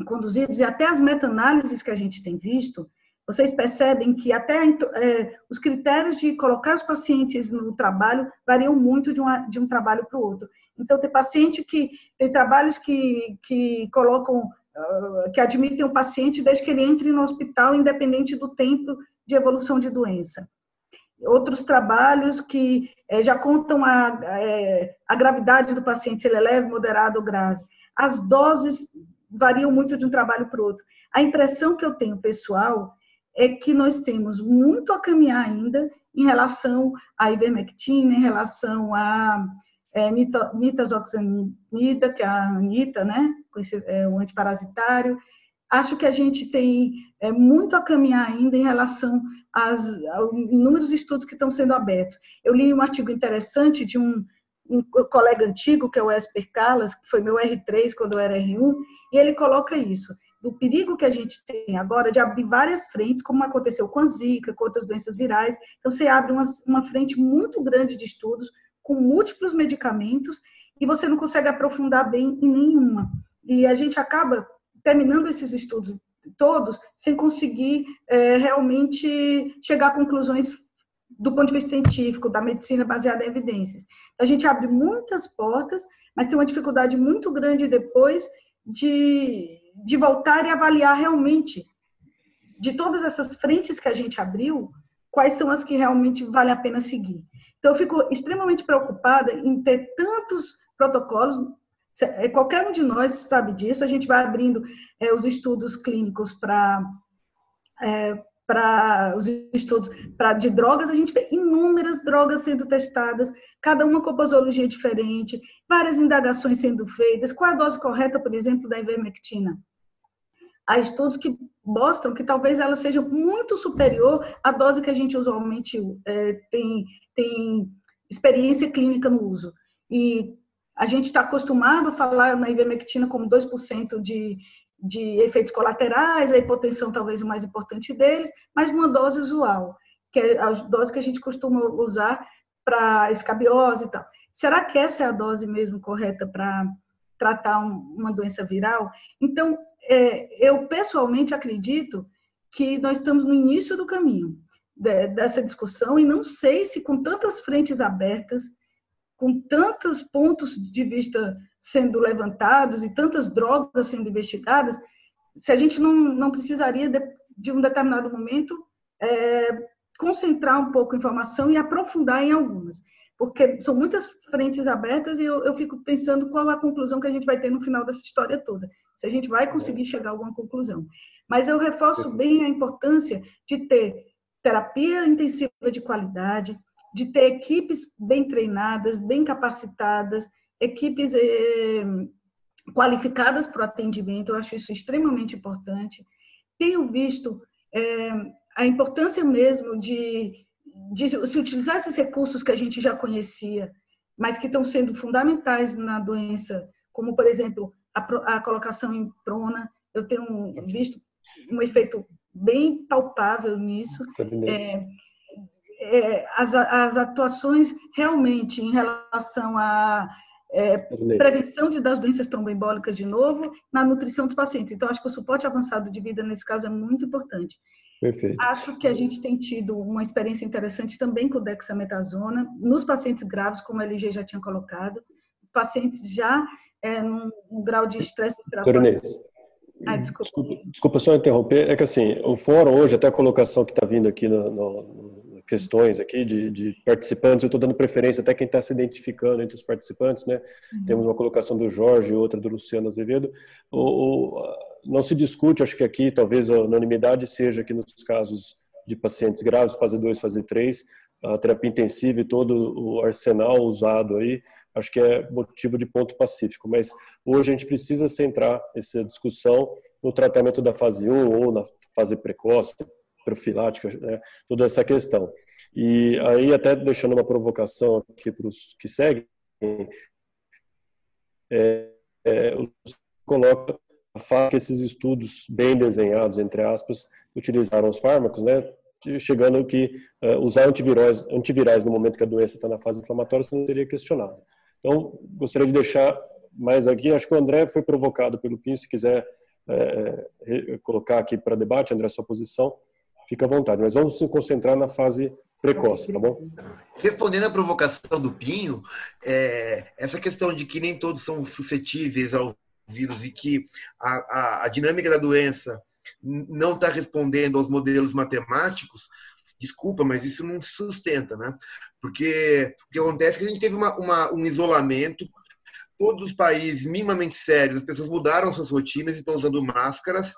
conduzidos e até as meta-análises que a gente tem visto, vocês percebem que até é, os critérios de colocar os pacientes no trabalho variam muito de, uma, de um trabalho para o outro. Então, tem paciente que tem trabalhos que, que colocam, uh, que admitem o paciente desde que ele entre no hospital, independente do tempo de evolução de doença outros trabalhos que é, já contam a, é, a gravidade do paciente, se ele é leve, moderado ou grave. As doses variam muito de um trabalho para o outro. A impressão que eu tenho, pessoal, é que nós temos muito a caminhar ainda em relação à ivermectina, em relação a é, nitazoxanida, que é a anita, né, é, o antiparasitário. Acho que a gente tem é, muito a caminhar ainda em relação as, inúmeros estudos que estão sendo abertos. Eu li um artigo interessante de um, um colega antigo, que é o Esper Carlas, que foi meu R3 quando eu era R1, e ele coloca isso, do perigo que a gente tem agora de abrir várias frentes, como aconteceu com a Zika, com outras doenças virais. Então, você abre uma, uma frente muito grande de estudos, com múltiplos medicamentos, e você não consegue aprofundar bem em nenhuma. E a gente acaba terminando esses estudos todos sem conseguir é, realmente chegar a conclusões do ponto de vista científico, da medicina baseada em evidências. A gente abre muitas portas, mas tem uma dificuldade muito grande depois de, de voltar e avaliar realmente, de todas essas frentes que a gente abriu, quais são as que realmente vale a pena seguir. Então, eu fico extremamente preocupada em ter tantos protocolos qualquer um de nós sabe disso, a gente vai abrindo é, os estudos clínicos para é, para os estudos pra, de drogas, a gente vê inúmeras drogas sendo testadas, cada uma com posologia diferente, várias indagações sendo feitas. Qual a dose correta, por exemplo, da ivermectina? Há estudos que mostram que talvez ela seja muito superior à dose que a gente usualmente é, tem, tem experiência clínica no uso. E a gente está acostumado a falar na ivermectina como 2% de, de efeitos colaterais, a hipotensão talvez o mais importante deles, mas uma dose usual, que é a dose que a gente costuma usar para escabiose e tal. Será que essa é a dose mesmo correta para tratar um, uma doença viral? Então, é, eu pessoalmente acredito que nós estamos no início do caminho de, dessa discussão e não sei se com tantas frentes abertas com tantos pontos de vista sendo levantados e tantas drogas sendo investigadas, se a gente não, não precisaria de, de um determinado momento é, concentrar um pouco a informação e aprofundar em algumas, porque são muitas frentes abertas e eu, eu fico pensando qual é a conclusão que a gente vai ter no final dessa história toda, se a gente vai conseguir chegar a alguma conclusão. Mas eu reforço bem a importância de ter terapia intensiva de qualidade, de ter equipes bem treinadas, bem capacitadas, equipes eh, qualificadas para o atendimento, eu acho isso extremamente importante. Tenho visto eh, a importância mesmo de, de se utilizar esses recursos que a gente já conhecia, mas que estão sendo fundamentais na doença, como, por exemplo, a, a colocação em prona. Eu tenho visto um efeito bem palpável nisso. É, é, as, as atuações realmente em relação à é, prevenção de, das doenças tromboembólicas de novo na nutrição dos pacientes. Então, acho que o suporte avançado de vida nesse caso é muito importante. Perfeito. Acho que a gente tem tido uma experiência interessante também com dexametasona nos pacientes graves, como a LG já tinha colocado, pacientes já é, num, num grau de estresse respiratório. Ah, desculpa. desculpa. desculpa. só interromper, é que assim, o fórum hoje, até a colocação que está vindo aqui no, no, questões aqui de, de participantes, eu estou dando preferência até quem está se identificando entre os participantes, né? Uhum. Temos uma colocação do Jorge e outra do Luciano Azevedo. O, o, não se discute, acho que aqui talvez a unanimidade seja que nos casos de pacientes graves, fase 2, fase 3, a terapia intensiva e todo o arsenal usado aí, acho que é motivo de ponto pacífico. Mas hoje a gente precisa centrar essa discussão no tratamento da fase 1 ou na fase precoce, profilática, né, toda essa questão. E aí, até deixando uma provocação aqui para os que seguem, é, é, coloca que esses estudos bem desenhados, entre aspas, utilizaram os fármacos, né, chegando que uh, usar antivirais, antivirais no momento que a doença está na fase inflamatória, não seria questionado. Então, gostaria de deixar mais aqui, acho que o André foi provocado pelo Pinho, se quiser é, colocar aqui para debate, André, a sua posição, fica à vontade. Mas vamos se concentrar na fase precoce, tá bom? Respondendo à provocação do Pinho, é, essa questão de que nem todos são suscetíveis ao vírus e que a, a, a dinâmica da doença não está respondendo aos modelos matemáticos, desculpa, mas isso não sustenta, né? Porque o que acontece é que a gente teve uma, uma, um isolamento, todos os países minimamente sérios, as pessoas mudaram suas rotinas e estão usando máscaras,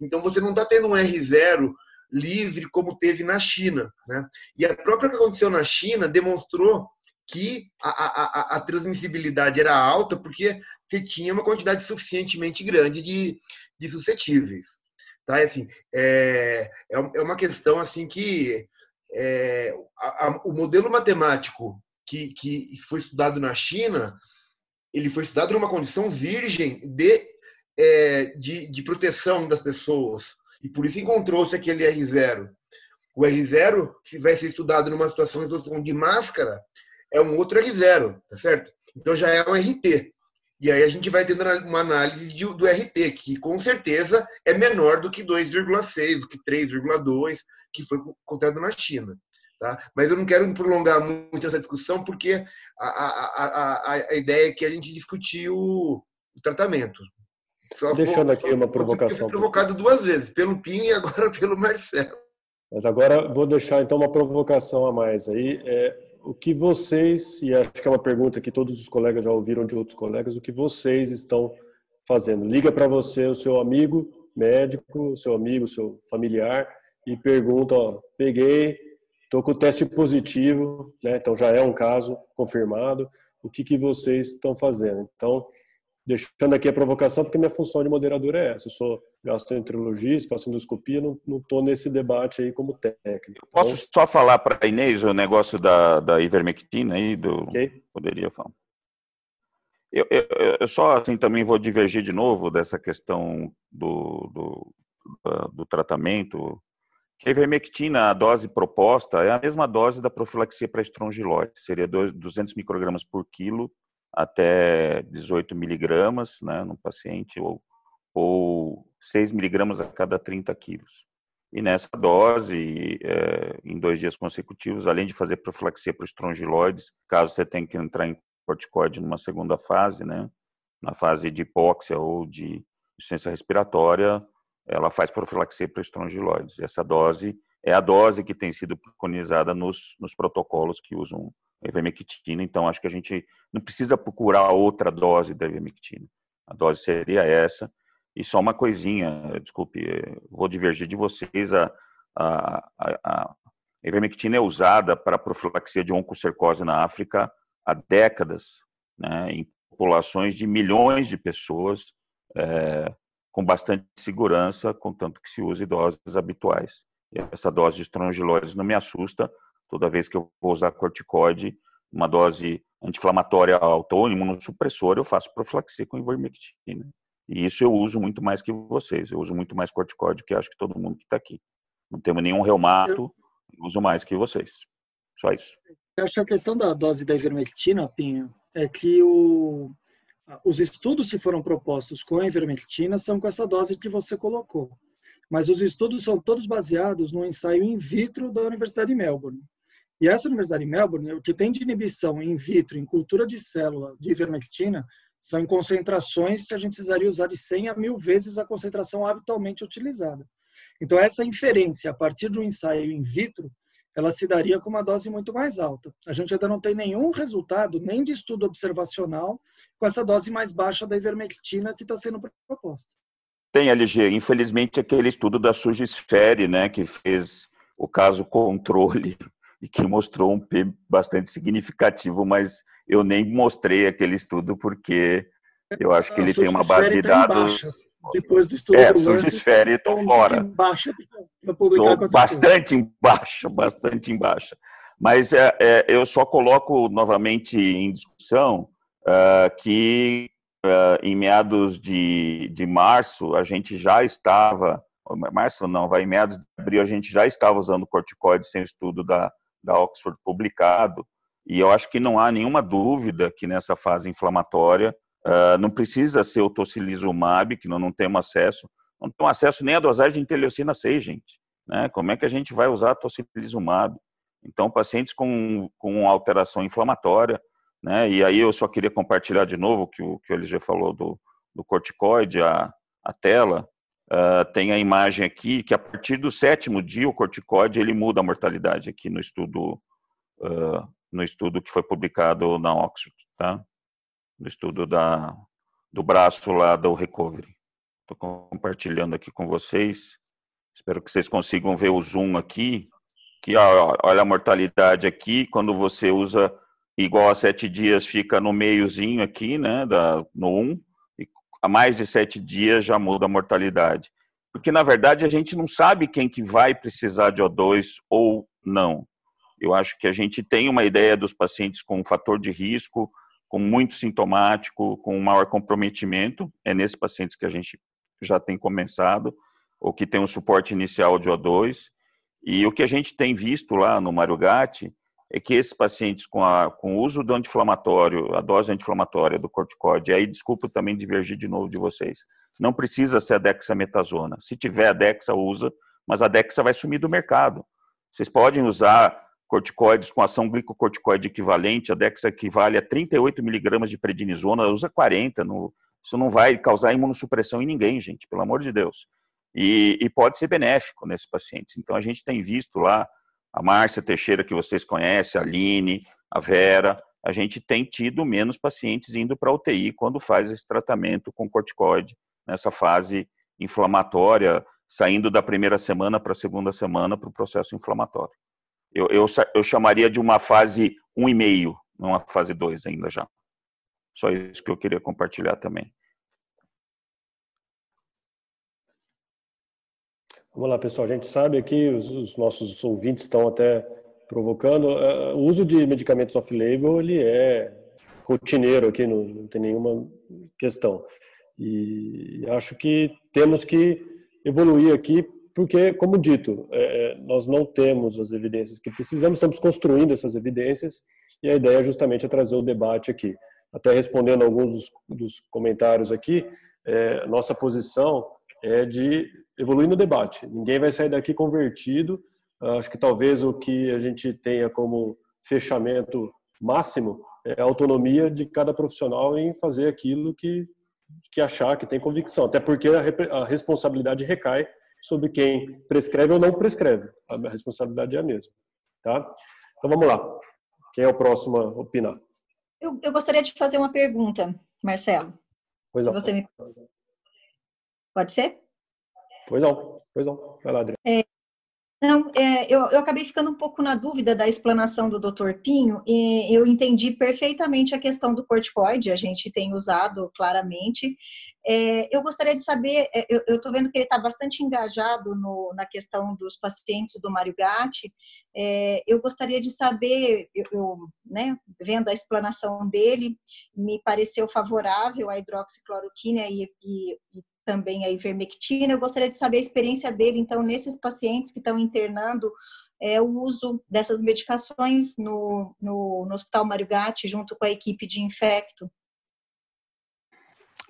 então você não está tendo um R0 livre como teve na China. Né? E a própria que aconteceu na China demonstrou que a, a, a, transmissibilidade era alta porque você tinha uma quantidade suficientemente grande de, de suscetíveis. Tá? Assim, é, é, é uma questão assim que é, a, o modelo matemático que, que foi estudado na China, ele foi estudado numa condição virgem de, é, de, de proteção das pessoas. E por isso encontrou-se aquele R0. O R0, se ser estudado numa situação de máscara, é um outro R0, tá certo? Então já é um RT. E aí a gente vai tendo uma análise do RT, que com certeza é menor do que 2,6, do que 3,2, que foi encontrado na China. Tá? Mas eu não quero prolongar muito nessa discussão, porque a, a, a, a, ideia é que a gente discutiu o tratamento. Só Deixando aqui uma provocação. provocado duas vezes, pelo Pinho e agora pelo Marcelo. Mas agora vou deixar então uma provocação a mais aí. É, o que vocês, e acho que é uma pergunta que todos os colegas já ouviram de outros colegas, o que vocês estão fazendo? Liga para você o seu amigo médico, o seu amigo, o seu familiar e pergunta, ó, peguei, estou com o teste positivo, né? então já é um caso confirmado, o que, que vocês estão fazendo? Então, deixando aqui a provocação, porque minha função de moderador é essa. Eu sou gastroenterologista, faço endoscopia, não estou nesse debate aí como técnico. Posso então, só falar para a Inês o negócio da, da ivermectina aí? Do, okay. Poderia falar. Eu, eu, eu, só assim também vou divergir de novo dessa questão do, do, do tratamento. Que a ivermectina, a dose proposta, é a mesma dose da profilaxia para estrongilose, seria 200 microgramas por quilo até 18 miligramas né, no paciente, ou, ou 6 miligramas a cada 30 quilos. e nessa dose, é, em dois dias consecutivos, além de fazer profilaxia para os estrongiloides, caso você tenha que entrar em corticoide numa segunda fase, né, na fase de hipóxia ou de insuficiência respiratória, ela faz profilaxia para estrongiloides. Essa dose é a dose que tem sido preconizada nos, nos protocolos que usam ivermectina, então acho que a gente não precisa procurar outra dose da ivermectina. A dose seria essa. E só uma coisinha, desculpe, vou divergir de vocês, a, a, a, a ivermectina é usada para profilaxia de oncocercose na África há décadas, né, em populações de milhões de pessoas, é, com bastante segurança, contanto que se use doses habituais. E essa dose de estrongiloides não me assusta toda vez que eu vou usar corticoide, uma dose anti-inflamatória alta ou imunossupressora, eu faço profilaxia com ivermectina. E isso eu uso muito mais que vocês. Eu uso muito mais corticoide que acho que todo mundo que está aqui. Não temos nenhum reumato, eu uso mais que vocês. Só isso. Eu acho que a questão da dose da ivermectina, Pinho, é que o, os estudos que foram propostos com a ivermectina são com essa dose que você colocou. Mas os estudos são todos baseados no ensaio in vitro da Universidade de Melbourne. E essa Universidade de Melbourne, o que tem de inibição in vitro, em cultura de célula de ivermectina, são em concentrações que a gente precisaria usar de 100 a 1000 vezes a concentração habitualmente utilizada. Então, essa inferência a partir de um ensaio in vitro ela se daria com uma dose muito mais alta. A gente ainda não tem nenhum resultado, nem de estudo observacional, com essa dose mais baixa da ivermectina que está sendo proposta. Tem, LG. Infelizmente, aquele estudo da Sugisfere, né, que fez o caso controle e que mostrou um P bastante significativo, mas eu nem mostrei aquele estudo porque eu acho que ele tem uma base de tá dados depois do estudo é, do Sugisfere estou fora. Baixa Estou bastante embaixo, bastante embaixo. Mas é, é, eu só coloco novamente em discussão uh, que uh, em meados de, de março a gente já estava, março não, vai em meados de abril a gente já estava usando corticoide sem estudo da, da Oxford publicado, e eu acho que não há nenhuma dúvida que nessa fase inflamatória Uh, não precisa ser o tocilizumab, que nós não temos acesso. Não temos acesso nem à dosagem de interleucina 6, gente. Né? Como é que a gente vai usar tocilizumab? Então, pacientes com, com alteração inflamatória, né? e aí eu só queria compartilhar de novo que o que o LG falou do, do corticoide, a, a tela, uh, tem a imagem aqui que a partir do sétimo dia o corticoide ele muda a mortalidade aqui no estudo, uh, no estudo que foi publicado na Oxford. Tá? do estudo da, do braço lá do recovery. Estou compartilhando aqui com vocês. Espero que vocês consigam ver o zoom aqui. Que ó, olha a mortalidade aqui. Quando você usa igual a sete dias, fica no meiozinho aqui, né? Da, no 1. Um, a mais de sete dias já muda a mortalidade. Porque, na verdade, a gente não sabe quem que vai precisar de O2 ou não. Eu acho que a gente tem uma ideia dos pacientes com um fator de risco, com muito sintomático, com maior comprometimento, é nesses pacientes que a gente já tem começado, ou que tem um suporte inicial de O2. E o que a gente tem visto lá no Marugatti é que esses pacientes com, a, com o uso do anti-inflamatório, a dose anti-inflamatória do corticoide, aí desculpa também divergir de novo de vocês, não precisa ser a dexametasona. Se tiver a dexa, usa, mas a dexa vai sumir do mercado. Vocês podem usar corticoides com ação glicocorticoide equivalente, a Dex equivale a 38 miligramas de prednisona, usa 40, no, isso não vai causar imunossupressão em ninguém, gente, pelo amor de Deus. E, e pode ser benéfico nesses pacientes. Então, a gente tem visto lá, a Márcia Teixeira, que vocês conhecem, a Aline, a Vera, a gente tem tido menos pacientes indo para a UTI quando faz esse tratamento com corticoide, nessa fase inflamatória, saindo da primeira semana para a segunda semana para o processo inflamatório eu, eu, eu chamaria de uma fase 1,5, não uma fase 2 ainda já. Só isso que eu queria compartilhar também. Vamos lá, pessoal. A gente sabe aqui, os, os nossos ouvintes estão até provocando. Uh, o uso de medicamentos off-label, ele é rotineiro aqui, não, não tem nenhuma questão. E acho que temos que evoluir aqui porque, como dito, é, é, nós não temos as evidências que precisamos, estamos construindo essas evidências e a ideia justamente é trazer o debate aqui. Até respondendo alguns dos, comentários aqui, nossa posição é de evoluir no debate. Ninguém vai sair daqui convertido. Acho que talvez o que a gente tenha como fechamento máximo é a autonomia de cada profissional em fazer aquilo que, que achar, que tem convicção. Até porque a, a responsabilidade recai sobre quem prescreve ou não prescreve. A responsabilidade é a mesma. Tá? Então vamos lá. Quem é o próximo a opinar? Eu, eu gostaria de fazer uma pergunta, Marcelo. Pois se não. você me... Pode ser? Pois não, pois não. Vai lá, Adriano. É, não, é, eu, eu acabei ficando um pouco na dúvida da explanação do Dr. Pinho, e eu entendi perfeitamente a questão do corticoide, a gente tem usado claramente. É, eu gostaria de saber, é, eu estou vendo que ele está bastante engajado no, na questão dos pacientes do Mário Gatti, é, eu gostaria de saber, eu, eu, né, vendo a explanação dele, me pareceu favorável a hidroxicloroquina e, e, e também a ivermectina. Eu gostaria de saber a experiência dele, então, nesses pacientes que estão internando é, o uso dessas medicações no, no, no Hospital Mário Gatti, junto com a equipe de infecto.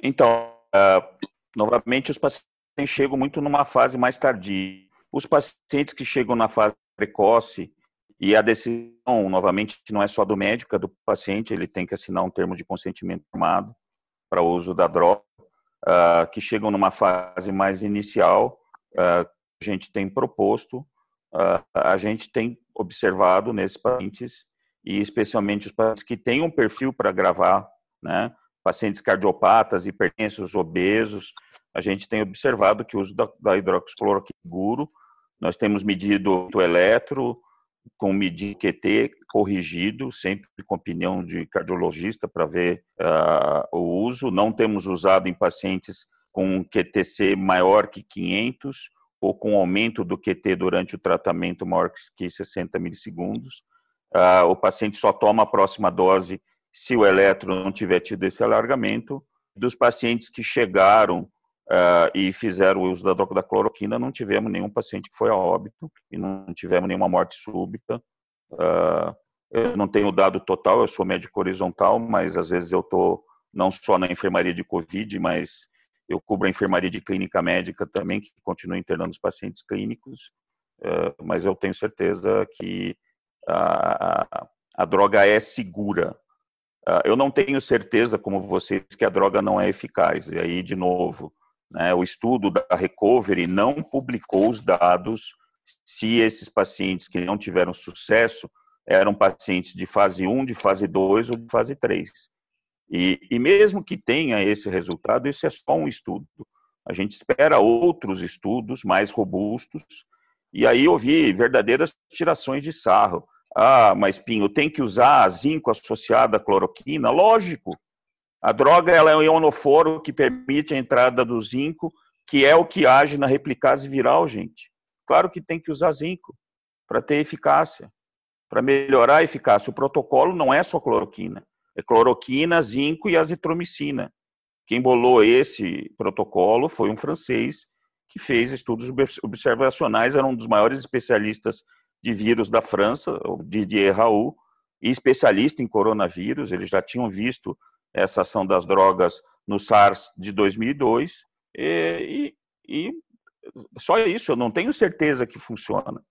Então, uh, novamente, os pacientes chegam muito numa fase mais tardia. Os pacientes que chegam na fase precoce, e a decisão, novamente, não é só do médico, é do paciente, ele tem que assinar um termo de consentimento formado para o uso da droga, uh, que chegam numa fase mais inicial, uh, a gente tem proposto, uh, a gente tem observado nesses pacientes, e especialmente os pacientes que têm um perfil para gravar, né, pacientes cardiopatas, hipertensos, obesos, a gente tem observado que o uso da, da hidroxicloroquina seguro, nós temos medido o eletro, com medir QT corrigido, sempre com opinião de cardiologista para ver uh, o uso. Não temos usado em pacientes com QTC maior que 500 ou com aumento do QT durante o tratamento maior que 60 milissegundos. Uh, o paciente só toma a próxima dose se o eletro não tiver tido esse alargamento. Dos pacientes que chegaram uh, e fizeram o uso da droga da cloroquina, não tivemos nenhum paciente que foi a óbito e não tivemos nenhuma morte súbita. Uh, eu não tenho dado total, eu sou médico horizontal, mas às vezes eu estou não só na enfermaria de Covid, mas eu cubro a enfermaria de clínica médica também, que continua internando os pacientes clínicos, uh, mas eu tenho certeza que a, a, a droga é segura. Uh, eu não tenho certeza, como vocês, que a droga não é eficaz. E aí, de novo, né, o estudo da Recovery não publicou os dados se esses pacientes que não tiveram sucesso eram pacientes de fase 1, de fase 2 ou de fase 3. E, e mesmo que tenha esse resultado, isso é só um estudo. A gente espera outros estudos mais robustos. E aí eu vi verdadeiras tirações de sarro. Ah, mas Pinho, tem que usar zinco associado à cloroquina? Lógico, a droga ela é um ionoforo que permite a entrada do zinco, que é o que age na replicase viral, gente. Claro que tem que usar zinco para ter eficácia, para melhorar a eficácia. O protocolo não é só cloroquina, é cloroquina, zinco e azitromicina. Quem bolou esse protocolo foi um francês que fez estudos observacionais, era um dos maiores especialistas de vírus da França, o Didier Raoult, e especialista em coronavírus. Eles já tinham visto essa ação das drogas no SARS de 2002 e, e, e só isso, eu não tenho certeza que funciona.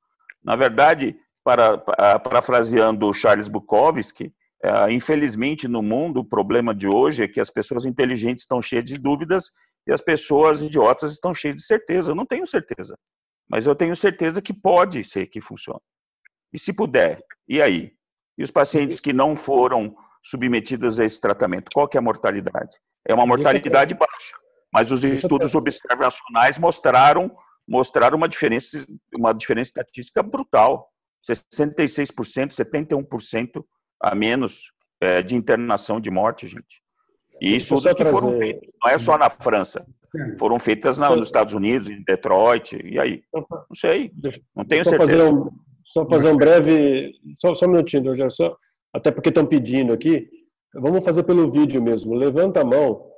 Na verdade, para, parafraseando Charles Bukowski, é, infelizmente no mundo o problema de hoje é que as pessoas inteligentes estão cheias de dúvidas e as pessoas idiotas estão cheias de certeza. Eu não tenho certeza, mas eu tenho certeza que pode ser que funcione. E se puder, e aí? E os pacientes que não foram submetidas a esse tratamento. Qual que é a mortalidade? É uma mortalidade baixa, mas os estudos observacionais mostraram mostraram uma diferença uma diferença estatística brutal, 66%, 71% a menos é, de internação de morte, gente. E estudos que foram feitos, não é só na França, foram feitas na, nos Estados Unidos, em Detroit, e aí? Não sei, não tenho certeza. Fazer um, só fazer um breve, só, só um minutinho, Rogério, só, até porque estão pedindo aqui, vamos fazer pelo vídeo mesmo. Levanta a mão,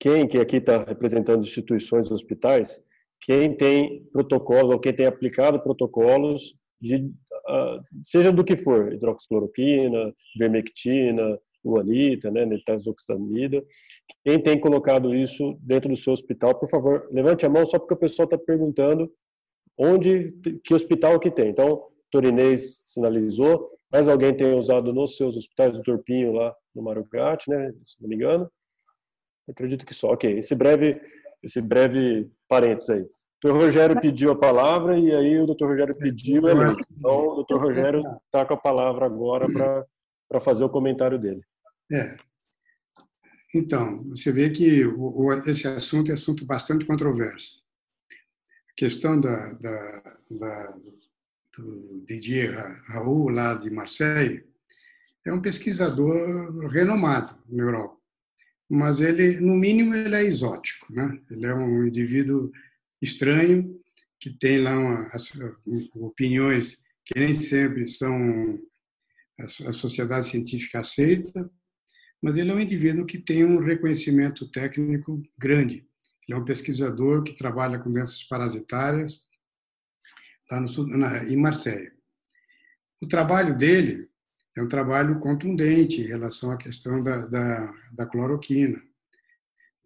quem que aqui está representando instituições, hospitais, quem tem protocolos ou quem tem aplicado protocolos de uh, seja do que for, hidroxicloroquina, vermectina, luanita, né, nitazoxanida. Quem tem colocado isso dentro do seu hospital, por favor, levante a mão só porque o pessoal está perguntando onde, que hospital que tem. Então, Torinês sinalizou, mais alguém tem usado nos seus hospitais do Torpinho lá no Marugate, né, se não me engano. acredito que só. Ok, esse breve, esse breve parênteses aí. O doutor Rogério pediu a palavra e aí o doutor Rogério pediu a lei. Então, o doutor Rogério está com a palavra agora para fazer o comentário dele. É. Então, você vê que o, esse assunto é assunto bastante controverso. A questão da, da, da do Didier Raoult, lá de Marseille, é um pesquisador renomado na Europa. Mas ele, no mínimo, ele é exótico. Né? Ele é um indivíduo estranho que tem lá uma, opiniões que nem sempre são a sociedade científica aceita, mas ele é um indivíduo que tem um reconhecimento técnico grande. Ele é um pesquisador que trabalha com doenças parasitárias lá no sul, na, em Marseille. O trabalho dele é um trabalho contundente em relação à questão da, da, da cloroquina,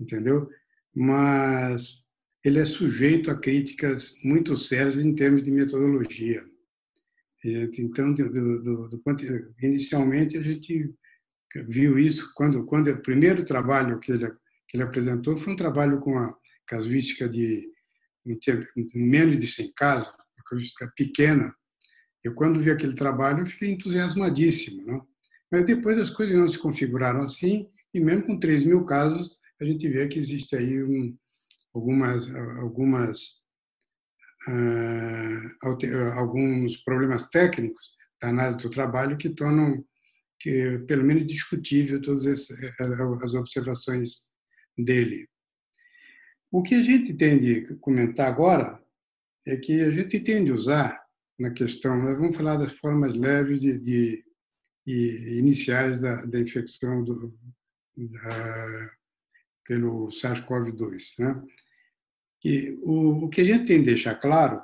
entendeu? Mas ele é sujeito a críticas muito sérias em termos de metodologia. Então, do, do, do, inicialmente a gente viu isso quando quando o primeiro trabalho que ele que ele apresentou foi um trabalho com a casuística de menos de 100 casos, casuística pequena. Eu quando vi aquele trabalho fiquei entusiasmadíssimo, não? Mas depois as coisas não se configuraram assim e mesmo com 3 mil casos a gente vê que existe aí um, algumas algumas uh, alguns problemas técnicos da análise do trabalho que tornam que pelo menos discutível todas as observações dele. O que a gente tem de comentar agora é que a gente tem de usar na questão, vamos falar das formas leves de, de, de iniciais da, da infecção do, da, pelo SARS-CoV-2. Né? E o, o que a gente tem de deixar claro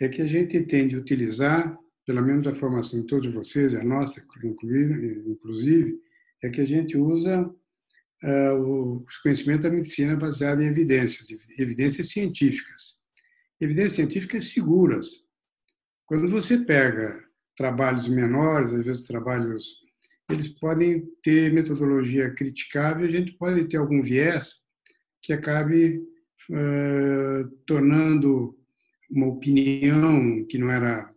é que a gente tem de utilizar pelo menos a formação de todos vocês, a nossa inclusive, é que a gente usa uh, os conhecimentos da medicina baseado em evidências, evidências científicas. Evidências científicas seguras. Quando você pega trabalhos menores, às vezes trabalhos, eles podem ter metodologia criticável, a gente pode ter algum viés que acabe uh, tornando uma opinião que não era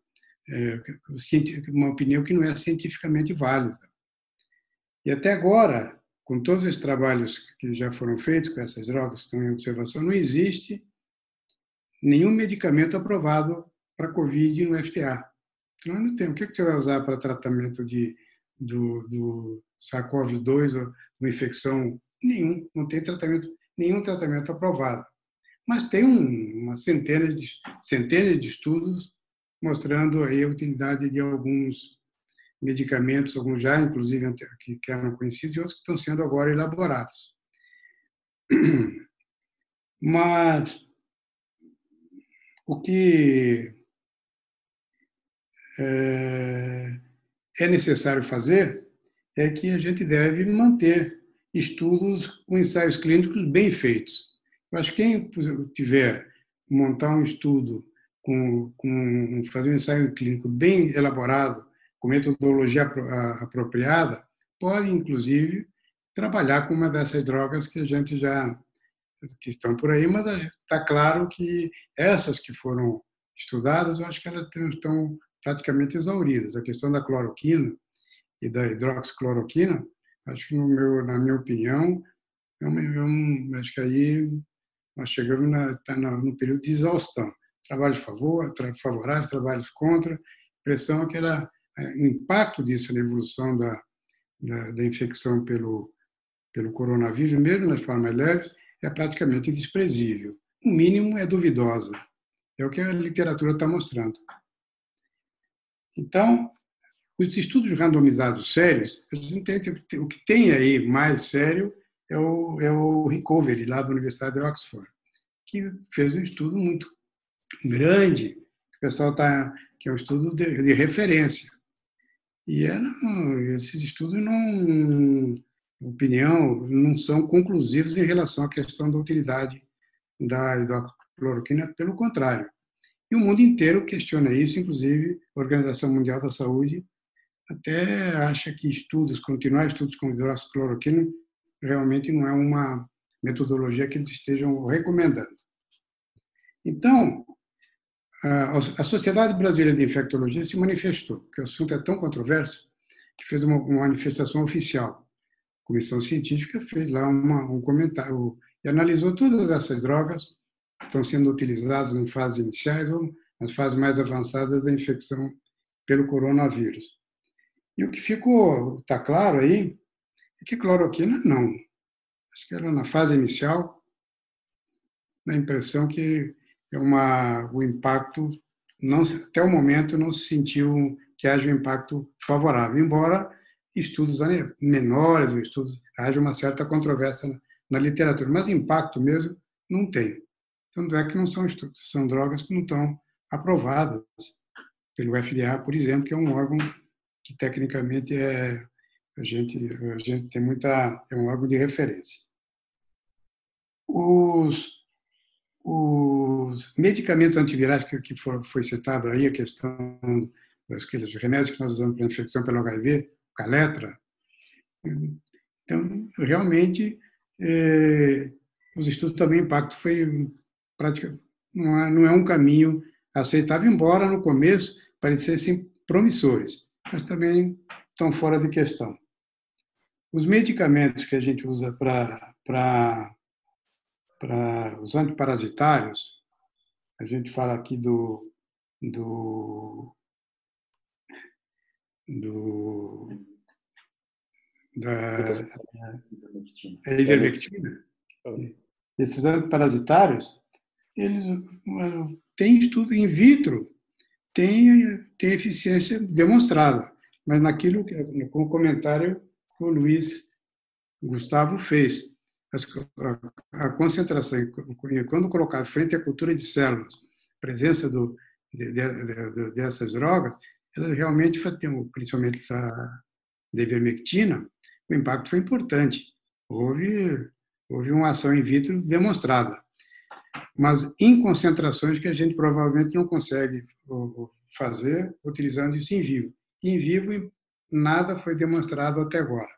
uma opinião que não é cientificamente válida. E até agora, com todos os trabalhos que já foram feitos com essas drogas que estão em observação, não existe nenhum medicamento aprovado para COVID no FDA. Então, não tem. O que você vai usar para tratamento de, do, do SARS-CoV-2 ou uma infecção? Nenhum. Não tem tratamento, nenhum tratamento aprovado. Mas tem um, uma centena de, centenas de estudos mostrando aí a utilidade de alguns medicamentos, alguns já, inclusive, que eram conhecidos, e outros que estão sendo agora elaborados. Mas o que é, é necessário fazer é que a gente deve manter estudos com ensaios clínicos bem feitos. Eu acho que quem tiver montar um estudo com, com fazer um ensaio clínico bem elaborado, com metodologia apropriada, pode, inclusive, trabalhar com uma dessas drogas que a gente já que estão por aí, mas está claro que essas que foram estudadas, eu acho que elas estão praticamente exauridas. A questão da cloroquina e da hidroxicloroquina, acho que meu, na minha opinião, é um, é acho que aí nós chegamos na, tá no período de exaustão trabalhos favor, favoráveis, trabalhos contra. A impressão é que o impacto disso na evolução da, da, da infecção pelo, pelo coronavírus, mesmo nas formas leves, é praticamente desprezível. O mínimo é duvidosa. É o que a literatura está mostrando. Então, os estudos randomizados sérios, o que tem aí mais sério é o, é o Recovery, lá da Universidade de Oxford, que fez um estudo muito grande, que o pessoal está, que é um estudo de, de referência. E é, não, esses estudos, não, opinião, não são conclusivos em relação à questão da utilidade da hidroxicloroquina, pelo contrário. E o mundo inteiro questiona isso, inclusive a Organização Mundial da Saúde até acha que estudos, continuar estudos com hidroxicloroquina, realmente não é uma metodologia que eles estejam recomendando. Então, a Sociedade Brasileira de Infectologia se manifestou, que o assunto é tão controverso que fez uma, manifestação oficial. Comissão científica fez lá uma, um comentário e analisou todas essas drogas que estão sendo utilizadas em fases iniciais ou nas fases mais avançadas da infecção pelo coronavírus. E o que ficou, está claro aí, é que cloroquina não. Acho que era na fase inicial, na impressão que é uma, o impacto, não, até o momento, não se sentiu que haja um impacto favorável, embora estudos menores, ou estudos, haja uma certa controvérsia na, na literatura, mas impacto mesmo não tem. Tanto é que não são estudos, são drogas que não estão aprovadas pelo FDA, por exemplo, que é um órgão que tecnicamente é a gente a gente tem muita é um órgão de referência. Os os medicamentos antivirais que, que for, foi citado aí, a questão dos remédios que nós usamos para infecção pelo HIV, Caletra. Então, realmente, é, os estudos também, impacto foi praticamente, não é, não é um caminho aceitável, embora no começo parecessem promissores, mas também estão fora de questão. Os medicamentos que a gente usa para para os antiparasitários, a gente fala aqui do, do, do da é ivermectina. Esses antiparasitários, eles têm estudo in vitro, tem, tem eficiência demonstrada, mas naquilo, com o comentário que o Luiz Gustavo fez, a, concentração, quando colocar frente à cultura de células, presença do, de, de, de, dessas drogas, realmente, principalmente da, da o impacto foi importante. Houve, houve uma ação in vitro demonstrada. Mas em concentrações que a gente provavelmente não consegue fazer utilizando isso em vivo. Em vivo, nada foi demonstrado até agora.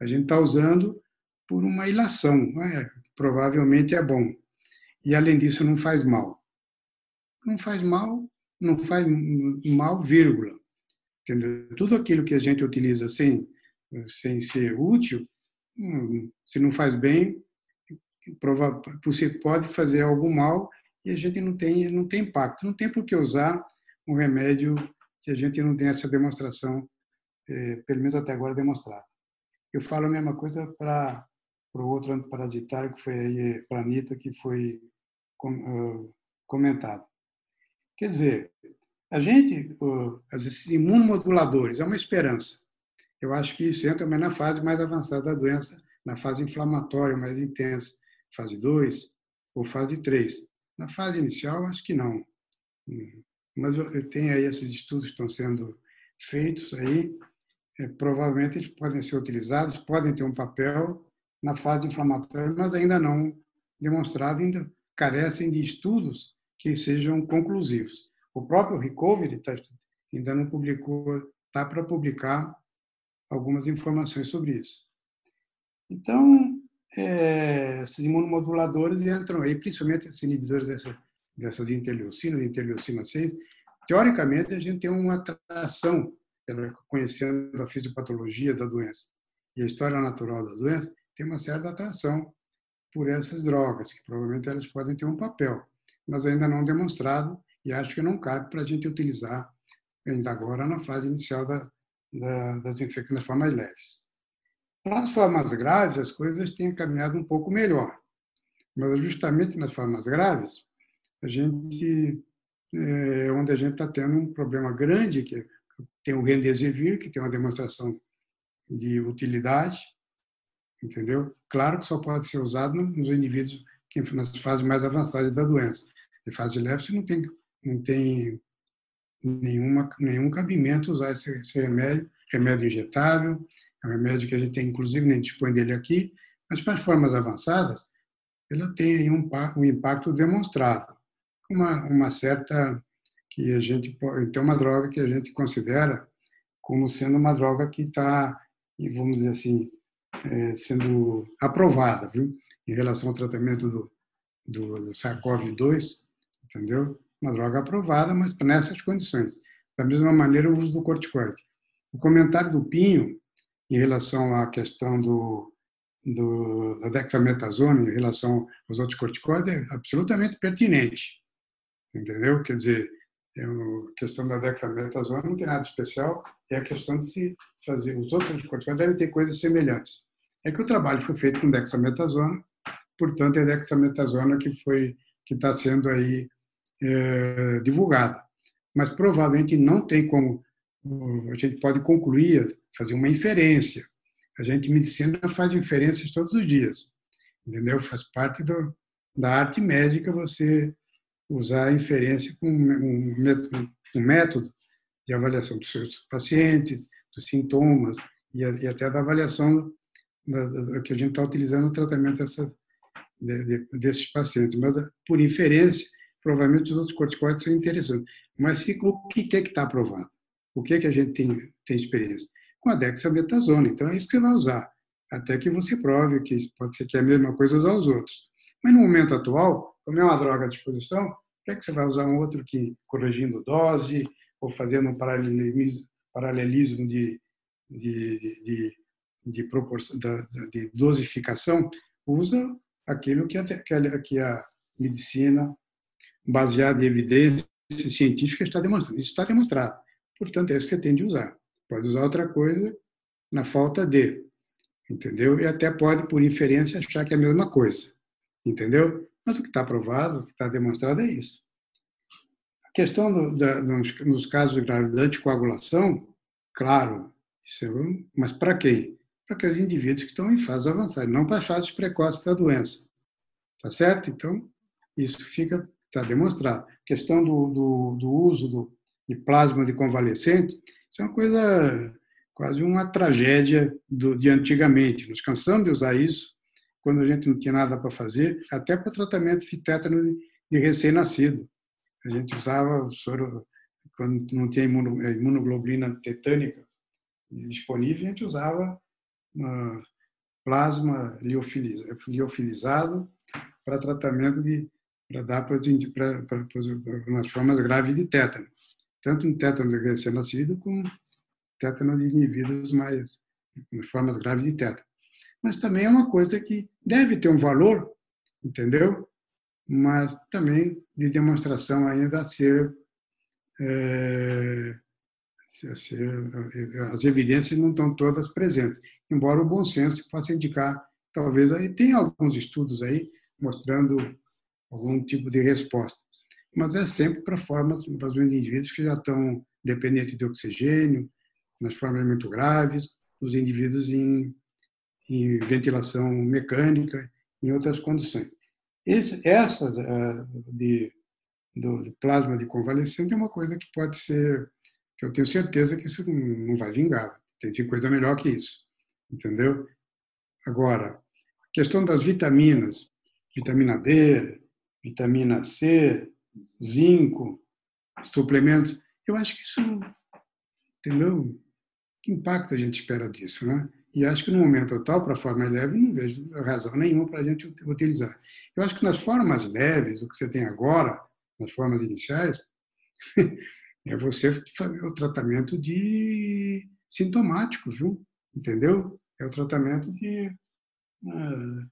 A gente está usando por uma ilação. É? Provavelmente é bom. E, além disso, não faz mal. Não faz mal, não faz mal, vírgula. Entendeu? Tudo aquilo que a gente utiliza sem, sem ser útil, hum, se não faz bem, você pode fazer algo mal e a gente não tem, não tem impacto. Não tem por que usar um remédio que a gente não tem essa demonstração, eh, pelo menos até agora, demonstrada. Eu falo a mesma coisa para o outro antiparasitário, que foi para a Anitta, que foi comentado. Quer dizer, a gente, esses imunomoduladores, é uma esperança. Eu acho que isso entra na fase mais avançada da doença, na fase inflamatória mais intensa, fase 2 ou fase 3. Na fase inicial, acho que não. Mas eu tenho aí esses estudos que estão sendo feitos aí, é, provavelmente eles podem ser utilizados, podem ter um papel, na fase inflamatória, mas ainda não demonstrado, ainda carecem de estudos que sejam conclusivos. O próprio Recovery tá, ainda não publicou, está para publicar algumas informações sobre isso. Então, é, esses imunomoduladores entram aí, principalmente esses inibidores dessa, dessas interleucinas, interleucina 6. Teoricamente, a gente tem uma atração, conhecendo a fisiopatologia da doença e a história natural da doença, tem uma certa atração por essas drogas, que provavelmente elas podem ter um papel, mas ainda não demonstrado e acho que não cabe para a gente utilizar ainda agora na fase inicial da, da, das infecções formas leves. Para as formas graves, as coisas têm caminhado um pouco melhor, mas justamente nas formas graves, a gente é onde a gente está tendo um problema grande, que tem o Remdesivir, que tem uma demonstração de utilidade, entendeu? Claro que só pode ser usado nos indivíduos que nas fases mais avançadas da doença. Em fase leve, não tem, não tem nenhuma, nenhum cabimento usar esse, esse remédio, remédio injetável, é um remédio que a gente tem, inclusive, nem dispõe dele aqui, mas para as formas avançadas, ela tem um, um impacto demonstrado, uma, uma certa que a gente tem uma droga que a gente considera como sendo uma droga que está, vamos dizer assim, é, sendo aprovada, viu, em relação ao tratamento do, do, do SARS-CoV-2, entendeu? Uma droga aprovada, mas nessas condições. Da mesma maneira, o uso do corticoide. O comentário do Pinho em relação à questão do, do, da dexametasona em relação aos outros corticoides é absolutamente pertinente. Entendeu? Quer dizer, é a questão da dexametasona não tem nada especial, é a questão de se fazer. Os outros corticoides devem ter coisas semelhantes. É que o trabalho foi feito com dexametasona, portanto, é a dexametasona que foi que está sendo aí é, divulgada. Mas provavelmente não tem como a gente pode concluir, fazer uma inferência. A gente, medicina, faz inferências todos os dias, entendeu? Faz parte do, da arte médica você usar a inferência com um método, um método de avaliação dos seus pacientes, dos sintomas e, e até da avaliação da, da, que a gente está utilizando no tratamento dessa, de, de, desses pacientes. Mas, por inferência, provavelmente os outros corticoides são interessantes. Mas se, o que é que está aprovado? O que é que a gente tem, tem experiência? Com a dexametasona. Então, é isso que você vai usar, até que você prove que pode ser que é a mesma coisa usar os outros. Mas no momento atual, como é uma droga à disposição, por que você vai usar um outro que corrigindo dose ou fazendo um paralelismo, paralelismo de, de, de, de, proporção, de dosificação? Usa aquilo que a, que a medicina, baseada em evidência científica, está demonstrando. Isso está demonstrado. Portanto, é isso que você tem de usar. Pode usar outra coisa na falta de, entendeu? E até pode, por inferência, achar que é a mesma coisa, entendeu? Mas o que está provado, o que está demonstrado é isso. A questão do, da, nos, nos, casos de gravidade anticoagulação, claro, isso é um, mas para quem? Para aqueles indivíduos que estão em fase avançada, não para fases precoces da doença. Tá certo? Então, isso fica, está demonstrado. A questão do, do, do uso do, de plasma de convalescente, isso é uma coisa, quase uma tragédia do, de antigamente. Nos cansamos de usar isso quando a gente não tinha nada para fazer, até para tratamento de tétano de, de recém-nascido. A gente usava o soro, quando não tinha imunoglobulina tetânica disponível, a gente usava uh, plasma liofilizado para tratamento de para dar para, as formas graves de tétano tanto em tétano de recém-nascido como tétano de indivíduos mais, formas graves de tétano. Mas também é uma coisa que deve ter um valor, entendeu? Mas também de demonstração ainda a ser, é, a ser as evidências não estão todas presentes, embora o bom senso possa indicar, talvez aí tem alguns estudos aí mostrando algum tipo de resposta mas é sempre para formas, para os indivíduos que já estão dependentes de oxigênio, nas formas muito graves, os indivíduos em, em ventilação mecânica, em outras condições. Esse, essas uh, de, do, do, plasma de convalescente é uma coisa que pode ser, que eu tenho certeza que isso não vai vingar. Tem coisa melhor que isso, entendeu? Agora, a questão das vitaminas, vitamina D, vitamina C, zinco, suplementos. Eu acho que isso, entendeu? Que impacto a gente espera disso, né? E acho que no momento atual, para a forma leve, não vejo razão nenhuma para a gente utilizar. Eu acho que nas formas leves, o que você tem agora, nas formas iniciais, é você fazer o tratamento de sintomático, viu? Entendeu? É o tratamento de uh,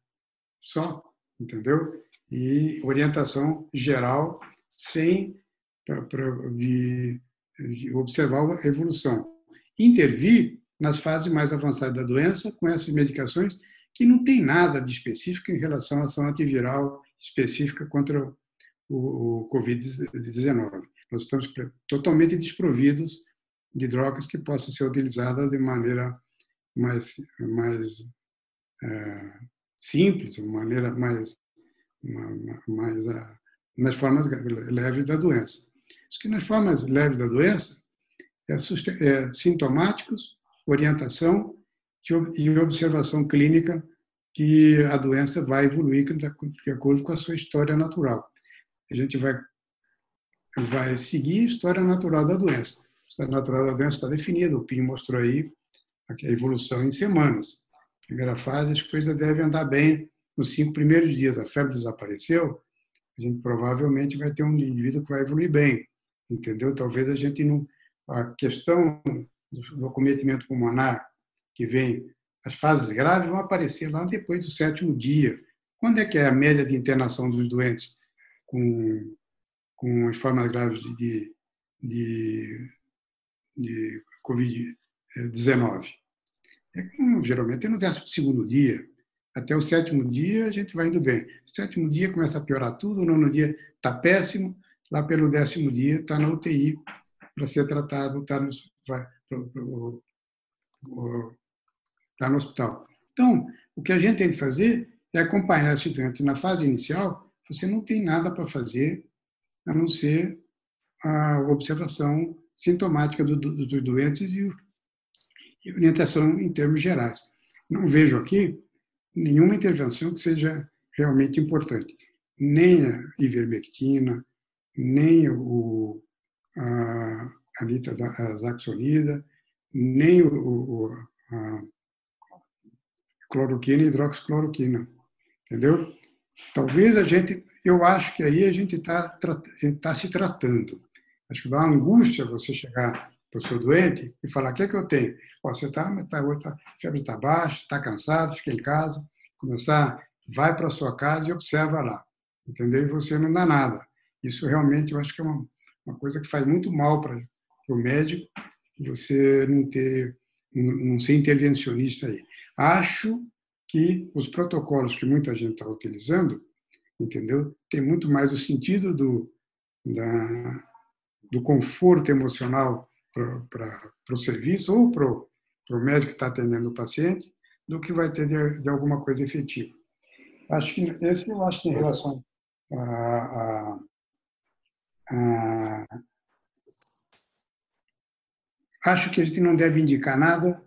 só, entendeu? E orientação geral sem pra, pra, de, de observar a evolução. Intervir nas fases mais avançadas da doença com essas medicações que não tem nada de específico em relação à ação antiviral específica contra o, o Covid-19. Nós estamos totalmente desprovidos de drogas que possam ser utilizadas de maneira mais, mais é, simples, de maneira mais, mais, mais nas formas leves da doença. Isso que nas formas leves da doença é, é sintomáticos, orientação e observação clínica que a doença vai evoluir de acordo com a sua história natural. A gente vai vai seguir a história natural da doença. A história natural da doença está definida, o PIN mostrou aí a evolução em semanas. Primeira fase, as coisas devem andar bem nos cinco primeiros dias. A febre desapareceu, a gente provavelmente vai ter um indivíduo que vai evoluir bem, entendeu? Talvez a gente não. A questão do cometimento pulmonar, que vem, as fases graves vão aparecer lá depois do sétimo dia. Quando é que é a média de internação dos doentes com, com as formas graves de, de, de Covid-19? É, geralmente é no décimo segundo dia, até o sétimo dia a gente vai indo bem. Sétimo dia começa a piorar tudo, o nono dia está péssimo, lá pelo décimo dia está na UTI para ser tratado, está no, tá no hospital. Então, o que a gente tem que fazer é acompanhar esse doente na fase inicial, você não tem nada para fazer a não ser a observação sintomática dos do, do doentes e, e orientação em termos gerais. Não vejo aqui nenhuma intervenção que seja realmente importante. Nem a ivermectina, nem o, a a nem o, a cloroquina e hidroxicloroquina, entendeu? Talvez a gente, eu acho que aí a gente está tá se tratando. Acho que dá angústia você chegar seu doente e falar: o que é que eu tenho? Você está, tá, tá, a febre está baixa, está cansado, fica em casa. Começar, vai para a sua casa e observa lá, entendeu? E você não dá nada. Isso realmente eu acho que é uma, uma coisa que faz muito mal para o médico, você não ter, não ser intervencionista aí. Acho que os protocolos que muita gente está utilizando, entendeu? Tem muito mais o sentido do, da, do conforto emocional para o serviço ou para o médico que está atendendo o paciente do que vai ter de, de alguma coisa efetiva. Acho que esse eu acho que em relação a, a, a acho que a gente não deve indicar nada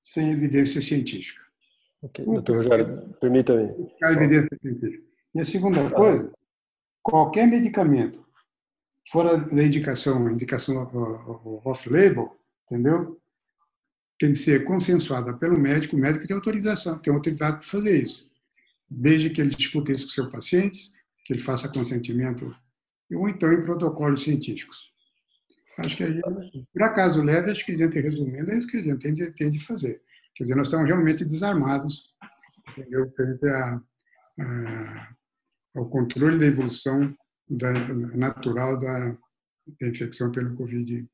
sem evidência científica. Ok, doutor Rogério, permita-me. A evidência científica. E a segunda coisa, qualquer medicamento fora da indicação, indicação off-label, entendeu? Tem que ser consensuada pelo médico, o médico tem autorização, tem autoridade para fazer isso. Desde que ele discute isso com seu paciente, que ele faça consentimento, ou então em protocolos científicos. Acho que a gente, por acaso leve, acho que a gente, resumindo, é isso que a gente tem de, tem de fazer. Quer dizer, nós estamos realmente desarmados, entendeu? frente a, a, ao controle da evolução da, natural da, infecção pelo Covid-19.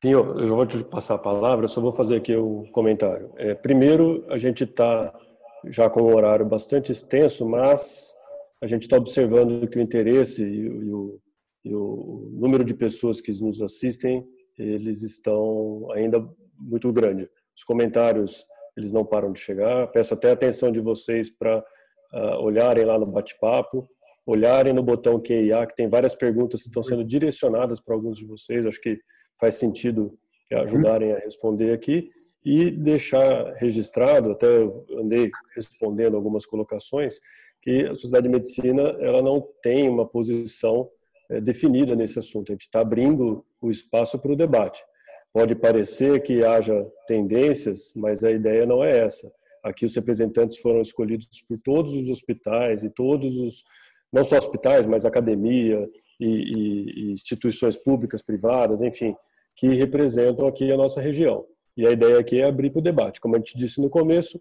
Pinho, eu já vou te passar a palavra, só vou fazer aqui um comentário. É, primeiro, a gente está já com um horário bastante extenso, mas a gente está observando que o interesse e, e, o, e, o, número de pessoas que nos assistem, eles estão ainda muito grande. Os comentários, eles não param de chegar. Peço até a atenção de vocês para uh, ah, olharem lá no bate-papo olharem no botão QIA, que tem várias perguntas que estão sendo direcionadas para alguns de vocês, acho que faz sentido ajudarem a responder aqui, e deixar registrado, até andei respondendo algumas colocações, que a Sociedade de Medicina ela não tem uma posição é, definida nesse assunto, a gente está abrindo o espaço para o debate. Pode parecer que haja tendências, mas a ideia não é essa. Aqui os representantes foram escolhidos por todos os hospitais e todos os não só hospitais, mas academia e, e, e instituições públicas, privadas, enfim, que representam aqui a nossa região. E a ideia aqui é abrir para o debate. Como a gente disse no começo,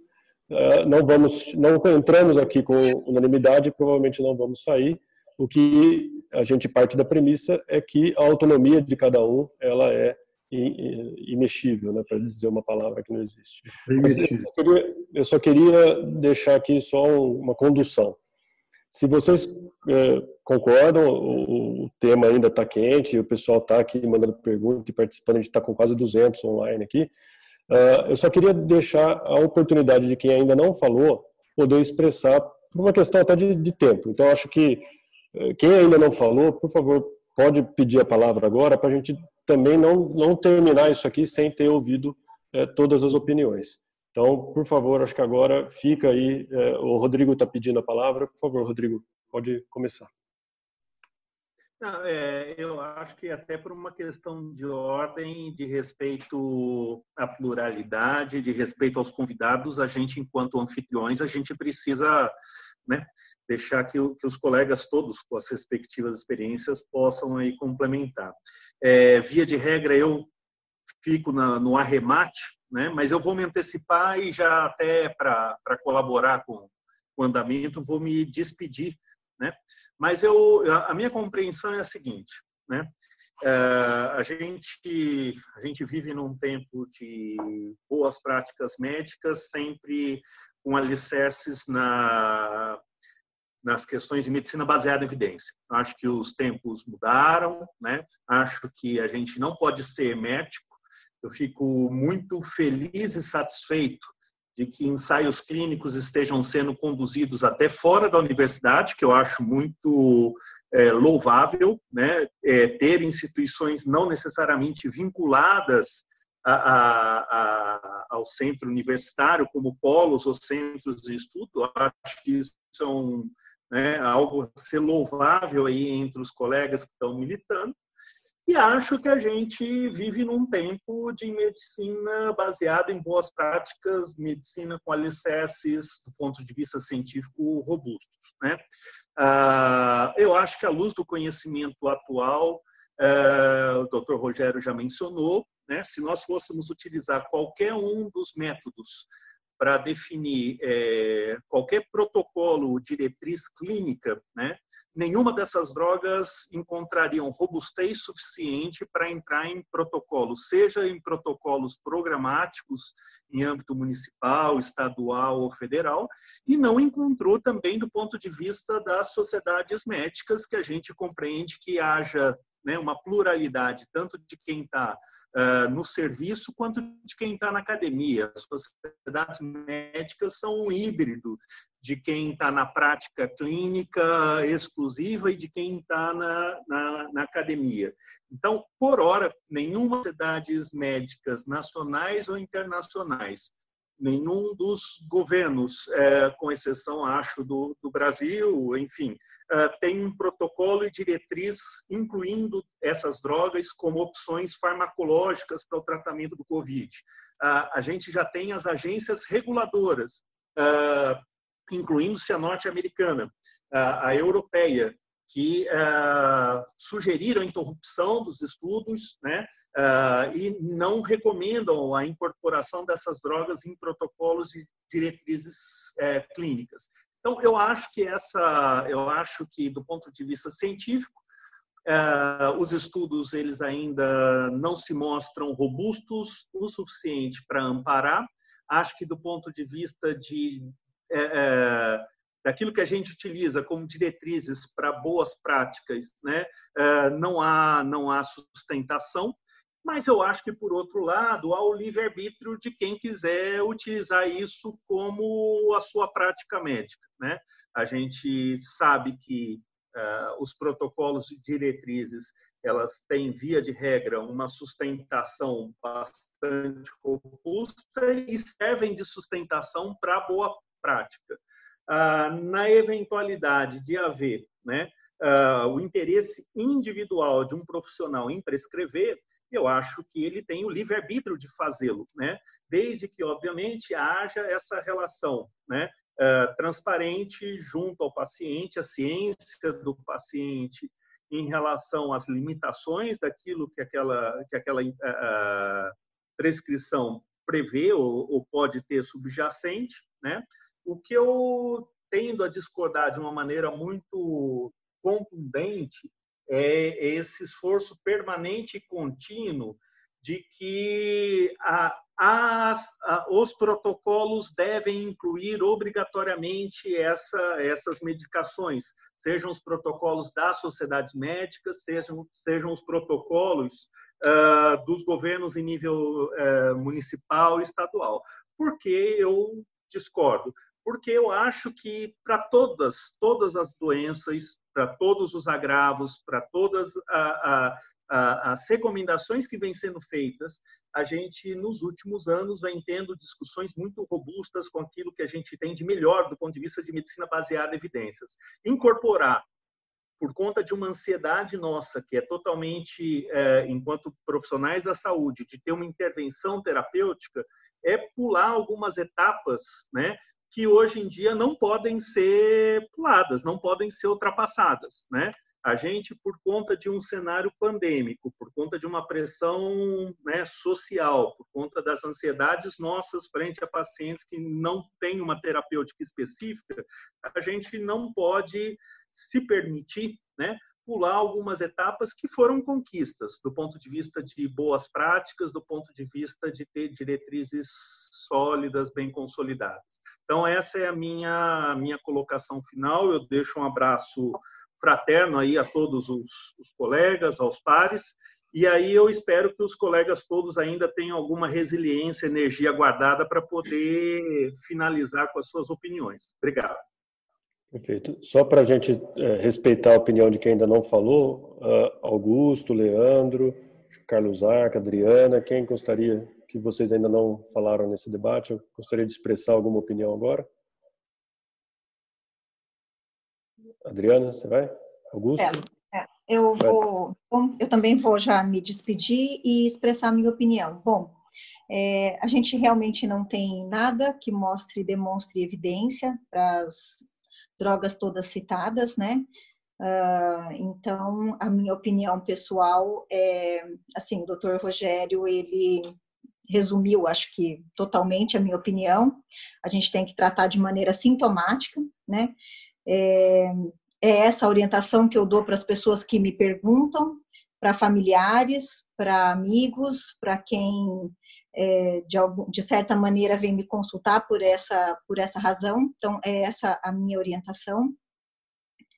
eh, não vamos, não entramos aqui com unanimidade, provavelmente não vamos sair. O que a gente parte da premissa é que a autonomia de cada um ela é imexível, né, para dizer uma palavra que não existe. Eu só, queria, eu só queria deixar aqui só uma condução. Se vocês é, concordam, o, o, tema ainda está quente, o pessoal está aqui mandando perguntas e participando, a gente está com quase 200 online aqui. Uh, eu só queria deixar a oportunidade de quem ainda não falou poder expressar por uma questão até de, de tempo. Então, acho que quem ainda não falou, por favor, pode pedir a palavra agora para a gente também não, não terminar isso aqui sem ter ouvido é, todas as opiniões. Então, por favor, acho que agora fica aí. É, o Rodrigo está pedindo a palavra. Por favor, Rodrigo, pode começar. Não, é, eu acho que até por uma questão de ordem, de respeito à pluralidade, de respeito aos convidados, a gente, enquanto anfitriões, a gente precisa né, deixar que, que, os colegas todos, com as respectivas experiências, possam aí complementar. É, via de regra, eu fico na, no arremate, né, mas eu vou me antecipar e já até para colaborar com o andamento, vou me despedir né? Mas eu, a minha compreensão é a seguinte, né? É, a gente a gente vive num tempo de boas práticas médicas, sempre com alicerces na nas questões de medicina baseada em evidência. Acho que os tempos mudaram, né? Acho que a gente não pode ser médico. Eu fico muito feliz e satisfeito de que ensaios clínicos estejam sendo conduzidos até fora da universidade, que eu acho muito é, louvável, né? É, ter instituições não necessariamente vinculadas a, a, a, ao centro universitário, como polos ou centros de estudo, eu acho que isso é um, né, algo a ser louvável aí entre os colegas que estão militando. E acho que a gente vive num tempo de medicina baseada em boas práticas, medicina com alicerces do ponto de vista científico robustos. Né? Ah, eu acho que à luz do conhecimento atual, eh, o Dr. Rogério já mencionou, né? se nós fôssemos utilizar qualquer um dos métodos para definir é, qualquer protocolo, diretriz clínica, né, nenhuma dessas drogas encontrariam robustez suficiente para entrar em protocolos, seja em protocolos programáticos em âmbito municipal, estadual ou federal, e não encontrou também do ponto de vista das sociedades médicas, que a gente compreende que haja né, uma pluralidade, tanto de quem está uh, no serviço quanto de quem está na academia. As sociedades médicas são um híbrido de quem está na prática clínica exclusiva e de quem está na, na, na, academia. Então, por hora, nenhuma sociedades médicas nacionais ou internacionais nenhum dos governos, é, com exceção, acho, do, do Brasil, enfim, é, tem um protocolo e diretriz incluindo essas drogas como opções farmacológicas para o tratamento do Covid. a gente já tem as agências reguladoras, é, incluindo-se a norte-americana, a europeia, que uh, sugeriram a interrupção dos estudos né, uh, e não recomendam a incorporação dessas drogas em protocolos e diretrizes uh, clínicas. Então, eu acho que essa, eu acho que do ponto de vista científico, os estudos eles ainda não se mostram robustos o suficiente para amparar. Acho que do ponto de vista de daquilo que a gente utiliza como diretrizes para boas práticas, né, é, não há não há sustentação. Mas eu acho que, por outro lado, há o livre-arbítrio de quem quiser utilizar isso como a sua prática médica. Né? A gente sabe que uh, os protocolos e diretrizes elas têm, via de regra, uma sustentação bastante robusta e servem de sustentação para boa prática. Ah, na eventualidade de haver né, ah, o interesse individual de um profissional em prescrever, eu acho que ele tem o livre-arbítrio de fazê-lo, né? desde que, obviamente, haja essa relação né? Uh, transparente junto ao paciente, a ciência do paciente em relação às limitações daquilo que aquela, que aquela prescrição prevê ou, ou, pode ter subjacente, né? O que eu tendo a discordar de uma maneira muito contundente é esse esforço permanente e contínuo de que a, as, a, os protocolos devem incluir obrigatoriamente essa, essas medicações, sejam os protocolos das sociedades médicas, sejam, sejam os protocolos uh, dos governos em nível uh, municipal e estadual. Porque eu discordo? Porque eu acho que para todas, todas as doenças, para todos os agravos, para todas a, a, as recomendações que vêm sendo feitas, a gente, nos últimos anos, vem tendo discussões muito robustas com aquilo que a gente tem de melhor do ponto de vista de medicina baseada em evidências. Incorporar por conta de uma ansiedade nossa, que é totalmente, é, enquanto profissionais da saúde, de ter uma intervenção terapêutica, é pular algumas etapas, né, que hoje em dia não podem ser puladas, não podem ser ultrapassadas, né? A gente, por conta de um cenário pandêmico, por conta de uma pressão né, social, por conta das ansiedades nossas frente a pacientes que não têm uma terapêutica específica, a gente não pode se permitir né, pular algumas etapas que foram conquistas, do ponto de vista de boas práticas, do ponto de vista de ter diretrizes sólidas, bem consolidadas. Então, essa é a minha, minha colocação final. Eu deixo um abraço fraterno aí a todos os, os colegas, aos pares, e aí eu espero que os colegas todos ainda tenham alguma resiliência, energia guardada para poder finalizar com as suas opiniões. Obrigado. Perfeito. Só para a gente é, respeitar a opinião de quem ainda não falou, uh, Augusto, Leandro, Carlos Arca, Adriana, quem gostaria que vocês ainda não falaram nesse debate, eu gostaria de expressar alguma opinião agora? Adriana, você vai? Augusto? É, é, eu vou, bom, eu também vou já me despedir e expressar a minha opinião. Bom, é, a gente realmente não tem nada que mostre, demonstre evidência para as drogas todas citadas, né? Uh, então, a minha opinião pessoal é, assim, o doutor Rogério, ele resumiu, acho que totalmente a minha opinião. A gente tem que tratar de maneira sintomática, né? É, é essa orientação que eu dou para as pessoas que me perguntam, para familiares, para amigos, para quem é, de, algum, de certa maneira vem me consultar por essa por essa razão. Então é essa a minha orientação.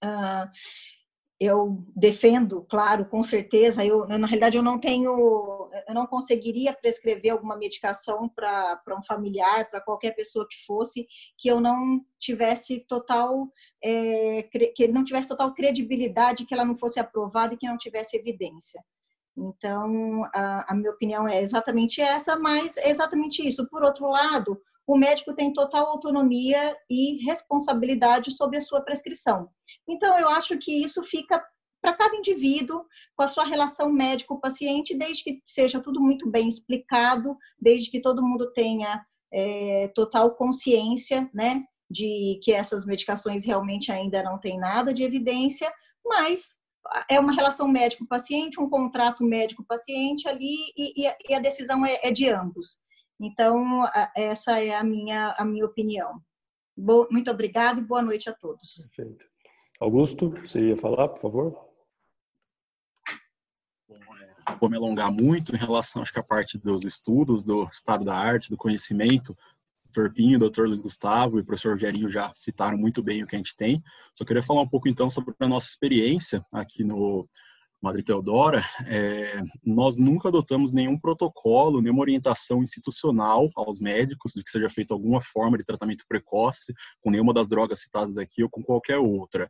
Uh, eu defendo, claro, com certeza. Eu, na realidade, eu não tenho, eu não conseguiria prescrever alguma medicação para um familiar, para qualquer pessoa que fosse, que eu não tivesse total, é, que não tivesse total credibilidade, que ela não fosse aprovada e que não tivesse evidência. Então, a, a minha opinião é exatamente essa, mas é exatamente isso. Por outro lado, o médico tem total autonomia e responsabilidade sobre a sua prescrição. Então, eu acho que isso fica para cada indivíduo, com a sua relação médico-paciente, desde que seja tudo muito bem explicado, desde que todo mundo tenha é, total consciência, né, de que essas medicações realmente ainda não têm nada de evidência, mas é uma relação médico-paciente, um contrato médico-paciente ali e, e, a decisão é, é de ambos. Então, essa é a minha, a minha opinião. muito obrigada e boa noite a todos. Perfeito. Augusto, você ia falar, por favor? É, vou me alongar muito em relação, acho que a parte dos estudos, do estado da arte, do conhecimento. Dr. Pinho, Dr. Luiz Gustavo e o professor Gerinho já citaram muito bem o que a gente tem. Só queria falar um pouco, então, sobre a nossa experiência aqui no, Madre Teodora, é, nós nunca adotamos nenhum protocolo, nenhuma orientação institucional aos médicos de que seja feita alguma forma de tratamento precoce com nenhuma das drogas citadas aqui ou com qualquer outra.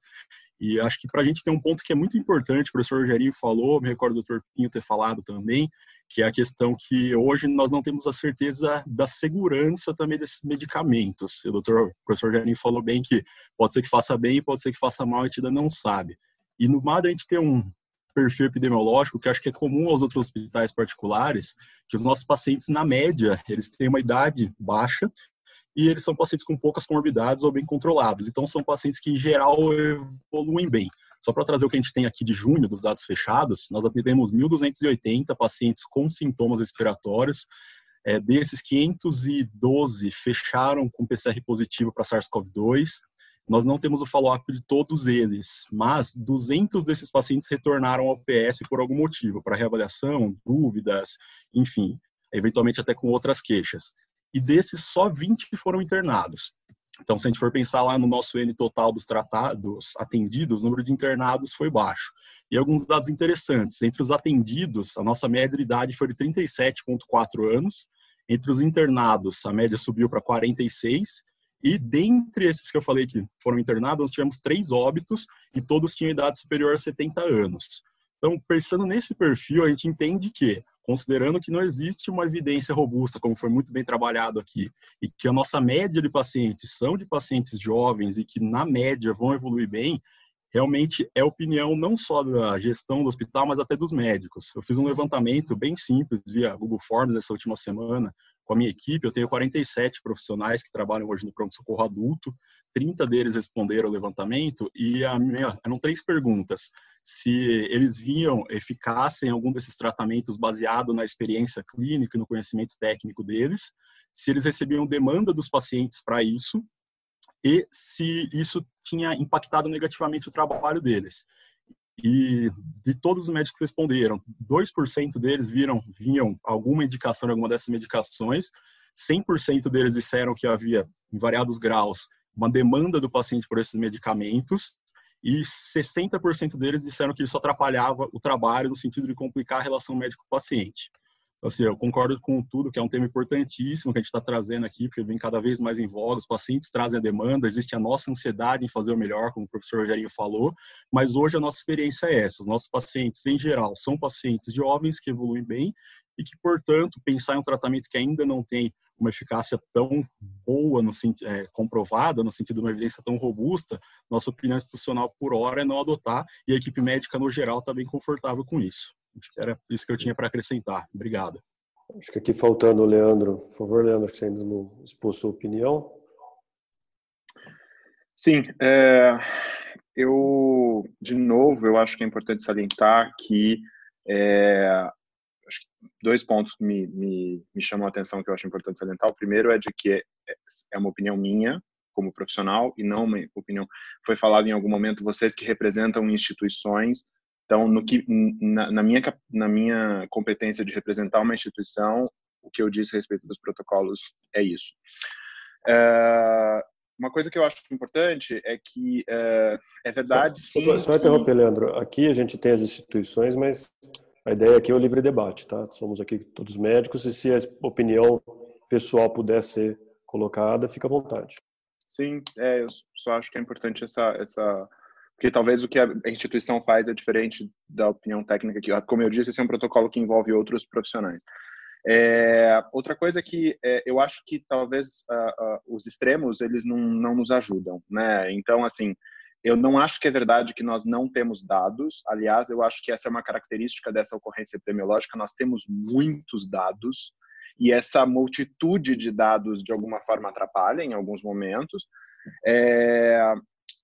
E acho que para a gente tem um ponto que é muito importante, o professor Rogerinho falou, me recordo do doutor Pinho ter falado também, que é a questão que hoje nós não temos a certeza da segurança também desses medicamentos. O doutor, o professor Rogerinho falou bem que pode ser que faça bem, pode ser que faça mal, a gente ainda não sabe. E no MAD a gente tem um, perfil epidemiológico que acho que é comum aos outros hospitais particulares, que os nossos pacientes, na média, eles têm uma idade baixa e eles são pacientes com poucas comorbidades ou bem controlados. Então, são pacientes que, em geral, evoluem bem. Só para trazer o que a gente tem aqui de junho, dos dados fechados, nós atendemos 1.280 pacientes com sintomas respiratórios. É, desses, 512 fecharam com PCR positivo para SARS-CoV-2, nós não temos o follow-up de todos eles, mas 200 desses pacientes retornaram ao PS por algum motivo, para reavaliação, dúvidas, enfim, eventualmente até com outras queixas. E desses, só 20 foram internados. Então, se a gente for pensar lá no nosso N total dos tratados atendidos, o número de internados foi baixo. E alguns dados interessantes. Entre os atendidos, a nossa média de idade foi de 37,4 anos. Entre os internados, a média subiu para 46 E dentre esses que eu falei que foram internados, nós tivemos três óbitos e todos tinham idade superior a 70 anos. Então, pensando nesse perfil, a gente entende que, considerando que não existe uma evidência robusta, como foi muito bem trabalhado aqui, e que a nossa média de pacientes são de pacientes jovens e que, na média, vão evoluir bem, realmente é opinião não só da gestão do hospital, mas até dos médicos. Eu fiz um levantamento bem simples via Google Forms essa última semana com a minha equipe. Eu tenho 47 profissionais que trabalham hoje no pronto-socorro adulto. 30 deles responderam ao levantamento e a minha, eram três perguntas. Se eles viam eficácia em algum desses tratamentos baseado na experiência clínica e no conhecimento técnico deles, se eles recebiam demanda dos pacientes para isso e se isso tinha impactado negativamente o trabalho deles. E de todos os médicos que responderam, 2% deles viram vinham alguma indicação de alguma dessas medicações, 100% deles disseram que havia, em variados graus, uma demanda do paciente por esses medicamentos, e 60% deles disseram que isso atrapalhava o trabalho no sentido de complicar a relação médico-paciente. Então, assim, eu concordo com tudo, que é um tema importantíssimo que a gente está trazendo aqui, porque vem cada vez mais em voga, os pacientes trazem a demanda, existe a nossa ansiedade em fazer o melhor, como o professor Rogerinho falou, mas hoje a nossa experiência é essa, os nossos pacientes, em geral, são pacientes jovens que evoluem bem e que, portanto, pensar em um tratamento que ainda não tem uma eficácia tão boa, no, é, comprovada, no sentido de uma evidência tão robusta, nossa opinião institucional por hora é não adotar e a equipe médica, no geral, está bem confortável com isso. Acho que era isso que eu tinha para acrescentar. Obrigado. Acho que aqui faltando o Leandro. Por favor, Leandro, que você ainda não expôs sua opinião. Sim, é, eu, de novo, eu acho que é importante salientar que é, dois pontos me, me, me chamam a atenção que eu acho importante salientar. O primeiro é de que é, é uma opinião minha, como profissional, e não uma opinião. Foi falado em algum momento, vocês que representam instituições, então, no que, na, na, minha, na minha competência de representar uma instituição, o que eu disse a respeito dos protocolos é isso. É, uma coisa que eu acho importante é que é, é verdade, só, sim. Só, só interromper, Leandro. Aqui a gente tem as instituições, mas a ideia aqui é o livre debate, tá? Somos aqui todos médicos e se a opinião pessoal puder ser colocada, fica à vontade. Sim, é, eu só acho que é importante essa, essa porque talvez o que a instituição faz é diferente da opinião técnica que, como eu disse, esse é um protocolo que envolve outros profissionais. É, outra coisa que é, eu acho que talvez uh, uh, os extremos eles não, não nos ajudam, né? Então, assim, eu não acho que é verdade que nós não temos dados. Aliás, eu acho que essa é uma característica dessa ocorrência epidemiológica. Nós temos muitos dados e essa multitude de dados de alguma forma atrapalha em alguns momentos. É,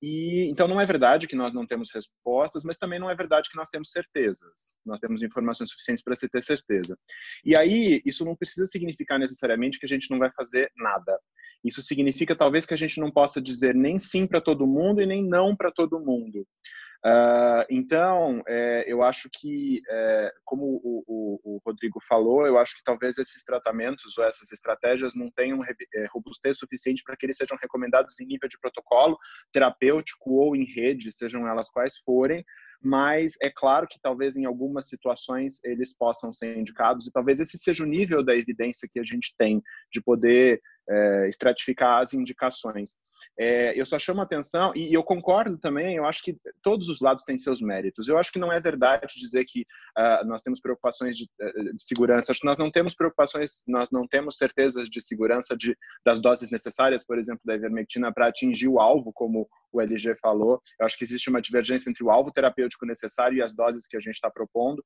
e então não é verdade que nós não temos respostas, mas também não é verdade que nós temos certezas. Nós temos informações suficientes para se ter certeza. E aí isso não precisa significar necessariamente que a gente não vai fazer nada. Isso significa talvez que a gente não possa dizer nem sim para todo mundo e nem não para todo mundo. Uh, então, é, eu acho que, é, como o, o, o, Rodrigo falou, eu acho que talvez esses tratamentos ou essas estratégias não tenham é, robustez suficiente para que eles sejam recomendados em nível de protocolo terapêutico ou em rede, sejam elas quais forem, mas é claro que talvez em algumas situações eles possam ser indicados e talvez esse seja o nível da evidência que a gente tem de poder é, estratificar as indicações. É, eu só chamo atenção, e eu concordo também, eu acho que todos os lados têm seus méritos. Eu acho que não é verdade dizer que uh, nós temos preocupações de, eh, de, segurança. Acho que nós não temos preocupações, nós não temos certezas de segurança de, das doses necessárias, por exemplo, da ivermectina para atingir o alvo, como o LG falou. Eu acho que existe uma divergência entre o alvo terapêutico necessário e as doses que a gente está propondo.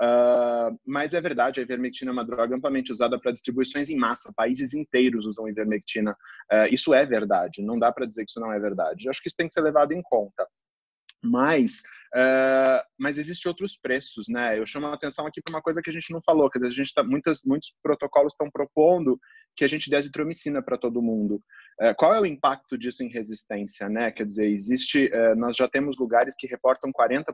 Uh, mas é verdade, a ivermectina é uma droga amplamente usada para distribuições em massa. Países inteiros usam ivermectina. Uh, isso é verdade, não dá para dizer que isso não é verdade. Eu acho que isso tem que ser levado em conta. Mas, uh, mas existem outros preços, né? Eu chamo a atenção aqui para uma coisa que a gente não falou, que a gente tá, muitas, muitos protocolos estão propondo que a gente dê azitromicina para todo mundo. Uh, qual é o impacto disso em resistência, né? Quer dizer, existe, uh, nós já temos lugares que reportam 40%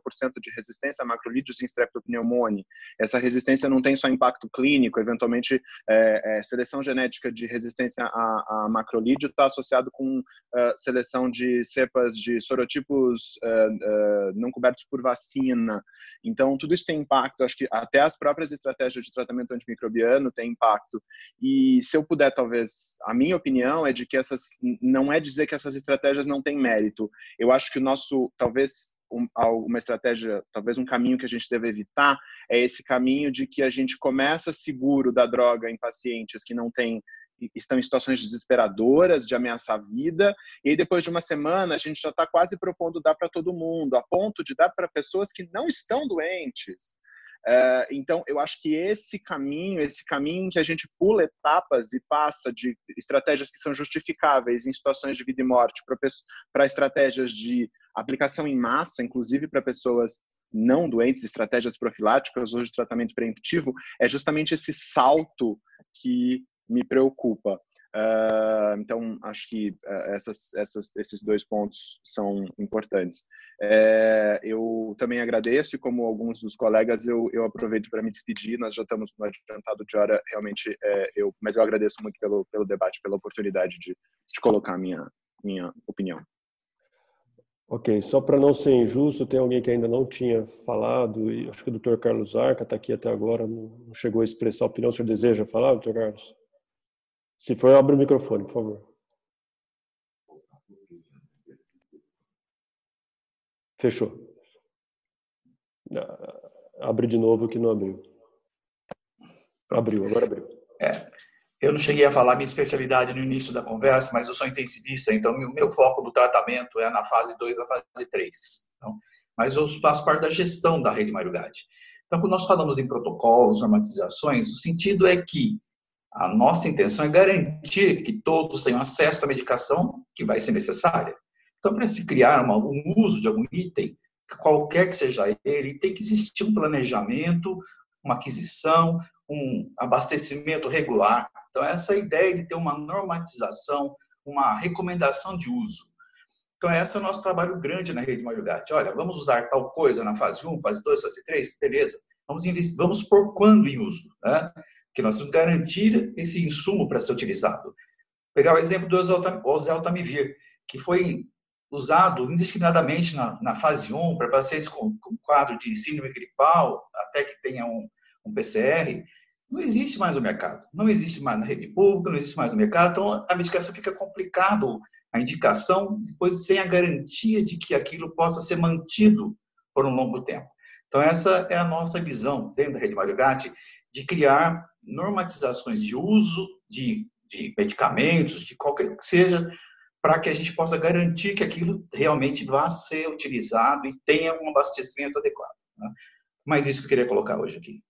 de resistência a macrolídeos e streptopneumone. Essa resistência não tem só impacto clínico, eventualmente é, é, seleção genética de resistência a, a macrolídeo está associado com seleção de cepas de sorotipos não cobertos por vacina. Então, tudo isso tem impacto. Acho que até as próprias estratégias de tratamento antimicrobiano têm impacto. E se eu puder, talvez, a minha opinião é de que essas, não é dizer que essas estratégias não têm mérito. Eu acho que o nosso, talvez, uma estratégia, talvez um caminho que a gente deve evitar é esse caminho de que a gente começa seguro da droga em pacientes que não têm estão em situações desesperadoras de ameaçar a vida e depois de uma semana a gente já está quase propondo dar para todo mundo a ponto de dar para pessoas que não estão doentes. Uh, então, eu acho que esse caminho, esse caminho que a gente pula etapas e passa de estratégias que são justificáveis em situações de vida e morte para estratégias de aplicação em massa, inclusive para pessoas não doentes, estratégias profiláticas ou de tratamento preemptivo, é justamente esse salto que me preocupa. Uh, então, acho que uh, essas, essas, esses dois pontos são importantes. É, eu também agradeço, e como alguns dos colegas, eu, eu aproveito para me despedir. Nós já estamos no adiantado de hora, realmente, é, eu, mas eu agradeço muito pelo, pelo debate, pela oportunidade de, de colocar minha, minha opinião. Ok, só para não ser injusto, tem alguém que ainda não tinha falado, e acho que o Dr. Carlos Arca está aqui até agora, não chegou a expressar a opinião. O senhor deseja falar, Dr. Carlos? Se for, abre o microfone, por favor. Fechou. Ah, abre de novo que não abriu. Abriu, agora abriu. É, eu não cheguei a falar minha especialidade no início da conversa, mas eu sou intensivista, então o meu foco do tratamento é na fase 2 e fase 3. Então, mas eu faço parte da gestão da rede Mário Gatti. Então, quando nós falamos em protocolos, normatizações, o sentido é que a nossa intenção é garantir que todos tenham acesso à medicação que vai ser necessária. Então, para se criar uma, um uso de algum item, qualquer que seja ele, tem que existir um planejamento, uma aquisição, um abastecimento regular. Então, essa ideia de ter uma normatização, uma recomendação de uso. Então, esse é o nosso trabalho grande na rede Mariugate. Olha, vamos usar tal coisa na fase 1, fase 2, fase 3? Beleza. Vamos, vamos por quando em uso. Né? Que nós que garantir esse insumo para ser utilizado. Pegar o exemplo do oseltamivir, que foi usado indiscriminadamente na, na fase 1 para pacientes com, com, quadro de síndrome gripal, até que tenha um, um PCR, não existe mais no mercado. Não existe mais na rede pública, não existe mais no mercado, então a medicação fica complicado, a indicação, depois sem a garantia de que aquilo possa ser mantido por um longo tempo. Então essa é a nossa visão dentro da rede Mário Gatti, de criar normatizações de uso de, de medicamentos, de qualquer que seja, para que a gente possa garantir que aquilo realmente vá ser utilizado e tenha um abastecimento adequado. Né? Mas isso que eu queria colocar hoje aqui.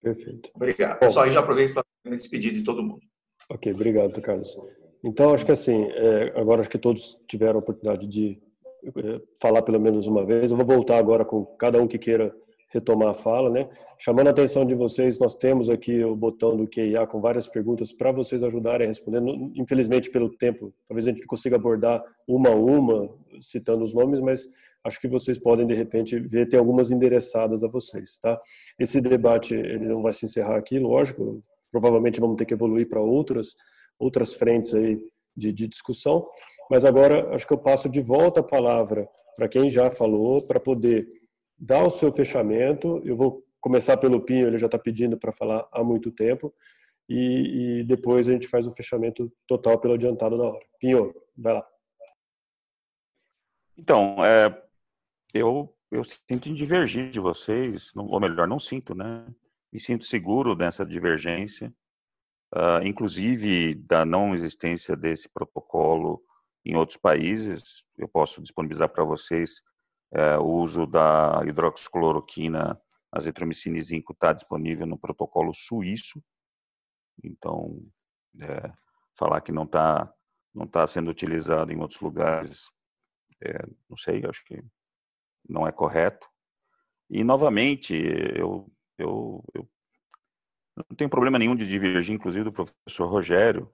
Perfeito. Obrigado. Bom, Só já aproveito para me despedir de todo mundo. Ok, obrigado, Carlos. Então, acho que assim, é, agora acho que todos tiveram a oportunidade de é, falar pelo menos uma vez. Eu vou voltar agora com cada um que queira retomar a fala, né? Chamando a atenção de vocês, nós temos aqui o botão do QIA com várias perguntas para vocês ajudarem a responder. Infelizmente, pelo tempo, talvez a gente consiga abordar uma a uma, citando os nomes, mas acho que vocês podem, de repente, ver, tem algumas endereçadas a vocês, tá? Esse debate, ele não vai se encerrar aqui, lógico, provavelmente vamos ter que evoluir para outras, outras frentes aí de, de discussão, mas agora acho que eu passo de volta a palavra para quem já falou, para poder dá o seu fechamento. Eu vou começar pelo Pinho, ele já está pedindo para falar há muito tempo. E, e, depois a gente faz o fechamento total pelo adiantado da hora. Pinho, vai lá. Então, é, eu, eu sinto divergir de vocês, ou melhor, não sinto, né? Me sinto seguro nessa divergência, uh, inclusive da não existência desse protocolo em outros países. Eu posso disponibilizar para vocês é, o uso da hidroxicloroquina, azitromicina e zinco está disponível no protocolo suíço. Então, é, falar que não está não tá sendo utilizado em outros lugares, é, não sei, acho que não é correto. E, novamente, eu, eu, eu não tenho problema nenhum de divergir, inclusive, do professor Rogério,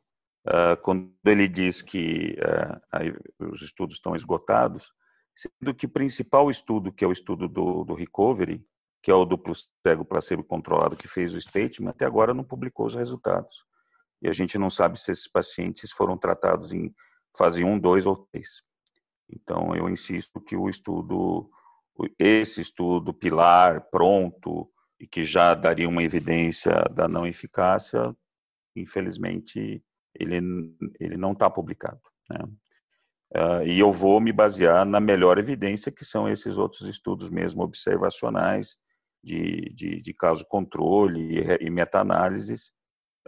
uh, quando ele diz que uh, os estudos estão esgotados, sendo que o principal estudo, que é o estudo do, do Recovery, que é o duplo cego placebo controlado que fez o statement, até agora não publicou os resultados. E a gente não sabe se esses pacientes foram tratados em fase 1, 2 ou 3. Então, eu insisto que o estudo, esse estudo pilar pronto e que já daria uma evidência da não eficácia, infelizmente ele, ele não está publicado. Né? Uh, e eu vou me basear na melhor evidência, que são esses outros estudos mesmo observacionais, de, de, de caso controle e, e meta-análises,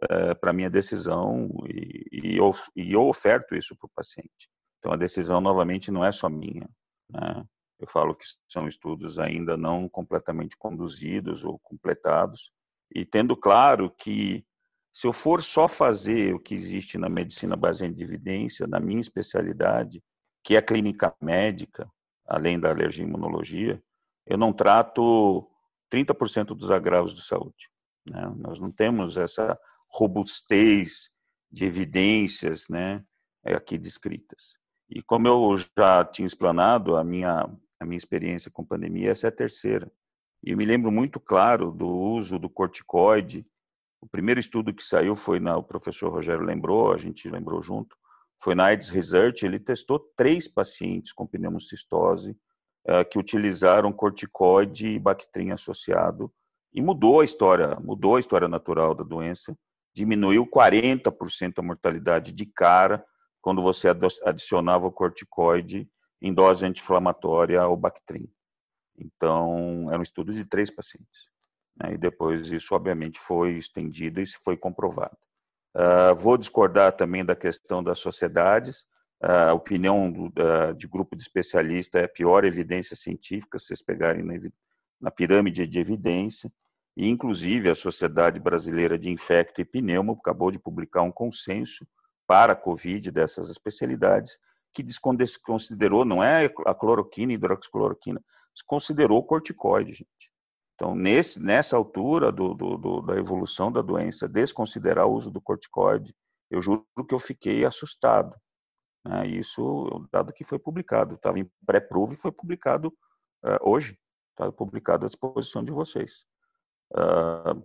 uh, para minha decisão, e, e, eu, e eu oferto isso para o paciente. Então, a decisão, novamente, não é só minha. Né? Eu falo que são estudos ainda não completamente conduzidos ou completados, e tendo claro que se eu for só fazer o que existe na medicina baseada em evidência, na minha especialidade, que é a clínica médica, além da alergia e imunologia, eu não trato 30% dos agravos de saúde. Né? Nós não temos essa robustez de evidências né, aqui descritas. E como eu já tinha explanado, a minha, a minha experiência com pandemia, essa é a terceira. E eu me lembro muito claro do uso do corticoide o primeiro estudo que saiu foi na, o professor Rogério lembrou, a gente lembrou junto, foi na AIDS Research, ele testou três pacientes com pneumocistose uh, que utilizaram corticoide e Bactrim associado e mudou a história, mudou a história natural da doença, diminuiu 40% a mortalidade de cara quando você adicionava o corticoide em dose anti-inflamatória ao Bactrim. Então, era um estudo de três pacientes. Né, e depois isso, obviamente, foi estendido e foi comprovado. Uh, vou discordar também da questão das sociedades. Uh, a opinião do, de grupo de especialista é a pior evidência científica, se vocês pegarem na, na pirâmide de evidência. E, inclusive, a Sociedade Brasileira de Infecto e Pneumo acabou de publicar um consenso para a COVID dessas especialidades, que desconsiderou, não é a cloroquina e hidroxicloroquina, considerou corticoide, gente. Então, nesse, nessa altura do, do, do, da evolução da doença, desconsiderar o uso do corticoide, eu juro que eu fiquei assustado. Né? Isso, o dado que foi publicado, estava em pré-prove e foi publicado uh, hoje, está publicado à disposição de vocês. Uh,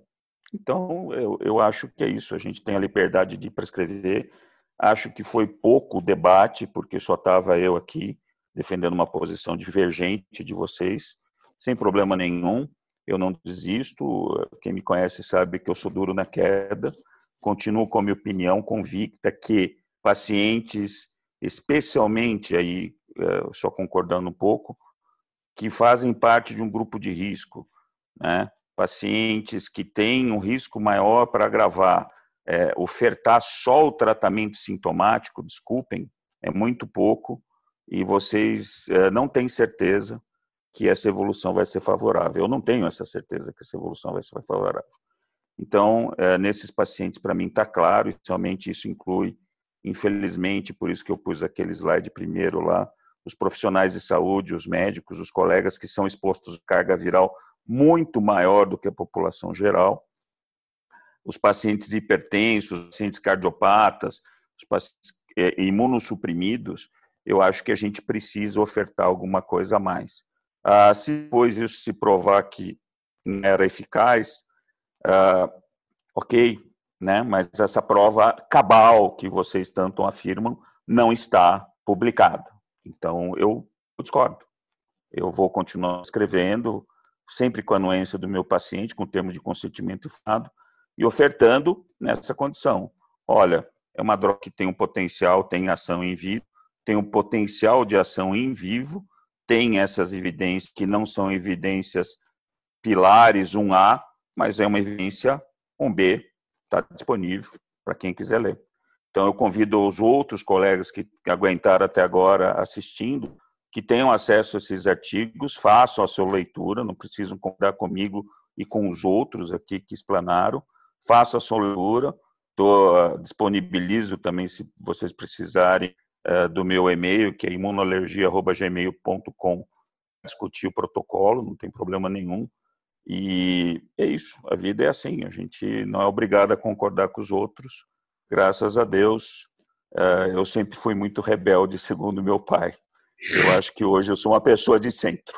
então, eu, eu acho que é isso. A gente tem a liberdade de prescrever. Acho que foi pouco debate, porque só estava eu aqui defendendo uma posição divergente de vocês, sem problema nenhum eu não desisto. Quem me conhece sabe que eu sou duro na queda. Continuo com a minha opinião convicta que pacientes, especialmente aí, é, só concordando um pouco, que fazem parte de um grupo de risco, né? pacientes que têm um risco maior para agravar, é, ofertar só o tratamento sintomático, desculpem, é muito pouco, e vocês é, não têm certeza que essa evolução vai ser favorável. Eu não tenho essa certeza que essa evolução vai ser favorável. Então, é, nesses pacientes, para mim, está claro, e somente isso inclui, infelizmente, por isso que eu pus aquele slide primeiro lá, os profissionais de saúde, os médicos, os colegas que são expostos a carga viral muito maior do que a população geral, os pacientes hipertensos, os pacientes cardiopatas, os pacientes é, imunossuprimidos, eu acho que a gente precisa ofertar alguma coisa a mais. Ah, se depois isso se provar que não era eficaz, ah, ok, né? mas essa prova cabal que vocês tanto afirmam não está publicada. Então, eu, discordo. Eu vou continuar escrevendo, sempre com a anuência do meu paciente, com o termo de consentimento informado, e ofertando nessa condição. Olha, é uma droga que tem um potencial, tem ação em vivo, tem um potencial de ação em vivo, tem essas evidências que não são evidências pilares 1A, mas é uma evidência 1B, está disponível para quem quiser ler. Então, eu convido os outros colegas que aguentaram até agora assistindo, que tenham acesso a esses artigos, façam a sua leitura, não precisam concordar comigo e com os outros aqui que explanaram, façam a sua leitura, tô, uh, disponibilizo também, se vocês precisarem, uh, do meu e-mail, que é imunoalergia.gmail.com, discutir o protocolo, não tem problema nenhum. E é isso, a vida é assim, a gente não é obrigado a concordar com os outros. Graças a Deus, uh, eu sempre fui muito rebelde, segundo meu pai. Eu acho que hoje eu sou uma pessoa de centro.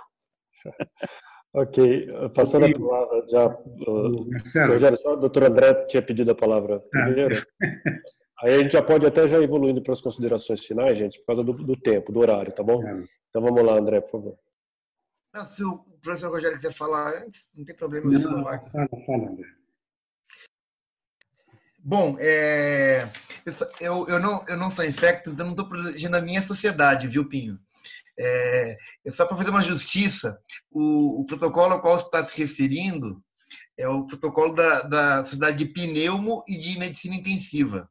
Ok, passando a palavra já. Uh, Rogério, só o doutor André tinha pedido a palavra ah. Aí a gente já pode até já evoluindo para as considerações finais, gente, por causa do, do tempo, do horário, tá bom? É. Então vamos lá, André, por favor. Não, se o professor Rogério quiser falar antes, não tem problema. Não, não, fala, fala, André. Bom, é, eu, eu, não, eu não sou infecto, então não estou protegendo a minha sociedade, viu, Pinho? É, só para fazer uma justiça, o, o, protocolo ao qual você está se referindo é o protocolo da, da Sociedade de Pneumo e de Medicina Intensiva.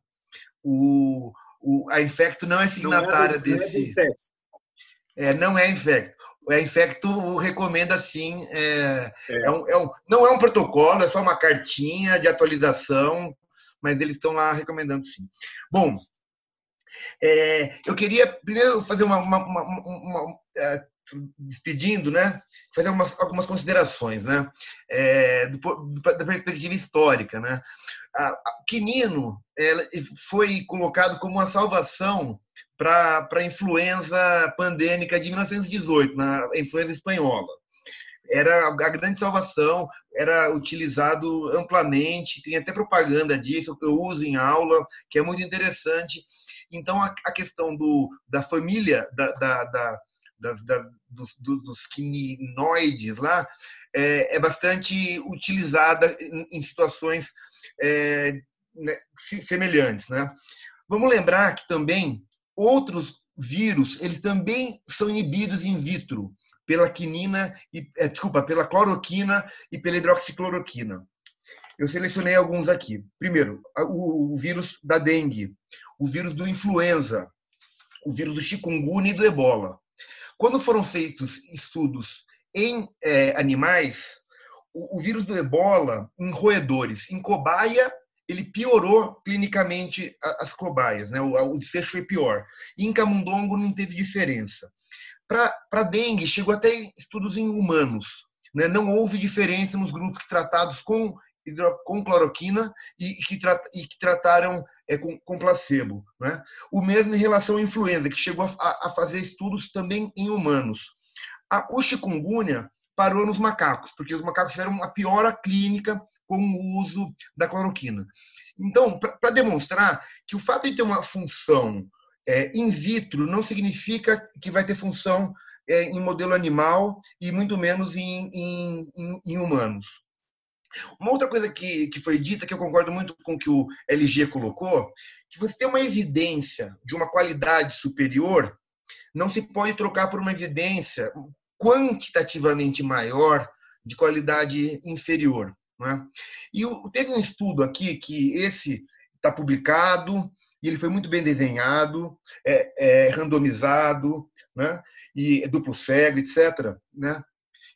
O, o, a Infecto não é signatária não é, desse. Não é, é, não é Infecto. A Infecto recomenda sim. É, é. é. Um, é um, não é um protocolo, é só uma cartinha de atualização, mas eles estão lá recomendando sim. Bom, é, eu queria primeiro fazer uma, uma, uma, uma é, despedindo, né? Fazer algumas, algumas considerações, né? É, do, da perspectiva histórica, né? A, a quinino ela foi colocado como uma salvação para a influenza pandêmica de 1918, na influenza espanhola. Era a grande salvação, era utilizado amplamente, tem até propaganda disso, que eu uso em aula, que é muito interessante. Então, a, a questão do, da família, da, da, da das, das, dos, dos quininoides lá, é, é bastante utilizada em, em situações é, né, semelhantes. Né? Vamos lembrar que também outros vírus, eles também são inibidos in vitro pela quinina, e, é, desculpa, pela cloroquina e pela hidroxicloroquina. Eu selecionei alguns aqui. Primeiro, o, o vírus da dengue, o vírus do influenza, o vírus do chikungunya e do ebola. Quando foram feitos estudos em é, animais, o, o, vírus do ebola em roedores, em cobaia, ele piorou clinicamente as cobaias, né? o, o desfecho foi pior. E em camundongo não teve diferença. Para dengue, chegou até estudos em humanos. Né? Não houve diferença nos grupos tratados com com cloroquina e, que, trataram é, com, placebo. Né? O mesmo em relação à influenza, que chegou a, a fazer estudos também em humanos. A, o chikungunya parou nos macacos, porque os macacos tiveram uma piora clínica com o uso da cloroquina. Então, para demonstrar que o fato de ter uma função é, in vitro não significa que vai ter função é, em modelo animal e muito menos em, em, em, em humanos. Uma outra coisa que, que foi dita, que eu concordo muito com o que o LG colocou, que você tem uma evidência de uma qualidade superior, não se pode trocar por uma evidência quantitativamente maior de qualidade inferior. Né? E teve um estudo aqui que esse está publicado e ele foi muito bem desenhado, é, é randomizado, né? e é duplo cego, etc. Né?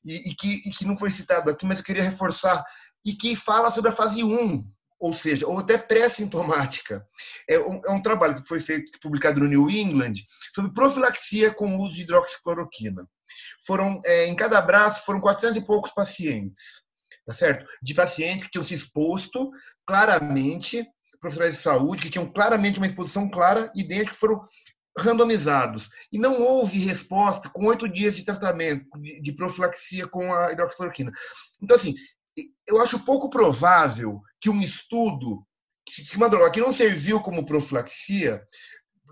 E, e, que, e que não foi citado aqui, mas eu queria reforçar e que fala sobre a fase 1, ou seja, ou até pré-sintomática. É um, é um trabalho que foi feito, publicado no New England, sobre profilaxia com o uso de hidroxicloroquina. Foram, é, em cada braço, foram 400 e poucos pacientes, tá certo? De pacientes que tinham se exposto claramente, profissionais de saúde, que tinham claramente uma exposição clara e dentro que foram randomizados. E não houve resposta com oito dias de tratamento de, de profilaxia com a hidroxicloroquina. Então, assim, eu acho pouco provável que um estudo que uma droga que não serviu como profilaxia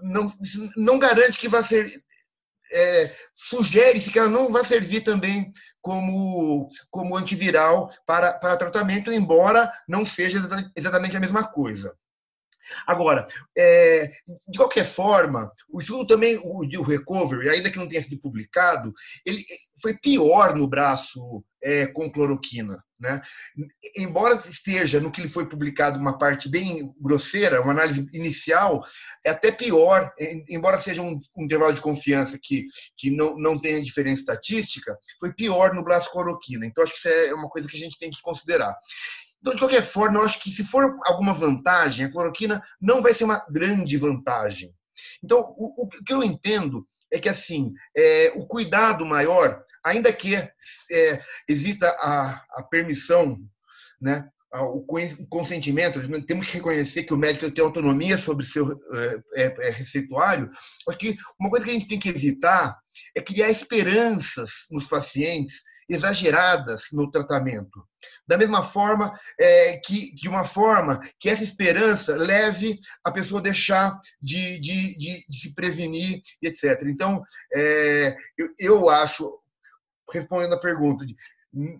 não, não garante que vai ser é, sugere-se que ela não vai servir também como, como antiviral para, para tratamento, embora não seja exatamente a mesma coisa. Agora, é, de qualquer forma, o estudo também, o, o Recovery, ainda que não tenha sido publicado, ele foi pior no braço é, com cloroquina. Né? Embora esteja no que foi publicado uma parte bem grosseira, uma análise inicial, é até pior, embora seja um, um intervalo de confiança que, que não, não tenha diferença estatística, foi pior no braço cloroquina. Então, acho que isso é uma coisa que a gente tem que considerar. Então, de qualquer forma, eu acho que se for alguma vantagem, a cloroquina não vai ser uma grande vantagem. Então, o, o que eu entendo é que, assim, é, o cuidado maior, ainda que é, exista a, a permissão, né, o consentimento, temos que reconhecer que o médico tem autonomia sobre o seu é, é, é, receituário. Acho que uma coisa que a gente tem que evitar é criar esperanças nos pacientes exageradas no tratamento. Da mesma forma é, que, de uma forma que essa esperança leve a pessoa a deixar de, de, de, de se prevenir, etc. Então, é, eu, eu acho respondendo a pergunta de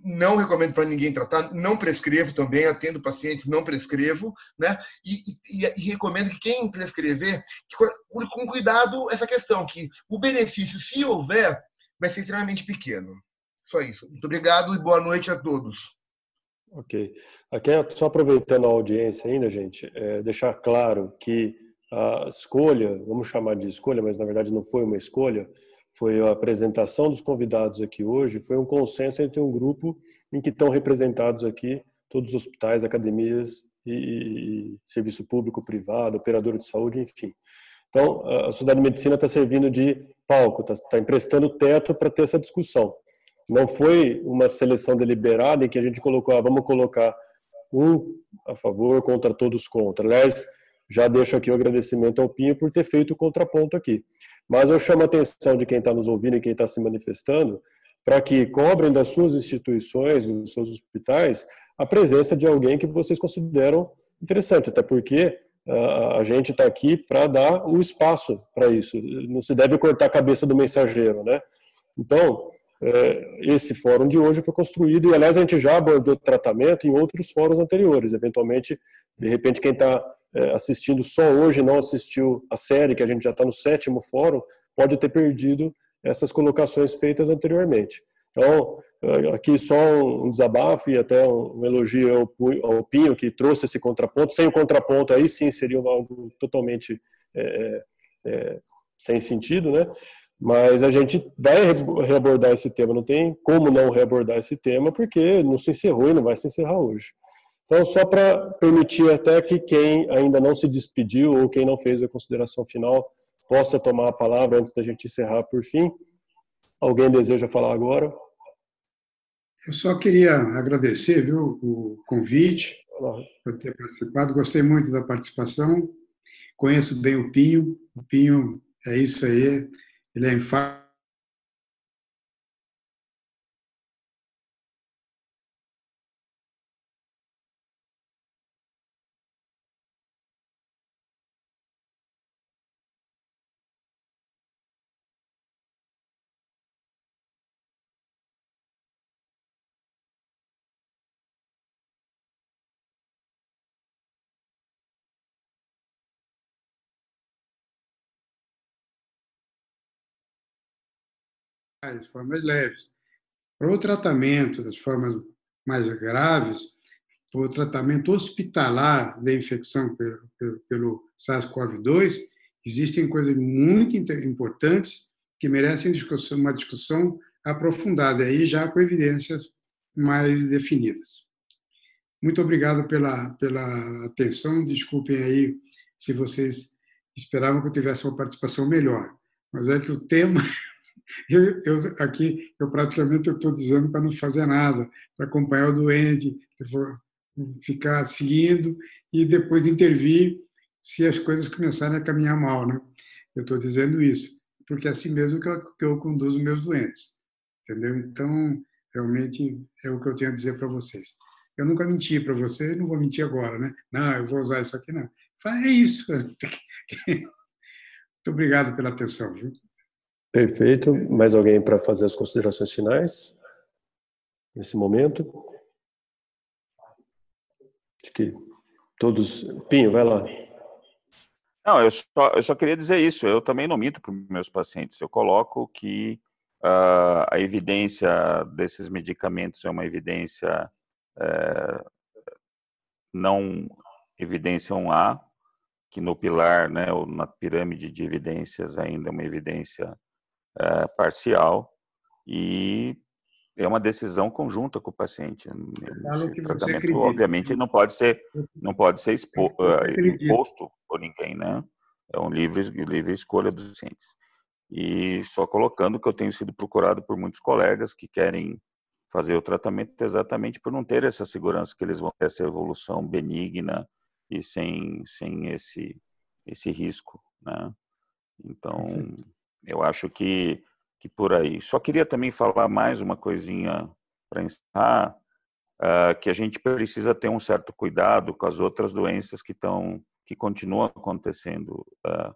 não recomendo para ninguém tratar, não prescrevo também, atendo pacientes, não prescrevo, né? E, e, e recomendo que quem prescrever, que, com cuidado essa questão, que o benefício, se houver, vai ser extremamente pequeno. Só isso. Muito obrigado e boa noite a todos. Ok. Aqui, só aproveitando a audiência ainda, gente, é deixar claro que a escolha, vamos chamar de escolha, mas na verdade não foi uma escolha, foi a apresentação dos convidados aqui hoje, foi um consenso entre um grupo em que estão representados aqui todos os hospitais, academias e, e serviço público, privado, operador de saúde, enfim. Então, a Sociedade de Medicina está servindo de palco, está tá emprestando teto para ter essa discussão. Não foi uma seleção deliberada em que a gente colocou, ah, vamos colocar um a favor contra todos contra. Aliás, já deixo aqui o agradecimento ao Pinho por ter feito o contraponto aqui. Mas eu chamo a atenção de quem está nos ouvindo e quem está se manifestando para que cobrem das suas instituições, dos seus hospitais, a presença de alguém que vocês consideram interessante, até porque uh, a gente está aqui para dar o espaço para isso. Não se deve cortar a cabeça do mensageiro, né? Então, esse fórum de hoje foi construído e, aliás, a gente já abordou tratamento em outros fóruns anteriores. Eventualmente, de repente, quem está é, assistindo só hoje, não assistiu a série, que a gente já está no sétimo fórum, pode ter perdido essas colocações feitas anteriormente. Então, é, aqui só um desabafo e até um elogio ao, Pinho, que trouxe esse contraponto. Sem o contraponto, aí sim seria algo totalmente é, é, sem sentido, né? Mas a gente vai reabordar esse tema, não tem como não reabordar esse tema, porque não se encerrou e não vai se encerrar hoje. Então, só para permitir até que quem ainda não se despediu ou quem não fez a consideração final possa tomar a palavra antes da gente encerrar por fim. Alguém deseja falar agora? Eu só queria agradecer viu, o convite, por ter participado. Gostei muito da participação. Conheço bem o Pinho. O Pinho é isso aí. Ele é enfático as formas leves. Para o tratamento das formas mais graves, o tratamento hospitalar da infecção pelo, pelo, pelo SARS-CoV-2, existem coisas muito importantes que merecem discussão, uma discussão aprofundada, aí já com evidências mais definidas. Muito obrigado pela, pela atenção. Desculpem aí se vocês esperavam que eu tivesse uma participação melhor, mas é que o tema Eu, eu aqui, eu praticamente estou dizendo para não fazer nada, para acompanhar o doente, ficar seguindo e depois intervir se as coisas começarem a caminhar mal, né? Eu estou dizendo isso, porque é assim mesmo que eu, que eu conduzo meus doentes, entendeu? Então, realmente é o que eu tenho a dizer para vocês. Eu nunca menti para você, não vou mentir agora, né? Não, eu vou usar isso aqui, não. É isso. Muito obrigado pela atenção, viu? Perfeito. Mais alguém para fazer as considerações finais? Nesse momento? Acho que todos. Pinho, vai lá. Não, eu só, eu só queria dizer isso. Eu também não minto para os meus pacientes. Eu coloco que uh, a evidência desses medicamentos é uma evidência uh, não evidência 1A, que no pilar, né, ou na pirâmide de evidências ainda é uma evidência é, parcial e é uma decisão conjunta com o paciente. Esse tratamento, obviamente, não pode ser não pode ser expo, uh, imposto por ninguém, né? É um livre livre escolha dos pacientes. E só colocando que eu tenho sido procurado por muitos colegas que querem fazer o tratamento exatamente por não ter essa segurança que eles vão ter essa evolução benigna e sem sem esse esse risco, né? Então, eu acho que, que por aí. Só queria também falar mais uma coisinha para encerrar, uh, que a gente precisa ter um certo cuidado com as outras doenças que estão que continuam acontecendo uh,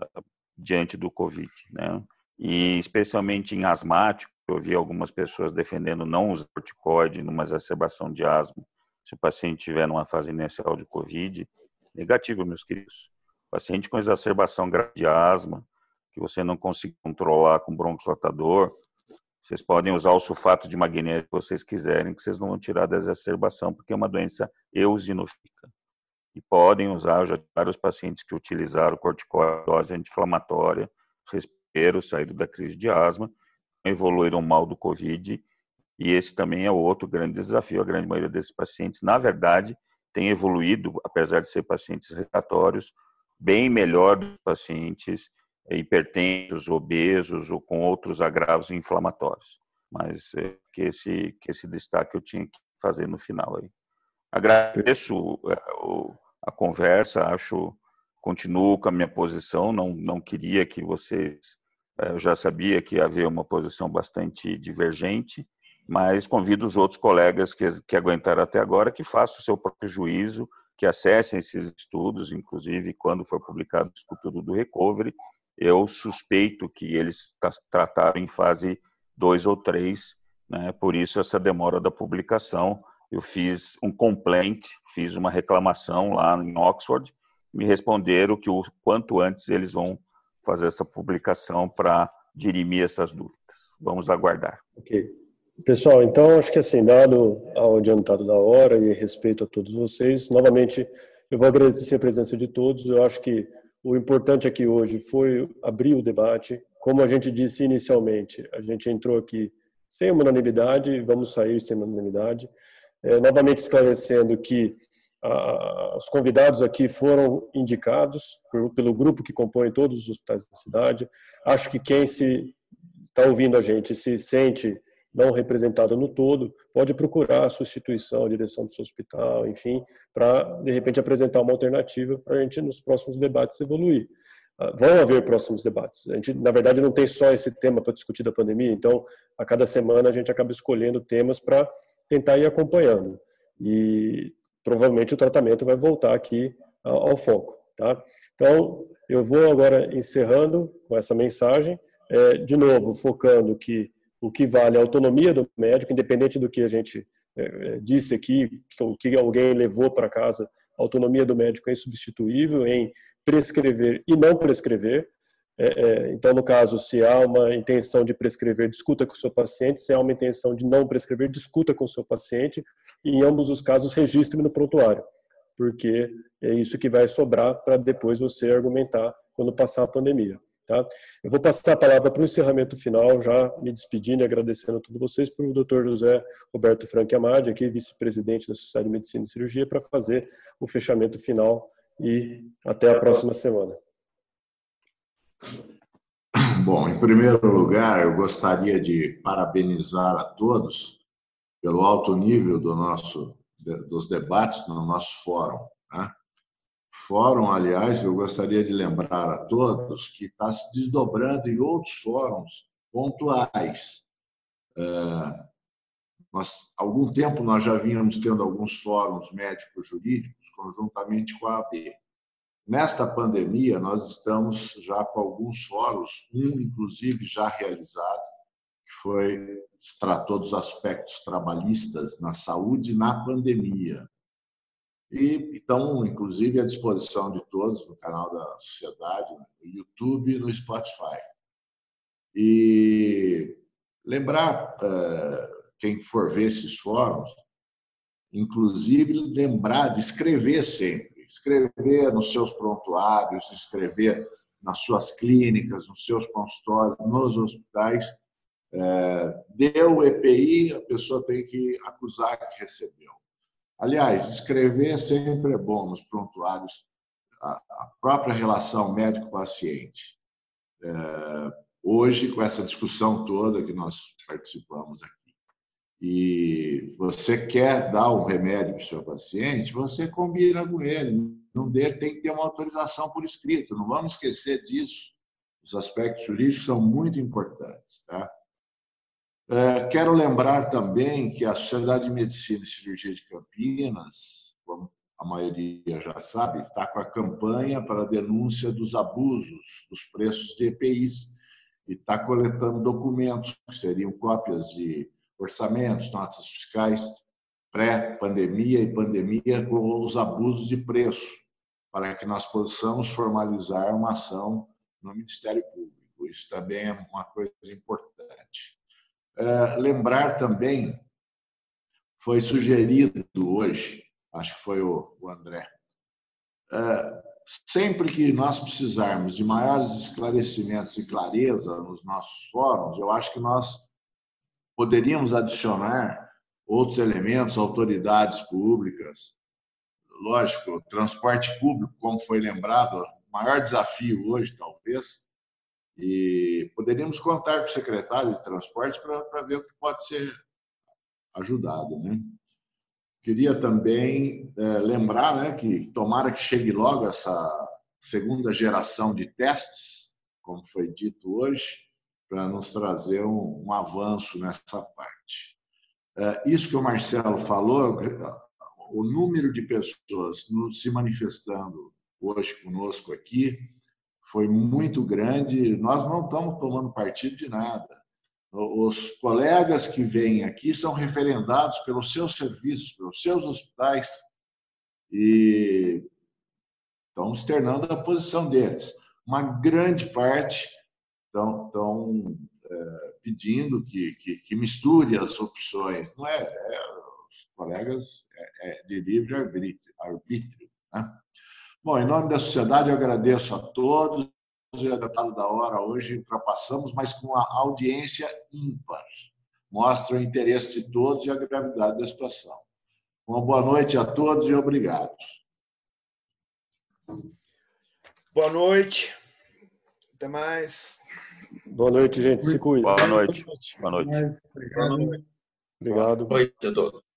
uh, diante do Covid, né? e especialmente em asmático, eu vi algumas pessoas defendendo não usar corticoide numa exacerbação de asma, se o paciente estiver numa fase inicial de COVID. Negativo, meus queridos. Paciente com exacerbação grave de asma, que você não consegue controlar com broncolatador, vocês podem usar o sulfato de magnésio que vocês quiserem, que vocês não vão tirar da exacerbação, porque é uma doença eosinofílica. E podem usar, já vários pacientes que utilizaram corticoide anti-inflamatória, respiro, saíram da crise de asma, evoluíram mal do Covid, e esse também é outro grande desafio. A grande maioria desses pacientes, na verdade, tem evoluído, apesar de ser pacientes respiratórios, bem melhor dos pacientes hipertensos, obesos ou com outros agravos inflamatórios. Mas é que esse que esse destaque eu tinha que fazer no final aí. Agradeço é, a conversa, acho continuo com a minha posição, não não queria que vocês é, eu já sabia que havia uma posição bastante divergente, mas convido os outros colegas que, que aguentaram até agora que façam o seu próprio juízo, que acessem esses estudos, inclusive quando for publicado o estudo do Recovery, eu suspeito que eles trataram em fase 2 ou 3, né? por isso essa demora da publicação. Eu fiz um complaint, fiz uma reclamação lá em Oxford, me responderam que o quanto antes eles vão fazer essa publicação para dirimir essas dúvidas. Vamos aguardar. Ok. Pessoal, então acho que assim, dado ao adiantado da hora e respeito a todos vocês, novamente eu vou agradecer a presença de todos. Eu acho que o importante aqui hoje foi abrir o debate. Como a gente disse inicialmente, a gente entrou aqui sem unanimidade, vamos sair sem unanimidade. É, novamente esclarecendo que ah, os convidados aqui foram indicados por, pelo grupo que compõe todos os hospitais da cidade. Acho que quem se está ouvindo a gente se sente não representado no todo, pode procurar a substituição, a direção do seu hospital, enfim, para, de repente, apresentar uma alternativa para a gente, nos próximos debates, evoluir. Ah, vão haver próximos debates. A gente, na verdade, não tem só esse tema para discutir da pandemia, então, a cada semana a gente acaba escolhendo temas para tentar ir acompanhando. E provavelmente o tratamento vai voltar aqui ao, ao foco. Tá? Então, eu vou agora encerrando com essa mensagem, é, de novo, focando que o que vale a autonomia do médico, independente do que a gente é, é disse aqui, o que alguém levou para casa, a autonomia do médico é insubstituível em prescrever e não prescrever. É, então, no caso, se há uma intenção de prescrever, discuta com o seu paciente. Se há uma intenção de não prescrever, discuta com o seu paciente. E, em ambos os casos, registre no prontuário, porque é isso que vai sobrar para depois você argumentar quando passar a pandemia. Tá? Eu vou passar a palavra para o encerramento final, já me despedindo e agradecendo a todos vocês, para o Dr. José Roberto Frank Amadi, aqui vice-presidente da Sociedade de Medicina e Cirurgia, para fazer o fechamento final e até a próxima semana. Bom, em primeiro lugar, eu gostaria de parabenizar a todos pelo alto nível do nosso, dos debates no nosso fórum. Né? Fórum, aliás, eu gostaria de lembrar a todos que está se desdobrando em outros fóruns pontuais. É, nós, algum tempo nós já vínhamos tendo alguns fóruns médicos jurídicos conjuntamente com a AB. Nesta pandemia, nós estamos já com alguns fóruns, um inclusive já realizado, que foi tratou dos aspectos trabalhistas na saúde na pandemia. E estão, inclusive, à disposição de todos no canal da Sociedade, no YouTube e no Spotify. E lembrar, eh, quem for ver esses fóruns, inclusive lembrar de escrever sempre. Escrever nos seus prontuários, escrever nas suas clínicas, nos seus consultórios, nos hospitais. É, deu EPI, a pessoa tem que acusar que recebeu. Aliás, escrever sempre é bom nos prontuários, a própria relação médico-paciente. É, hoje, com essa discussão toda que nós participamos aqui, e você quer dar um remédio para o seu paciente, você combina com ele. Não dê, tem que ter uma autorização por escrito. Não vamos esquecer disso. Os aspectos jurídicos são muito importantes. Tá? É, quero lembrar também que a Sociedade de Medicina e Cirurgia de Campinas, como a maioria já sabe, está com a campanha para a denúncia dos abusos dos preços de EPIs. e está coletando documentos, que seriam cópias de orçamentos, notas fiscais, pré-pandemia e pandemia, com os abusos de preço, para que nós possamos formalizar uma ação no Ministério Público. Isso também é uma coisa importante. É, lembrar também, foi sugerido hoje, acho que foi o, André, é, sempre que nós precisarmos de maiores esclarecimentos e clareza nos nossos fóruns, eu acho que nós poderíamos adicionar outros elementos, autoridades públicas. Lógico, transporte público, como foi lembrado, o maior desafio hoje, talvez, e poderíamos contar com o secretário de transporte para ver o que pode ser ajudado. Né? Queria também é, lembrar né, que tomara que chegue logo essa segunda geração de testes, como foi dito hoje, para nos trazer um, um, avanço nessa parte. É, isso que o Marcelo falou, o número de pessoas se manifestando hoje conosco aqui foi muito grande. Nós não estamos tomando partido de nada. Os colegas que vêm aqui são referendados pelos seus serviços, pelos seus hospitais e estão externando a posição deles. Uma grande parte estão, estão é, pedindo que, que, que, misture as opções. Não é, é os colegas é, é de livre arbítrio. arbítrio né? Bom, em nome da sociedade, eu agradeço a todos já estado da hora hoje, ultrapassamos, mas com a audiência ímpar. Mostra o interesse de todos e a gravidade da situação. Uma boa noite a todos e obrigado. Boa noite. Até mais. Boa noite, gente. Se cuida. Boa noite. Boa noite. Obrigado. Boa noite a todos.